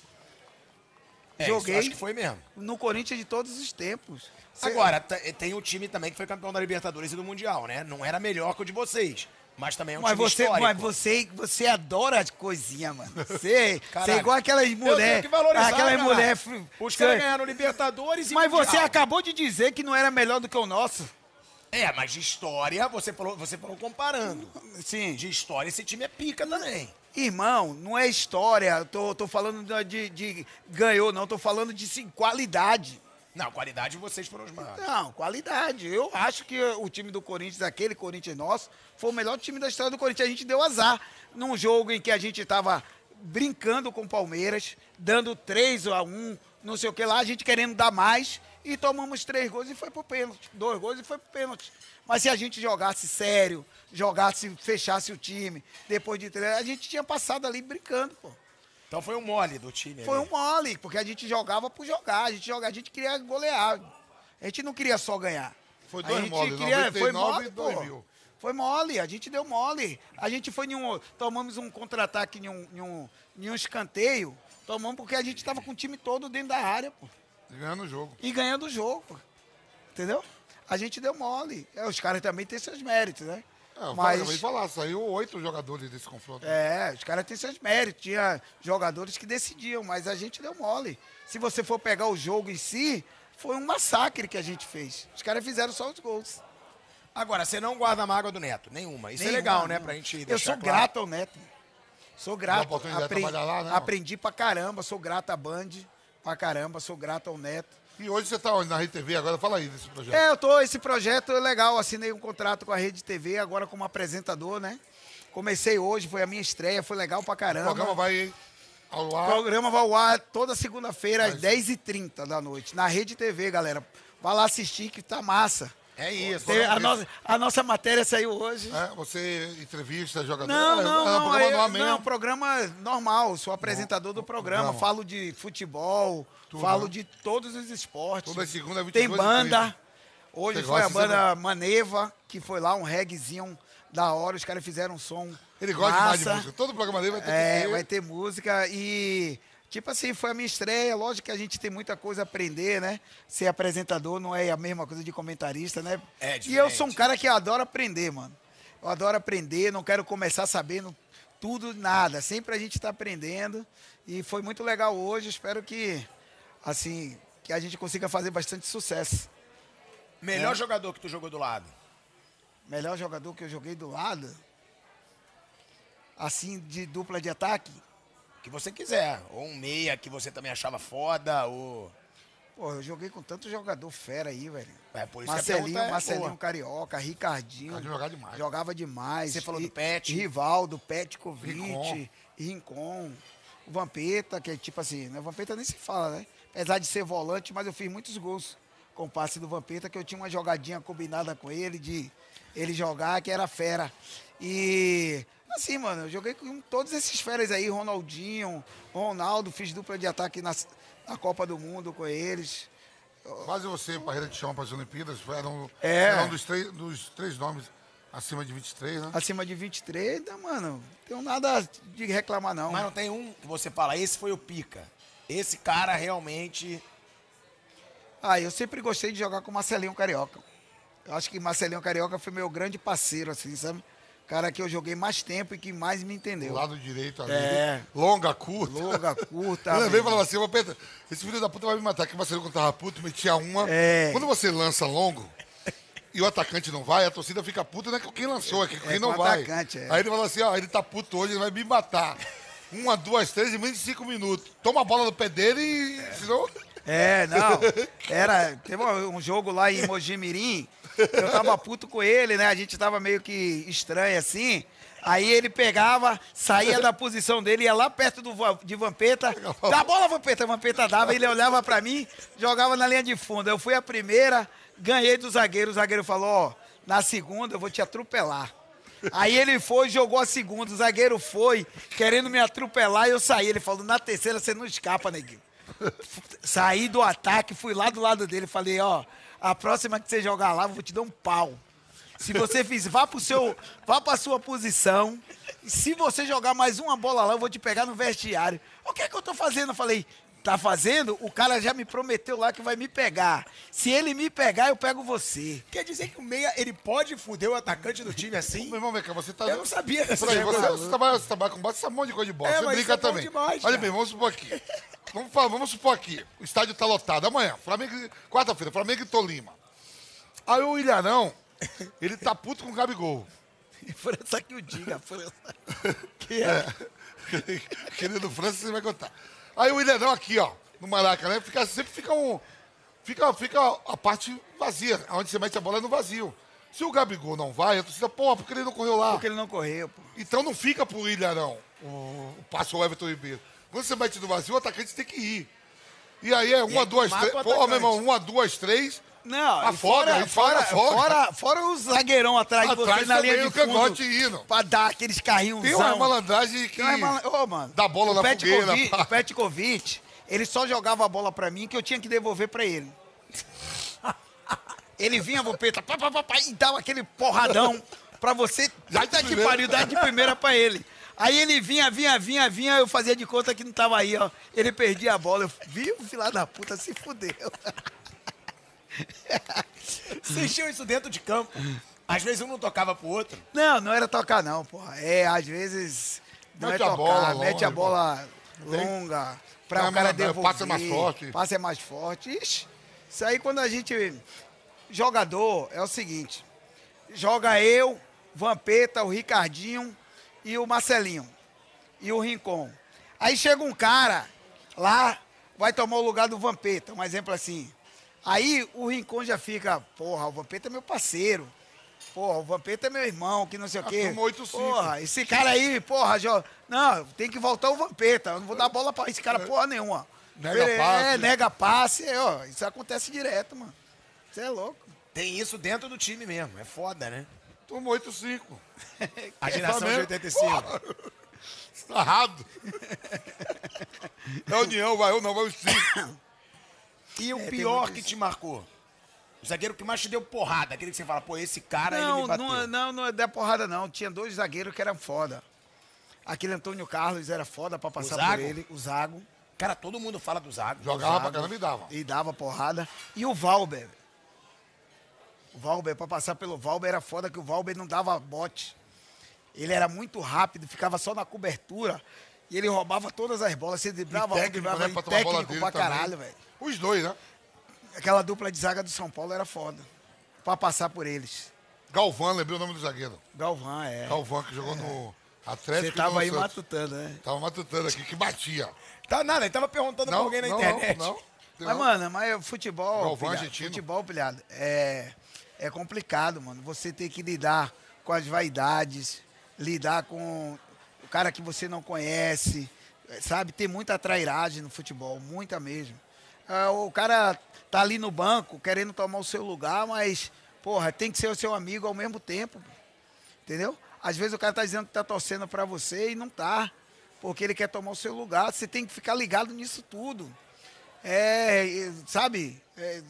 É, Joguei. isso acho que foi mesmo. No Corinthians de todos os tempos. Agora, te- tem o time também que foi campeão da Libertadores e do Mundial, né? Não era melhor que o de vocês, mas também é um Mas time você, histórico. mas você, você adora as coisinhas, mano. Você, você é igual aquelas mulheres. Aquelas cara. mulheres. Os caras ganharam Libertadores e Mas Mundial. você acabou de dizer que não era melhor do que o nosso. É, mas de história, você falou, você falou comparando. Sim. De história, esse time é pica também. Irmão, não é história. Tô, tô falando de, de- de ganhou, não. Tô falando de sim, qualidade. Não, qualidade vocês foram os maiores. Não, qualidade. Eu acho que o time do Corinthians, aquele Corinthians nosso, foi o melhor time da história do Corinthians. A gente deu azar num jogo em que a gente estava brincando com o Palmeiras, dando 3 a 1, não sei o que lá, a gente querendo dar mais, e tomamos três gols e foi pro pênalti. Dois gols e foi pro pênalti. Mas se a gente jogasse sério, jogasse, fechasse o time, depois de três, a gente tinha passado ali brincando, pô. Então foi um mole do time. Foi ali. um mole, porque a gente jogava por jogar, a gente jogava, a gente queria golear. A gente não queria só ganhar. Foi A dois gente mole, queria- foi 99 mole, e pô. 2000. Foi mole, a gente deu mole. A gente foi em um. Tomamos um contra-ataque em um, em, um, em um escanteio. Tomamos porque a gente estava com o time todo dentro da área, pô. Ganhando o jogo. E ganhando o jogo, pô. Entendeu? A gente deu mole. É, os caras também têm seus méritos, né? É, eu Mas. acabei de falar, saiu oito jogadores desse confronto. É, os caras têm seus méritos. Tinha jogadores que decidiam, mas a gente deu mole. Se você for pegar o jogo em si, foi um massacre que a gente fez. Os caras fizeram só os gols. Agora, você não guarda a mágoa do Neto, nenhuma. Isso é Nenhuma, legal, né? nenhuma. Pra gente Eu sou claro. grato ao Neto. Sou grato. trabalhar lá, né, aprendi pra caramba, sou grato à Band pra caramba, sou grato ao Neto. E hoje você tá onde? Na Rede TV agora? Fala aí desse projeto. É, eu tô, esse projeto é legal, assinei um contrato com a Rede TV, agora como apresentador, né? Comecei hoje, foi a minha estreia, foi legal pra o caramba. programa vai ao O ar. programa vai ao ar toda segunda-feira, às Mas- 10h30 da noite, na Rede TV, galera. Vai lá assistir que tá massa. É isso. Tem- a, nossa, a nossa matéria saiu hoje. É, você entrevista jogador. Não, é, não, é um não. programa aí- no ar mesmo. não, programa normal. Sou apresentador do programa. programa. Falo de futebol, Tudo, falo né? de todos os esportes. Toda segunda, 22 Tem banda. 30. Hoje Você foi a banda Maneva, que foi lá, um reggaezinho da hora. Os caras fizeram um som. Ele gosta demais de massa. música. Todo programa dele vai ter É, vai ter música e. Tipo assim, foi a minha estreia. Lógico que a gente tem muita coisa a aprender, né? Ser apresentador não é a mesma coisa de comentarista, né? É e eu sou um cara que adora aprender, mano. Eu adoro aprender, não quero começar sabendo tudo, nada. Sempre a gente está aprendendo. E foi muito legal hoje. Espero que, assim, que a gente consiga fazer bastante sucesso. Melhor jogador que tu jogou do lado. Melhor jogador que eu joguei do lado, assim, de dupla de ataque. Que você quiser. Ou um meia que você também achava foda, ou. Pô, eu joguei com tanto jogador fera aí, velho. É, por isso que Marcelinho, pergunta é Marcelinho boa. Carioca, Ricardinho. Ricardinho jogava demais. Jogava demais. Você falou E- do Pet. Rivaldo, Petkovic, Rincon. Rincon, o Vampeta, que é tipo assim, né? Vampeta nem se fala, né? Apesar de ser volante, mas eu fiz muitos gols com o passe do Vampeta, que eu tinha uma jogadinha combinada com ele, de ele jogar, que era fera. E assim, mano, eu joguei com todos esses feras aí, Ronaldinho, Ronaldo, fiz dupla de ataque na, na Copa do Mundo com eles. Quase você, parreira de chão para as Olimpíadas, era um, É. era um dos, três, dos três nomes acima de 23, né? Acima de 23, então, mano, não tenho nada de reclamar, não. Mas não tem um que você fala, esse foi o pica. Esse cara realmente. Ah, eu sempre gostei de jogar com o Marcelinho Carioca. Eu acho que Marcelinho Carioca foi meu grande parceiro, assim, sabe? Cara que eu joguei mais tempo e que mais me entendeu. lado direito ali. É. Longa, curta. Longa, curta. Eu lembrei e falava assim, Pedro, esse filho da puta vai me matar, que o Marcelo quando tava puto, metia uma. É. Quando você lança longo e o atacante não vai, a torcida fica puta, não é com quem lançou, é com quem É, não com o vai. atacante, é. Aí ele fala assim, ó, ele tá puto hoje, ele vai me matar. Uma, duas, três, em menos de cinco minutos. Toma a bola do pé dele e. Senão... É, não. Era. Teve um jogo lá em Mojimirim. Eu tava puto com ele, né? A gente tava meio que estranho assim. Aí ele pegava, saía da posição dele, ia lá perto do, de Vampeta. Dá bola, Vampeta. Vampeta dava, ele olhava pra mim, jogava na linha de fundo. Eu fui a primeira, ganhei do zagueiro. O zagueiro falou: Ó, na segunda eu vou te atropelar. Aí ele foi, jogou a segunda, o zagueiro foi, querendo me atropelar, e eu saí. Ele falou, na terceira você não escapa, neguinho. Saí do ataque, fui lá do lado dele, falei, ó, a próxima que você jogar lá, eu vou te dar um pau. Se você fizer, vá pro seu, vá pra sua posição. Se você jogar mais uma bola lá, eu vou te pegar no vestiário. O que é que eu tô fazendo? Eu falei, tá fazendo? O cara já me prometeu lá que vai me pegar. Se ele me pegar, eu pego você. Quer dizer que o meia, ele pode fuder o atacante do time assim? Meu irmão, vem cá, você tá. Eu não sabia dessa Peraí, você, você, trabalha, você trabalha com base, sabe um monte de coisa de bola. É, você brinca é também. demais, Olha bem, vamos supor aqui. Vamos, falar- vamos supor aqui. O estádio tá lotado. Amanhã, Flamengo. Quarta-feira, Flamengo e Tolima. Aí o Ilharão, ele tá puto com o Gabigol. França que o diga, França. Que é. Querido França, você vai contar. Aí o Ilharão aqui, ó, no Maracanã, fica, sempre fica um. Fica, fica a parte vazia, onde você mete a bola é no vazio. Se o Gabigol não vai, a torcida, porra, porque ele não correu lá? Porque ele não correu, pô. Então não fica pro Ilharão o, o passe ao Everton Ribeiro. Quando você mete no vazio, o atacante tem que ir. E aí é uma, duas, três. Pô, meu irmão, uma, duas, três. Não, Afoga, e fora, a fora, afoga. fora, fora o zagueirão atrás, de Atrás você na linha de fundo. cangote indo. Pra dar aqueles carrinhos. Tem uma malandragem que. Uma Ô, mano. Dá bola o na fogueira, pá. O Petkovic, ele só jogava a bola pra mim que eu tinha que devolver pra ele. Ele vinha, Vopeta, pá, pá, pá, pá, e dava aquele porradão pra você. Já de tá que pariu, dar de primeira pra ele. Aí ele vinha, vinha, vinha, vinha, eu fazia de conta que não tava aí, ó. Ele perdia a bola. Eu vi o filho da puta se fudeu. Vocês tinham isso dentro de campo. Às vezes um não tocava pro outro. Não, não era tocar não, porra. É, às vezes não Mete é a tocar, bola mete a bola longa pra Não, o cara devolver. passe é mais forte. Passe é mais forte. Ixi, isso aí quando a gente... Jogador é o seguinte, joga eu, Vampeta, o Ricardinho e o Marcelinho. E o Rincon. Aí chega um cara lá, vai tomar o lugar do Vampeta, um exemplo assim. Aí o Rincon já fica, porra, o Vampeta é meu parceiro. Porra, o Vampeta é meu irmão, que não sei o quê. turma 8-5. Porra, esse cara aí, porra, jo... não, tem que voltar o Vampeta. Eu não vou dar bola pra esse cara porra nenhuma. Nega é, passe. nega passe. é, ó, isso acontece direto, mano. Você é louco. Tem isso dentro do time mesmo. É foda, né? Turma 8-5. A geração de Flamengo? 85. Sarrado. É União, vai ou não, vai os cinco. E o É, pior que isso. te marcou? O zagueiro que mais te deu porrada. Aquele que você fala, pô, esse cara ele Não, me bateu. não, não, não é da porrada, não. Tinha dois zagueiros que eram foda. Aquele Antônio Carlos era foda pra passar por ele. O Zago. Cara, todo mundo fala do Zago. Jogava pra Zago. caramba e dava. E dava porrada. E o Valber. O Valber, pra passar pelo Valber, era foda que o Valber não dava bote. Ele era muito rápido, ficava só na cobertura. E ele roubava todas as bolas. Você driblava um, técnico, driblava né, pra bola técnico pra também. caralho, velho. Os dois, né? Aquela dupla de zaga do São Paulo era foda. Pra passar por eles. Galvão, lembrei o nome do zagueiro. Galvão, é. Galvão, que jogou no Você Atlético e tava no aí Santos. matutando, né? Tava matutando aqui, que batia. Tá nada, ele tava perguntando pra alguém na internet. Não, não. Mas, mano, mas futebol, Galvão pilhado, argentino. futebol, pilhado, é, é complicado, mano. Você tem que lidar com as vaidades, lidar com o cara que você não conhece, sabe? Tem muita trairagem no futebol, muita mesmo. Ah, o cara tá ali no banco querendo tomar o seu lugar, mas, porra, tem que ser o seu amigo ao mesmo tempo, entendeu? Às vezes o cara tá dizendo que tá torcendo pra você e não tá, porque ele quer tomar o seu lugar. Você tem que ficar ligado nisso tudo. É, sabe? É,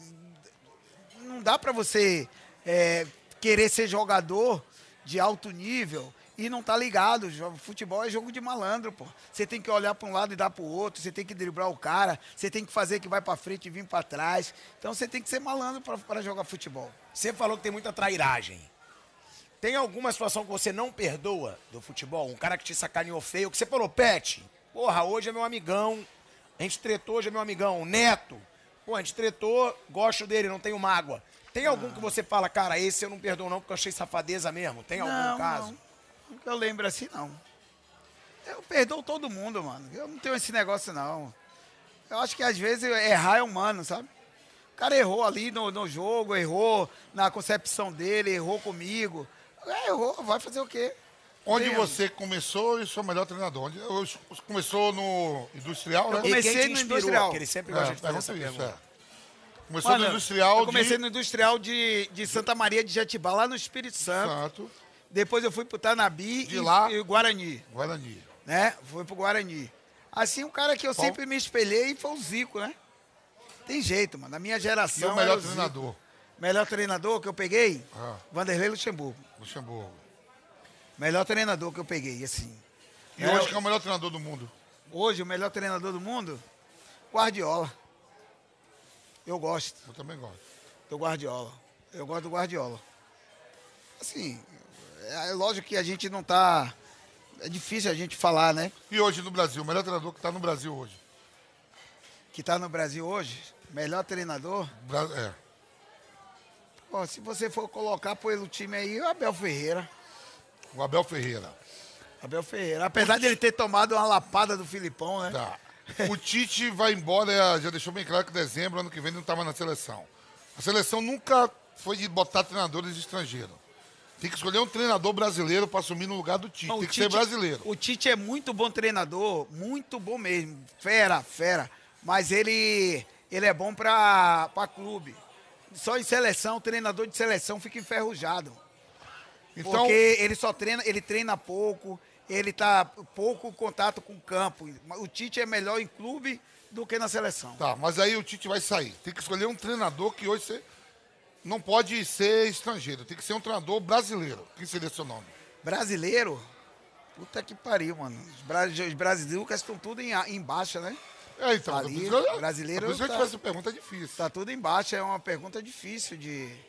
não dá pra você é, querer ser jogador de alto nível e não tá ligado. Futebol é jogo de malandro, pô. Você tem que olhar pra um lado e dar pro outro, você tem que driblar o cara, você tem que fazer que vai pra frente e vir pra trás. Então você tem que ser malandro pra- pra jogar futebol. Você falou que tem muita trairagem. Tem alguma situação que você não perdoa do futebol? Um cara que te sacaneou feio, que você falou, Pet, porra, hoje é meu amigão, a gente tretou, hoje é meu amigão. O Neto, pô, a gente tretou, gosto dele, não tenho mágoa. Tem algum que você fala, cara, esse eu não perdoo não, porque eu achei safadeza mesmo? Tem algum Não, caso? não. Que eu lembro assim, não. Eu perdoo todo mundo, mano. Eu não tenho esse negócio, não. Eu acho que às vezes errar é humano, sabe? O cara errou ali no, no jogo, errou na concepção dele, errou comigo. É, errou, vai fazer o quê? Onde Tem- você começou e seu melhor treinador? Onde, eu- começou no Industrial, né? Eu comecei e quem te no? Industrial. Que ele sempre É, gosta de fazer pergunta essa isso, pergunta. é. Começou Mano, no Industrial eu comecei de no Industrial de, de Santa Maria de Jetibá, lá no Espírito Santo. Santo, Depois eu fui pro Tanabi De e, lá- e Guarani. Guarani. né? Foi pro Guarani. Assim, um cara que eu Qual? sempre me espelhei foi o Zico, né? Tem jeito, mano. Na minha E geração. o melhor Zico. treinador? Melhor treinador que eu peguei? Ah. Vanderlei Luxemburgo. Luxemburgo. Melhor treinador que eu peguei, assim. E É, hoje que é o melhor treinador do mundo. Hoje, o melhor treinador do mundo? Guardiola. Eu gosto Eu também gosto. do Guardiola. Eu gosto do Guardiola. Assim, é é lógico que a gente não tá. É difícil a gente falar, né? E hoje no Brasil, o melhor treinador que está no Brasil hoje. Que tá no Brasil hoje, melhor treinador. Bra- É. Pô, se você for colocar pelo time aí, o Abel Ferreira. O Abel Ferreira. Abel Ferreira. Apesar de ele ter tomado uma lapada do Filipão, né? Tá. O Tite vai embora, é, já deixou bem claro que dezembro, ano que vem, ele não estava na seleção. A seleção nunca foi de botar treinadores estrangeiros. Tem que escolher um treinador brasileiro para assumir no lugar do Tite. Não, Tem que ser brasileiro. O Tite é muito bom treinador, muito bom mesmo. Fera, fera. Mas ele, ele é bom pra clube. Só em seleção, treinador de seleção fica enferrujado. Então, Porque ele só treina, ele treina pouco, ele tá pouco contato com o campo. O Tite é melhor em clube do que na seleção. tá, mas aí o Tite vai sair. Tem que escolher um treinador que hoje você não pode ser estrangeiro. Tem que ser um treinador brasileiro. Quem seria seu nome? Brasileiro? Puta que pariu, mano. Os, bra os brasileiros estão tudo em, em baixa, né? É, então. Ali, eu- brasileiro Por isso que eu tá- essa pergunta é difícil. Tá tudo em baixa, é uma pergunta difícil de. de-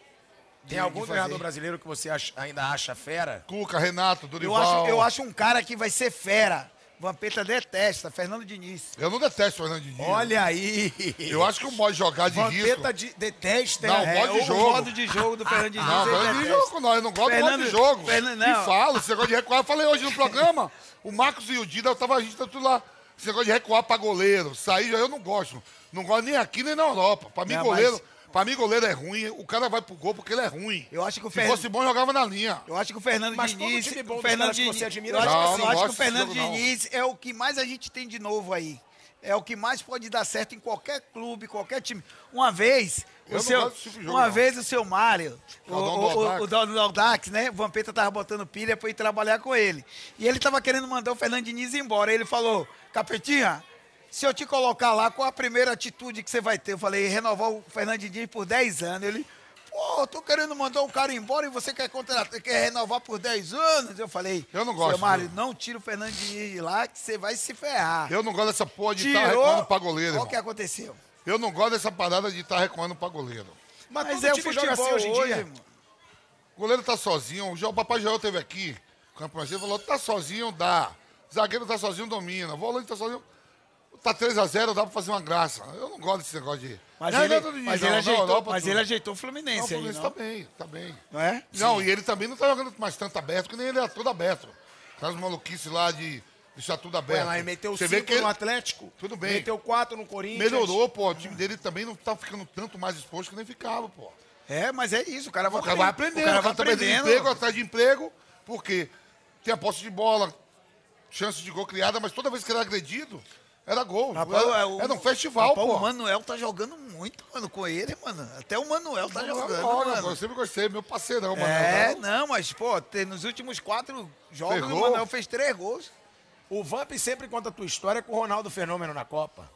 Tem algum de treinador brasileiro que você acha- ainda acha fera? Cuca, Renato, Eu Dorival. acho, eu acho um cara que vai ser fera. Vampeta detesta, Fernando Diniz. Eu não detesto o Fernando Diniz. Olha aí! Eu acho que o modo de jogar de risco... Vampeta de, detesta, Não, hein? modo de o jogo. modo de jogo do Fernando Diniz. Não, Fernando detesta. jogo não, eu não gosto do modo Fernando- de jogo. Fernando- E não. falo, esse negócio de recuar. Eu falei hoje no programa, o Marcos e o Dida, eu tava, a gente tá tudo lá. Esse negócio de recuar pra goleiro, sair, eu não gosto. Não gosto nem aqui nem na Europa. Pra mim, Não, goleiro, mas- pra mim, goleiro é ruim. O cara vai pro gol porque ele é ruim. Eu acho que o Se Fernando. fosse bom, jogava na linha. Eu acho que o Fernando Mas todo Diniz. time bom o Fernando que Diniz você admira eu acho, Não, eu acho que o Fernando. Diniz é o que mais a gente tem de novo aí. É o que mais pode dar certo em qualquer clube, qualquer time. Uma vez, Eu o seu, tipo jogo, uma não. vez o seu Mário, o, o dono do o, dono Audax, né? O Vampeta tava botando pilha pra ir trabalhar com ele. E ele tava querendo mandar o Fernando Diniz embora. Ele falou, Capetinha, se eu te colocar lá, qual a primeira atitude que você vai ter? Eu falei, renovar o Fernando Diniz por 10 anos. Ele, pô, eu tô querendo mandar o cara embora e você quer contratar, quer renovar por 10 anos? Eu falei, Eu não gosto, Seu Mário, não. tira o Fernando Diniz de lá que você vai se ferrar. Eu não gosto dessa porra de estar Tirou, recuando pra goleiro, Olha o que aconteceu. Eu não gosto dessa parada de estar recuando pra goleiro. Mas, Mas todo é o futebol assim hoje em dia. irmão. O goleiro tá sozinho. O Papai Joel teve aqui, o brasileiro, falou: tá sozinho, dá. Zagueiro tá sozinho, domina. Volante tá sozinho. Tá 3x0, dá pra fazer uma graça. Eu não gosto desse negócio de. Mas, Não, ele, não, não, mas, ele, ajeitou, Europa, mas ele ajeitou o Não, o Fluminense aí, Fluminense não? tá bem, tá bem. Não é? Não, e ele também não tá jogando mais tanto aberto, que nem ele é todo aberto. As maluquices lá de deixar tudo aberto. Ué, meteu Você 5 vê que ele no Atlético. Tudo bem. Meteu 4 no Corinthians. melhorou, pô. O time dele também não tá ficando tanto mais exposto que nem ficava, pô. É, mas é isso, o cara vai O cara vai aprendendo, O cara vai tá perdendo aprendendo. emprego atrás de emprego, porque tem a posse de bola, chance de gol criada, mas toda vez que ele era agredido, era gol. Rapaz, era, é o- era um festival, rapaz, pô. O Manuel tá jogando muito, mano, com ele, mano. Até o Manuel tá Não, jogando, mano. Eu sempre gostei, meu parceirão, mano. É, Tá- não, mas, pô, tem- nos últimos quatro jogos Fez o? Manuel fez três gols. O Vamp sempre conta a tua história com o Ronaldo Fenômeno na Copa.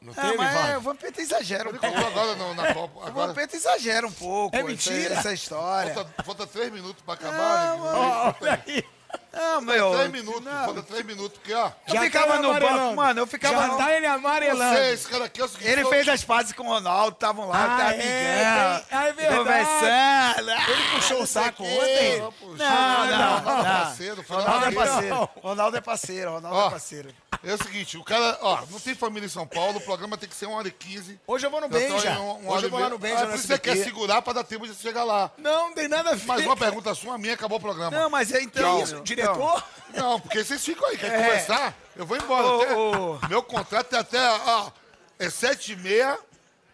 Não Ah, teve, mas é, o Vamp? Vampeta exagera um Ele pouco. agora no- na Copa. O Agora, Vampeta exagera um pouco. É essa- mentira? Essa, história. falta, falta três minutos pra acabar. Não, né? Olha aí. Não, meu. Três minutos, não. falta três minutos, porque, ó. Eu Já ficava tá no banco, mano, eu ficava Já no... tá ele amarelando. Você, esse cara aqui é o seguinte. Ele fez as pazes com o Ronaldo, estavam lá, Ah, tá é, tem- é verdade. conversando. Ele puxou o saco ontem. Não, puxa, Não, não, não, não. parceiro, foi Ronaldo é parceiro. Ronaldo é parceiro, Ronaldo Ó. é parceiro. É o seguinte, o cara, ó, não tem família em São Paulo, o programa tem que ser uma hora e quinze. Hoje eu vou no Benja. um- uma hora Hoje eu vou lá no Benja, Ah, por isso você quer segurar pra dar tempo de chegar lá. Não, não tem nada a ver. Mas uma pergunta sua, a minha, acabou o programa. Não, mas é então... Isso, diretor? Não, porque vocês ficam aí, quer É. conversar? Eu vou embora. Ô, até- ô. Meu contrato é até, ó, é sete e meia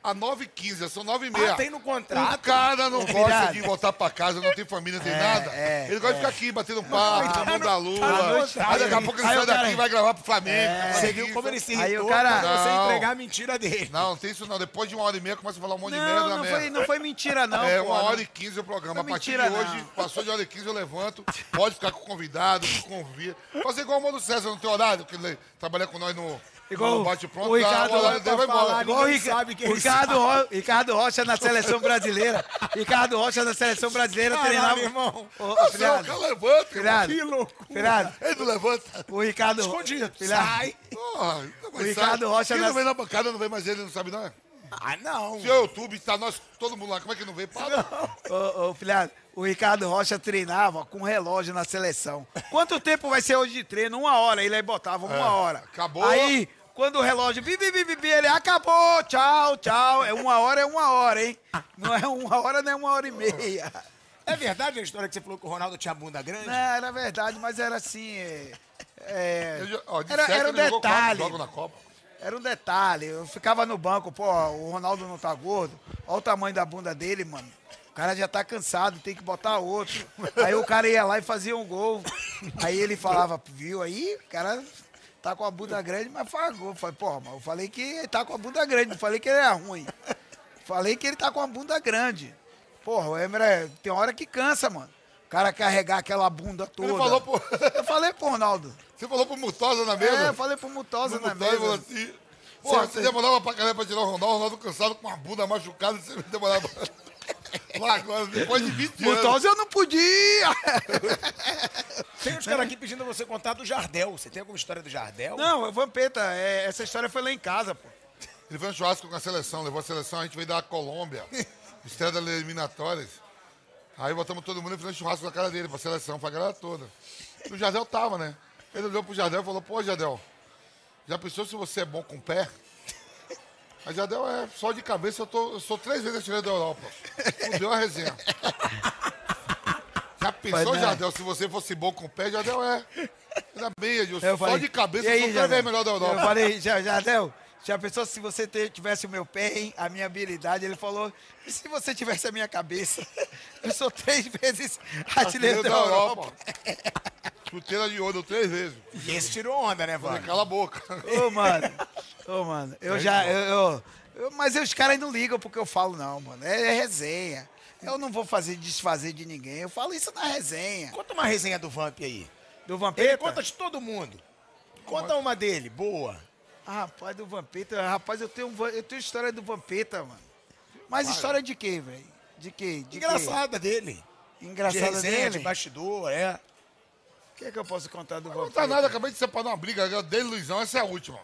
a nove e quinze, são nove e meia. Ah, tem no contrato? O cara não É gosta de voltar pra casa, não tem família, não tem É, nada. é, ele gosta de ficar aqui, batendo papo, tá tomando no- a lua. tá aí daqui a pouco ele Aí sai daqui e vai gravar pro Flamengo. É. Você viu como ele se Aí irritou o cara- pra você Não. entregar a mentira dele. Não, não tem isso não. Depois de uma hora e meia começa a falar um monte de Não, merda, não merda. foi, não foi mentira, não. é, pô, uma não. hora e quinze o programa. A Foi partir mentira, de hoje, não. passou de hora e quinze, eu levanto. Pode ficar com o convidado, com o convite. Fazer igual o Mano César no teu horário, que ele trabalha com nós no, Igual bate pronto, o Ricardo, vai embora. igual o sabe quem o Ricardo, Ro- Ricardo Rocha na seleção brasileira. Ricardo Rocha na seleção brasileira Caralho, treinava. irmão. Ô, Nossa, o filhado, cara levanta. filhado, Que loucura. filhado, Ele não levanta. o Ricardo. Escondido. Filhado, Sai. Porra, O Ricardo. Rocha Quem nas- não vem na bancada não vem mais ele, não sabe não é? Ah, não. Se o YouTube tá nós, todo mundo lá, como é que não vem? Para. Ô, ô, filhado, o Ricardo Rocha treinava com relógio na seleção. Quanto tempo vai ser hoje de treino? Uma hora. Ele aí botava uma É, hora. acabou. Aí, quando o relógio bi, bi, bi, bi, ele acabou, tchau, tchau. É uma hora, é uma hora, hein? Não é uma hora, não é uma hora e meia. É verdade a história que você falou que o Ronaldo tinha bunda grande? Não, era verdade, mas era assim. é, é, Eu ó, era, era um detalhe. Era um detalhe. Eu ficava no banco, pô, o Ronaldo não tá gordo. Olha o tamanho da bunda dele, mano. O cara já tá cansado, tem que botar outro. Aí o cara ia lá e fazia um gol. Aí ele falava, viu aí? O cara tá com a bunda grande, mas faz gol. Eu Falei, porra, mas eu falei que ele tá com a bunda grande, não falei que ele era ruim. Falei que ele tá com a bunda grande. Porra, o Emer é- tem hora que cansa, mano. O cara carregar aquela bunda toda. Ele falou pro... Eu falei pro Ronaldo. Você falou pro Mutosa na É, mesa? eu falei pro Mutosa na Mutosa falou mesa. assim... Porra, Você- demorava pra caramba pra tirar o Ronaldo, o Ronaldo cansado com a bunda machucada, você demorava... Lá agora, depois de 20 anos. Mutosa eu não podia. Tem uns caras aqui pedindo você contar do Jardel. Você tem alguma história do Jardel? Não, Vampeta, é, essa história foi lá em casa, pô. Ele foi um churrasco com a seleção, levou a seleção, a gente veio da Colômbia, estreia das eliminatórias. Aí botamos todo mundo e fizemos um churrasco na cara dele, pra seleção, pra galera toda. E o Jardel tava, né? Ele olhou pro Jardel e falou, pô, Jardel, já pensou se você é bom com o pé? Aí Jardel é só de cabeça, eu, tô, eu sou três vezes artilheiro da Europa. Fudeu a resenha. Já pensou, né? Jardel, se você fosse bom com o pé, Jardel é. Ainda bem, Edilson. Eu Só falei, de cabeça, "E eu aí, sou três Jardel?" vezes melhor da Europa. Eu falei, "Já- Jardel, já pensou se você tivesse o meu pé, hein? A minha habilidade? Ele falou, e se você tivesse a minha cabeça? Eu sou três vezes artilheiro da Europa. Chuteira de ouro três vezes. E esse tirou onda, né, Vânia? cala a boca. Ô, mano. Ô, mano. Eu já. Eu, eu- eu- mas os caras não ligam porque eu falo, não, mano. É, é resenha. Eu não vou fazer desfazer de ninguém. Eu falo isso na resenha. Conta uma resenha do Vamp aí. Do Ele Vampeta? conta de todo mundo. Conta uma dele, boa. Ah, rapaz, do Vampeta. Rapaz, eu tenho, eu tenho história do Vampeta, mano. Mas história de quê, velho? De quê? De quê? Engraçada dele. De Engraçada resenha, dele? de bastidor, é. O que é que eu posso contar do Não Vampeta? tá nada, acabei de separar uma briga dele, Luizão. Essa é a última.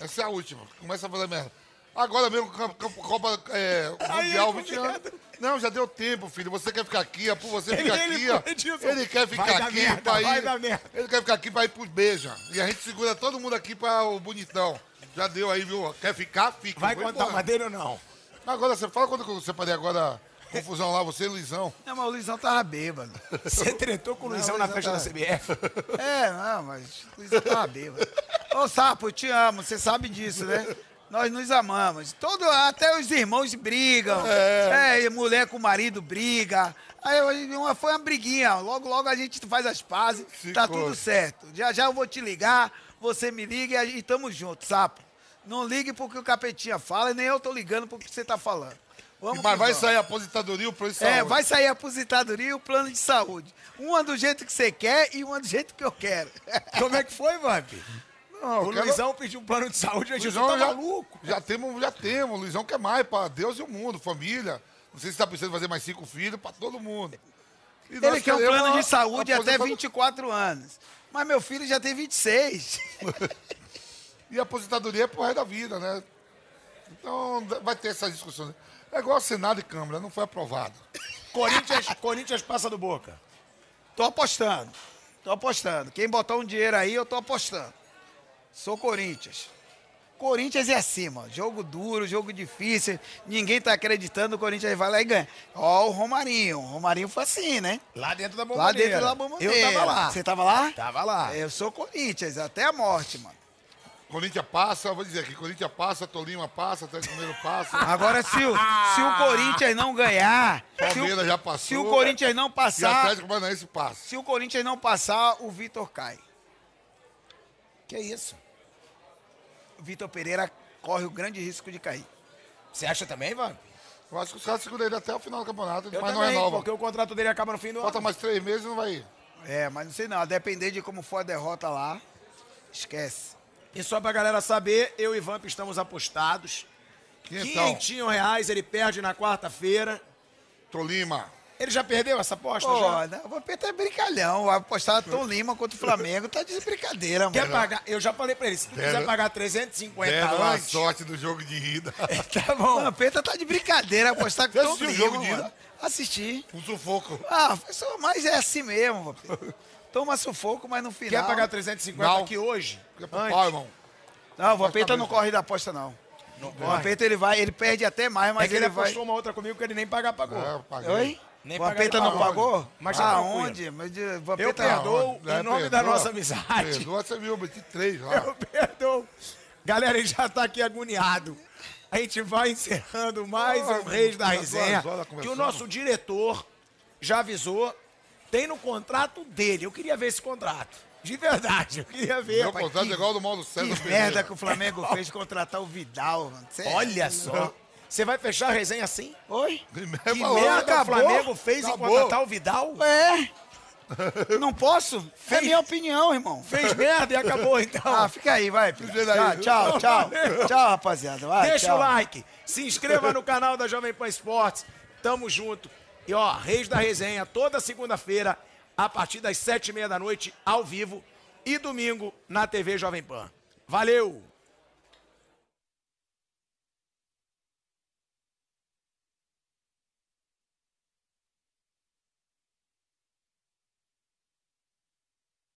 Essa é a última. Começa a fazer merda. Agora mesmo, Copa, Copa- Copa é, Mundial, ele 20 com anos. Não, já deu tempo, filho. Você quer ficar aqui, é por você ficar Ele- aqui, ele- Ele quer vai ficar dar aqui merda, pra ir. vai. Ele quer ficar aqui pra ir pros beijos. E a gente segura todo mundo aqui pra o bonitão. Já deu aí, viu? Quer ficar? Fica. Vai contar embora. dele ou não? Agora, você fala quando eu separei agora confusão lá, você e Luizão. Não, mas o Luizão tava bêbado. Você tretou com o Luizão Não, na Luizão festa tá- da CBF? É, não, mas o Luizão tava bêbado. Ô, Sapo, eu te amo, você sabe disso, né? Nós nos amamos. Todo, até os irmãos brigam. É. mulher com marido briga. Aí uma, foi uma briguinha. Logo, logo a gente faz as pazes. Tá Ficou. tudo certo. Já já eu vou te ligar, você me liga e, e tamo junto, Sapo. Não ligue porque o capetinha fala e nem eu tô ligando porque você tá falando. Vamos Mas vai vamos. sair a aposentadoria e o plano de É, saúde. vai sair a aposentadoria e o plano de saúde. Uma do jeito que você quer e uma do jeito que eu quero. Como é que foi, Vamp? Não, O quero- Luizão pediu um plano de saúde, a gente tá já, maluco. já temos, já temos. Luizão quer mais pra Deus e o mundo, família. Não sei se tá pensando em fazer mais cinco filhos pra todo mundo. E Ele quer um plano de saúde até aposentadoria- 24 anos. Mas meu filho já tem 26. E a aposentadoria é pro resto da vida, né? Então vai ter essas discussões. É igual Senado e Câmara, não foi aprovado. Corinthians, Corinthians passa do Boca. Tô apostando. Tô apostando. Quem botar um dinheiro aí, eu tô apostando. Sou Corinthians. Corinthians é acima. Jogo duro, jogo difícil. Ninguém tá acreditando. O Corinthians vai lá e ganha. Ó, o Romarinho. O Romarinho foi assim, né? Lá dentro da Lá bombadeira. dentro da bombadeira. Eu tava lá. Você tava lá? Tava lá. Eu sou Corinthians, até a morte, mano. Corinthians passa, vou dizer aqui, Corinthians passa, Tolima passa, Atlético Mineiro passa. Agora, se o, se o Corinthians não ganhar. o- Palmeiras já passou. Se o Corinthians não E passar. Atlético Paranaense passa. Se o Corinthians não passar, o Vitor cai. Que isso? O Vitor Pereira corre o grande risco de cair. Você acha também, Vamp? Eu acho que os caras seguram ele até o final do campeonato, Eu mas não também, renova. porque o contrato dele acaba no fim do Falta ano. mais três meses e não vai ir. É, mas não sei não. A depender de como for a derrota lá, esquece. E só pra galera saber, eu e Vamp estamos apostados. Quinhentinho reais, ele perde na quarta-feira. Tolima. Ele já perdeu essa aposta? Pô, já? né, o Vampeta é brincalhão. Apostar Tom Lima contra o Flamengo. Tá de brincadeira, Quer mano. pagar? Eu já falei pra ele, se tu quiser pagar 350 Deram a antes... sorte do jogo de ida. Tá O bom. Vampeta tá de brincadeira. Apostar com Você Tom assistiu o Lima, jogo de mano. ida? Assisti. Um sufoco. Ah, foi só- mas é assim mesmo, Vampeta. Toma sufoco, mas no final... Quer pagar 350 Não. aqui hoje? Fica pro Antes? pau, irmão. Não, o Vampeta não corre da aposta, não. Não O. Vampeta, ele vai, ele perde até mais, mas É que ele ele vai... apostou uma outra comigo que ele nem pagar pagou. É, eu paguei. Oi? Nem o Vampeta não pagou. Mas tá Aonde? Mas de- Eu Vampeta... perdoo É, em nome da perdoa. nossa amizade. Perdoa, você viu, eu meti três lá. Eu perdoo. Galera, ele já tá aqui agoniado. A gente vai encerrando mais Ah, um Reis da Resenha. Que o nosso diretor já avisou. Tem no contrato dele. Eu queria ver esse contrato. De verdade, eu queria ver. Meu rapaz. contrato é igual ao do Mauro César Que Pereira. merda que o Flamengo fez de contratar o Vidal, mano. Cê- Olha só. Você vai fechar a resenha assim? Oi? É Que falou, merda o acabou. Flamengo fez em Acabou. contratar o Vidal? É. Não posso? É minha opinião, irmão. Fez merda e acabou então. Ah, fica aí, vai. Tchau, tchau, tchau. Tchau, rapaziada. Vai, Deixa tchau. o like, se inscreva no canal da Jovem Pan Esportes. Tamo junto. E ó, Reis da Resenha, toda segunda-feira, a partir das sete e meia da noite, ao vivo. E domingo, na TV Jovem Pan. Valeu!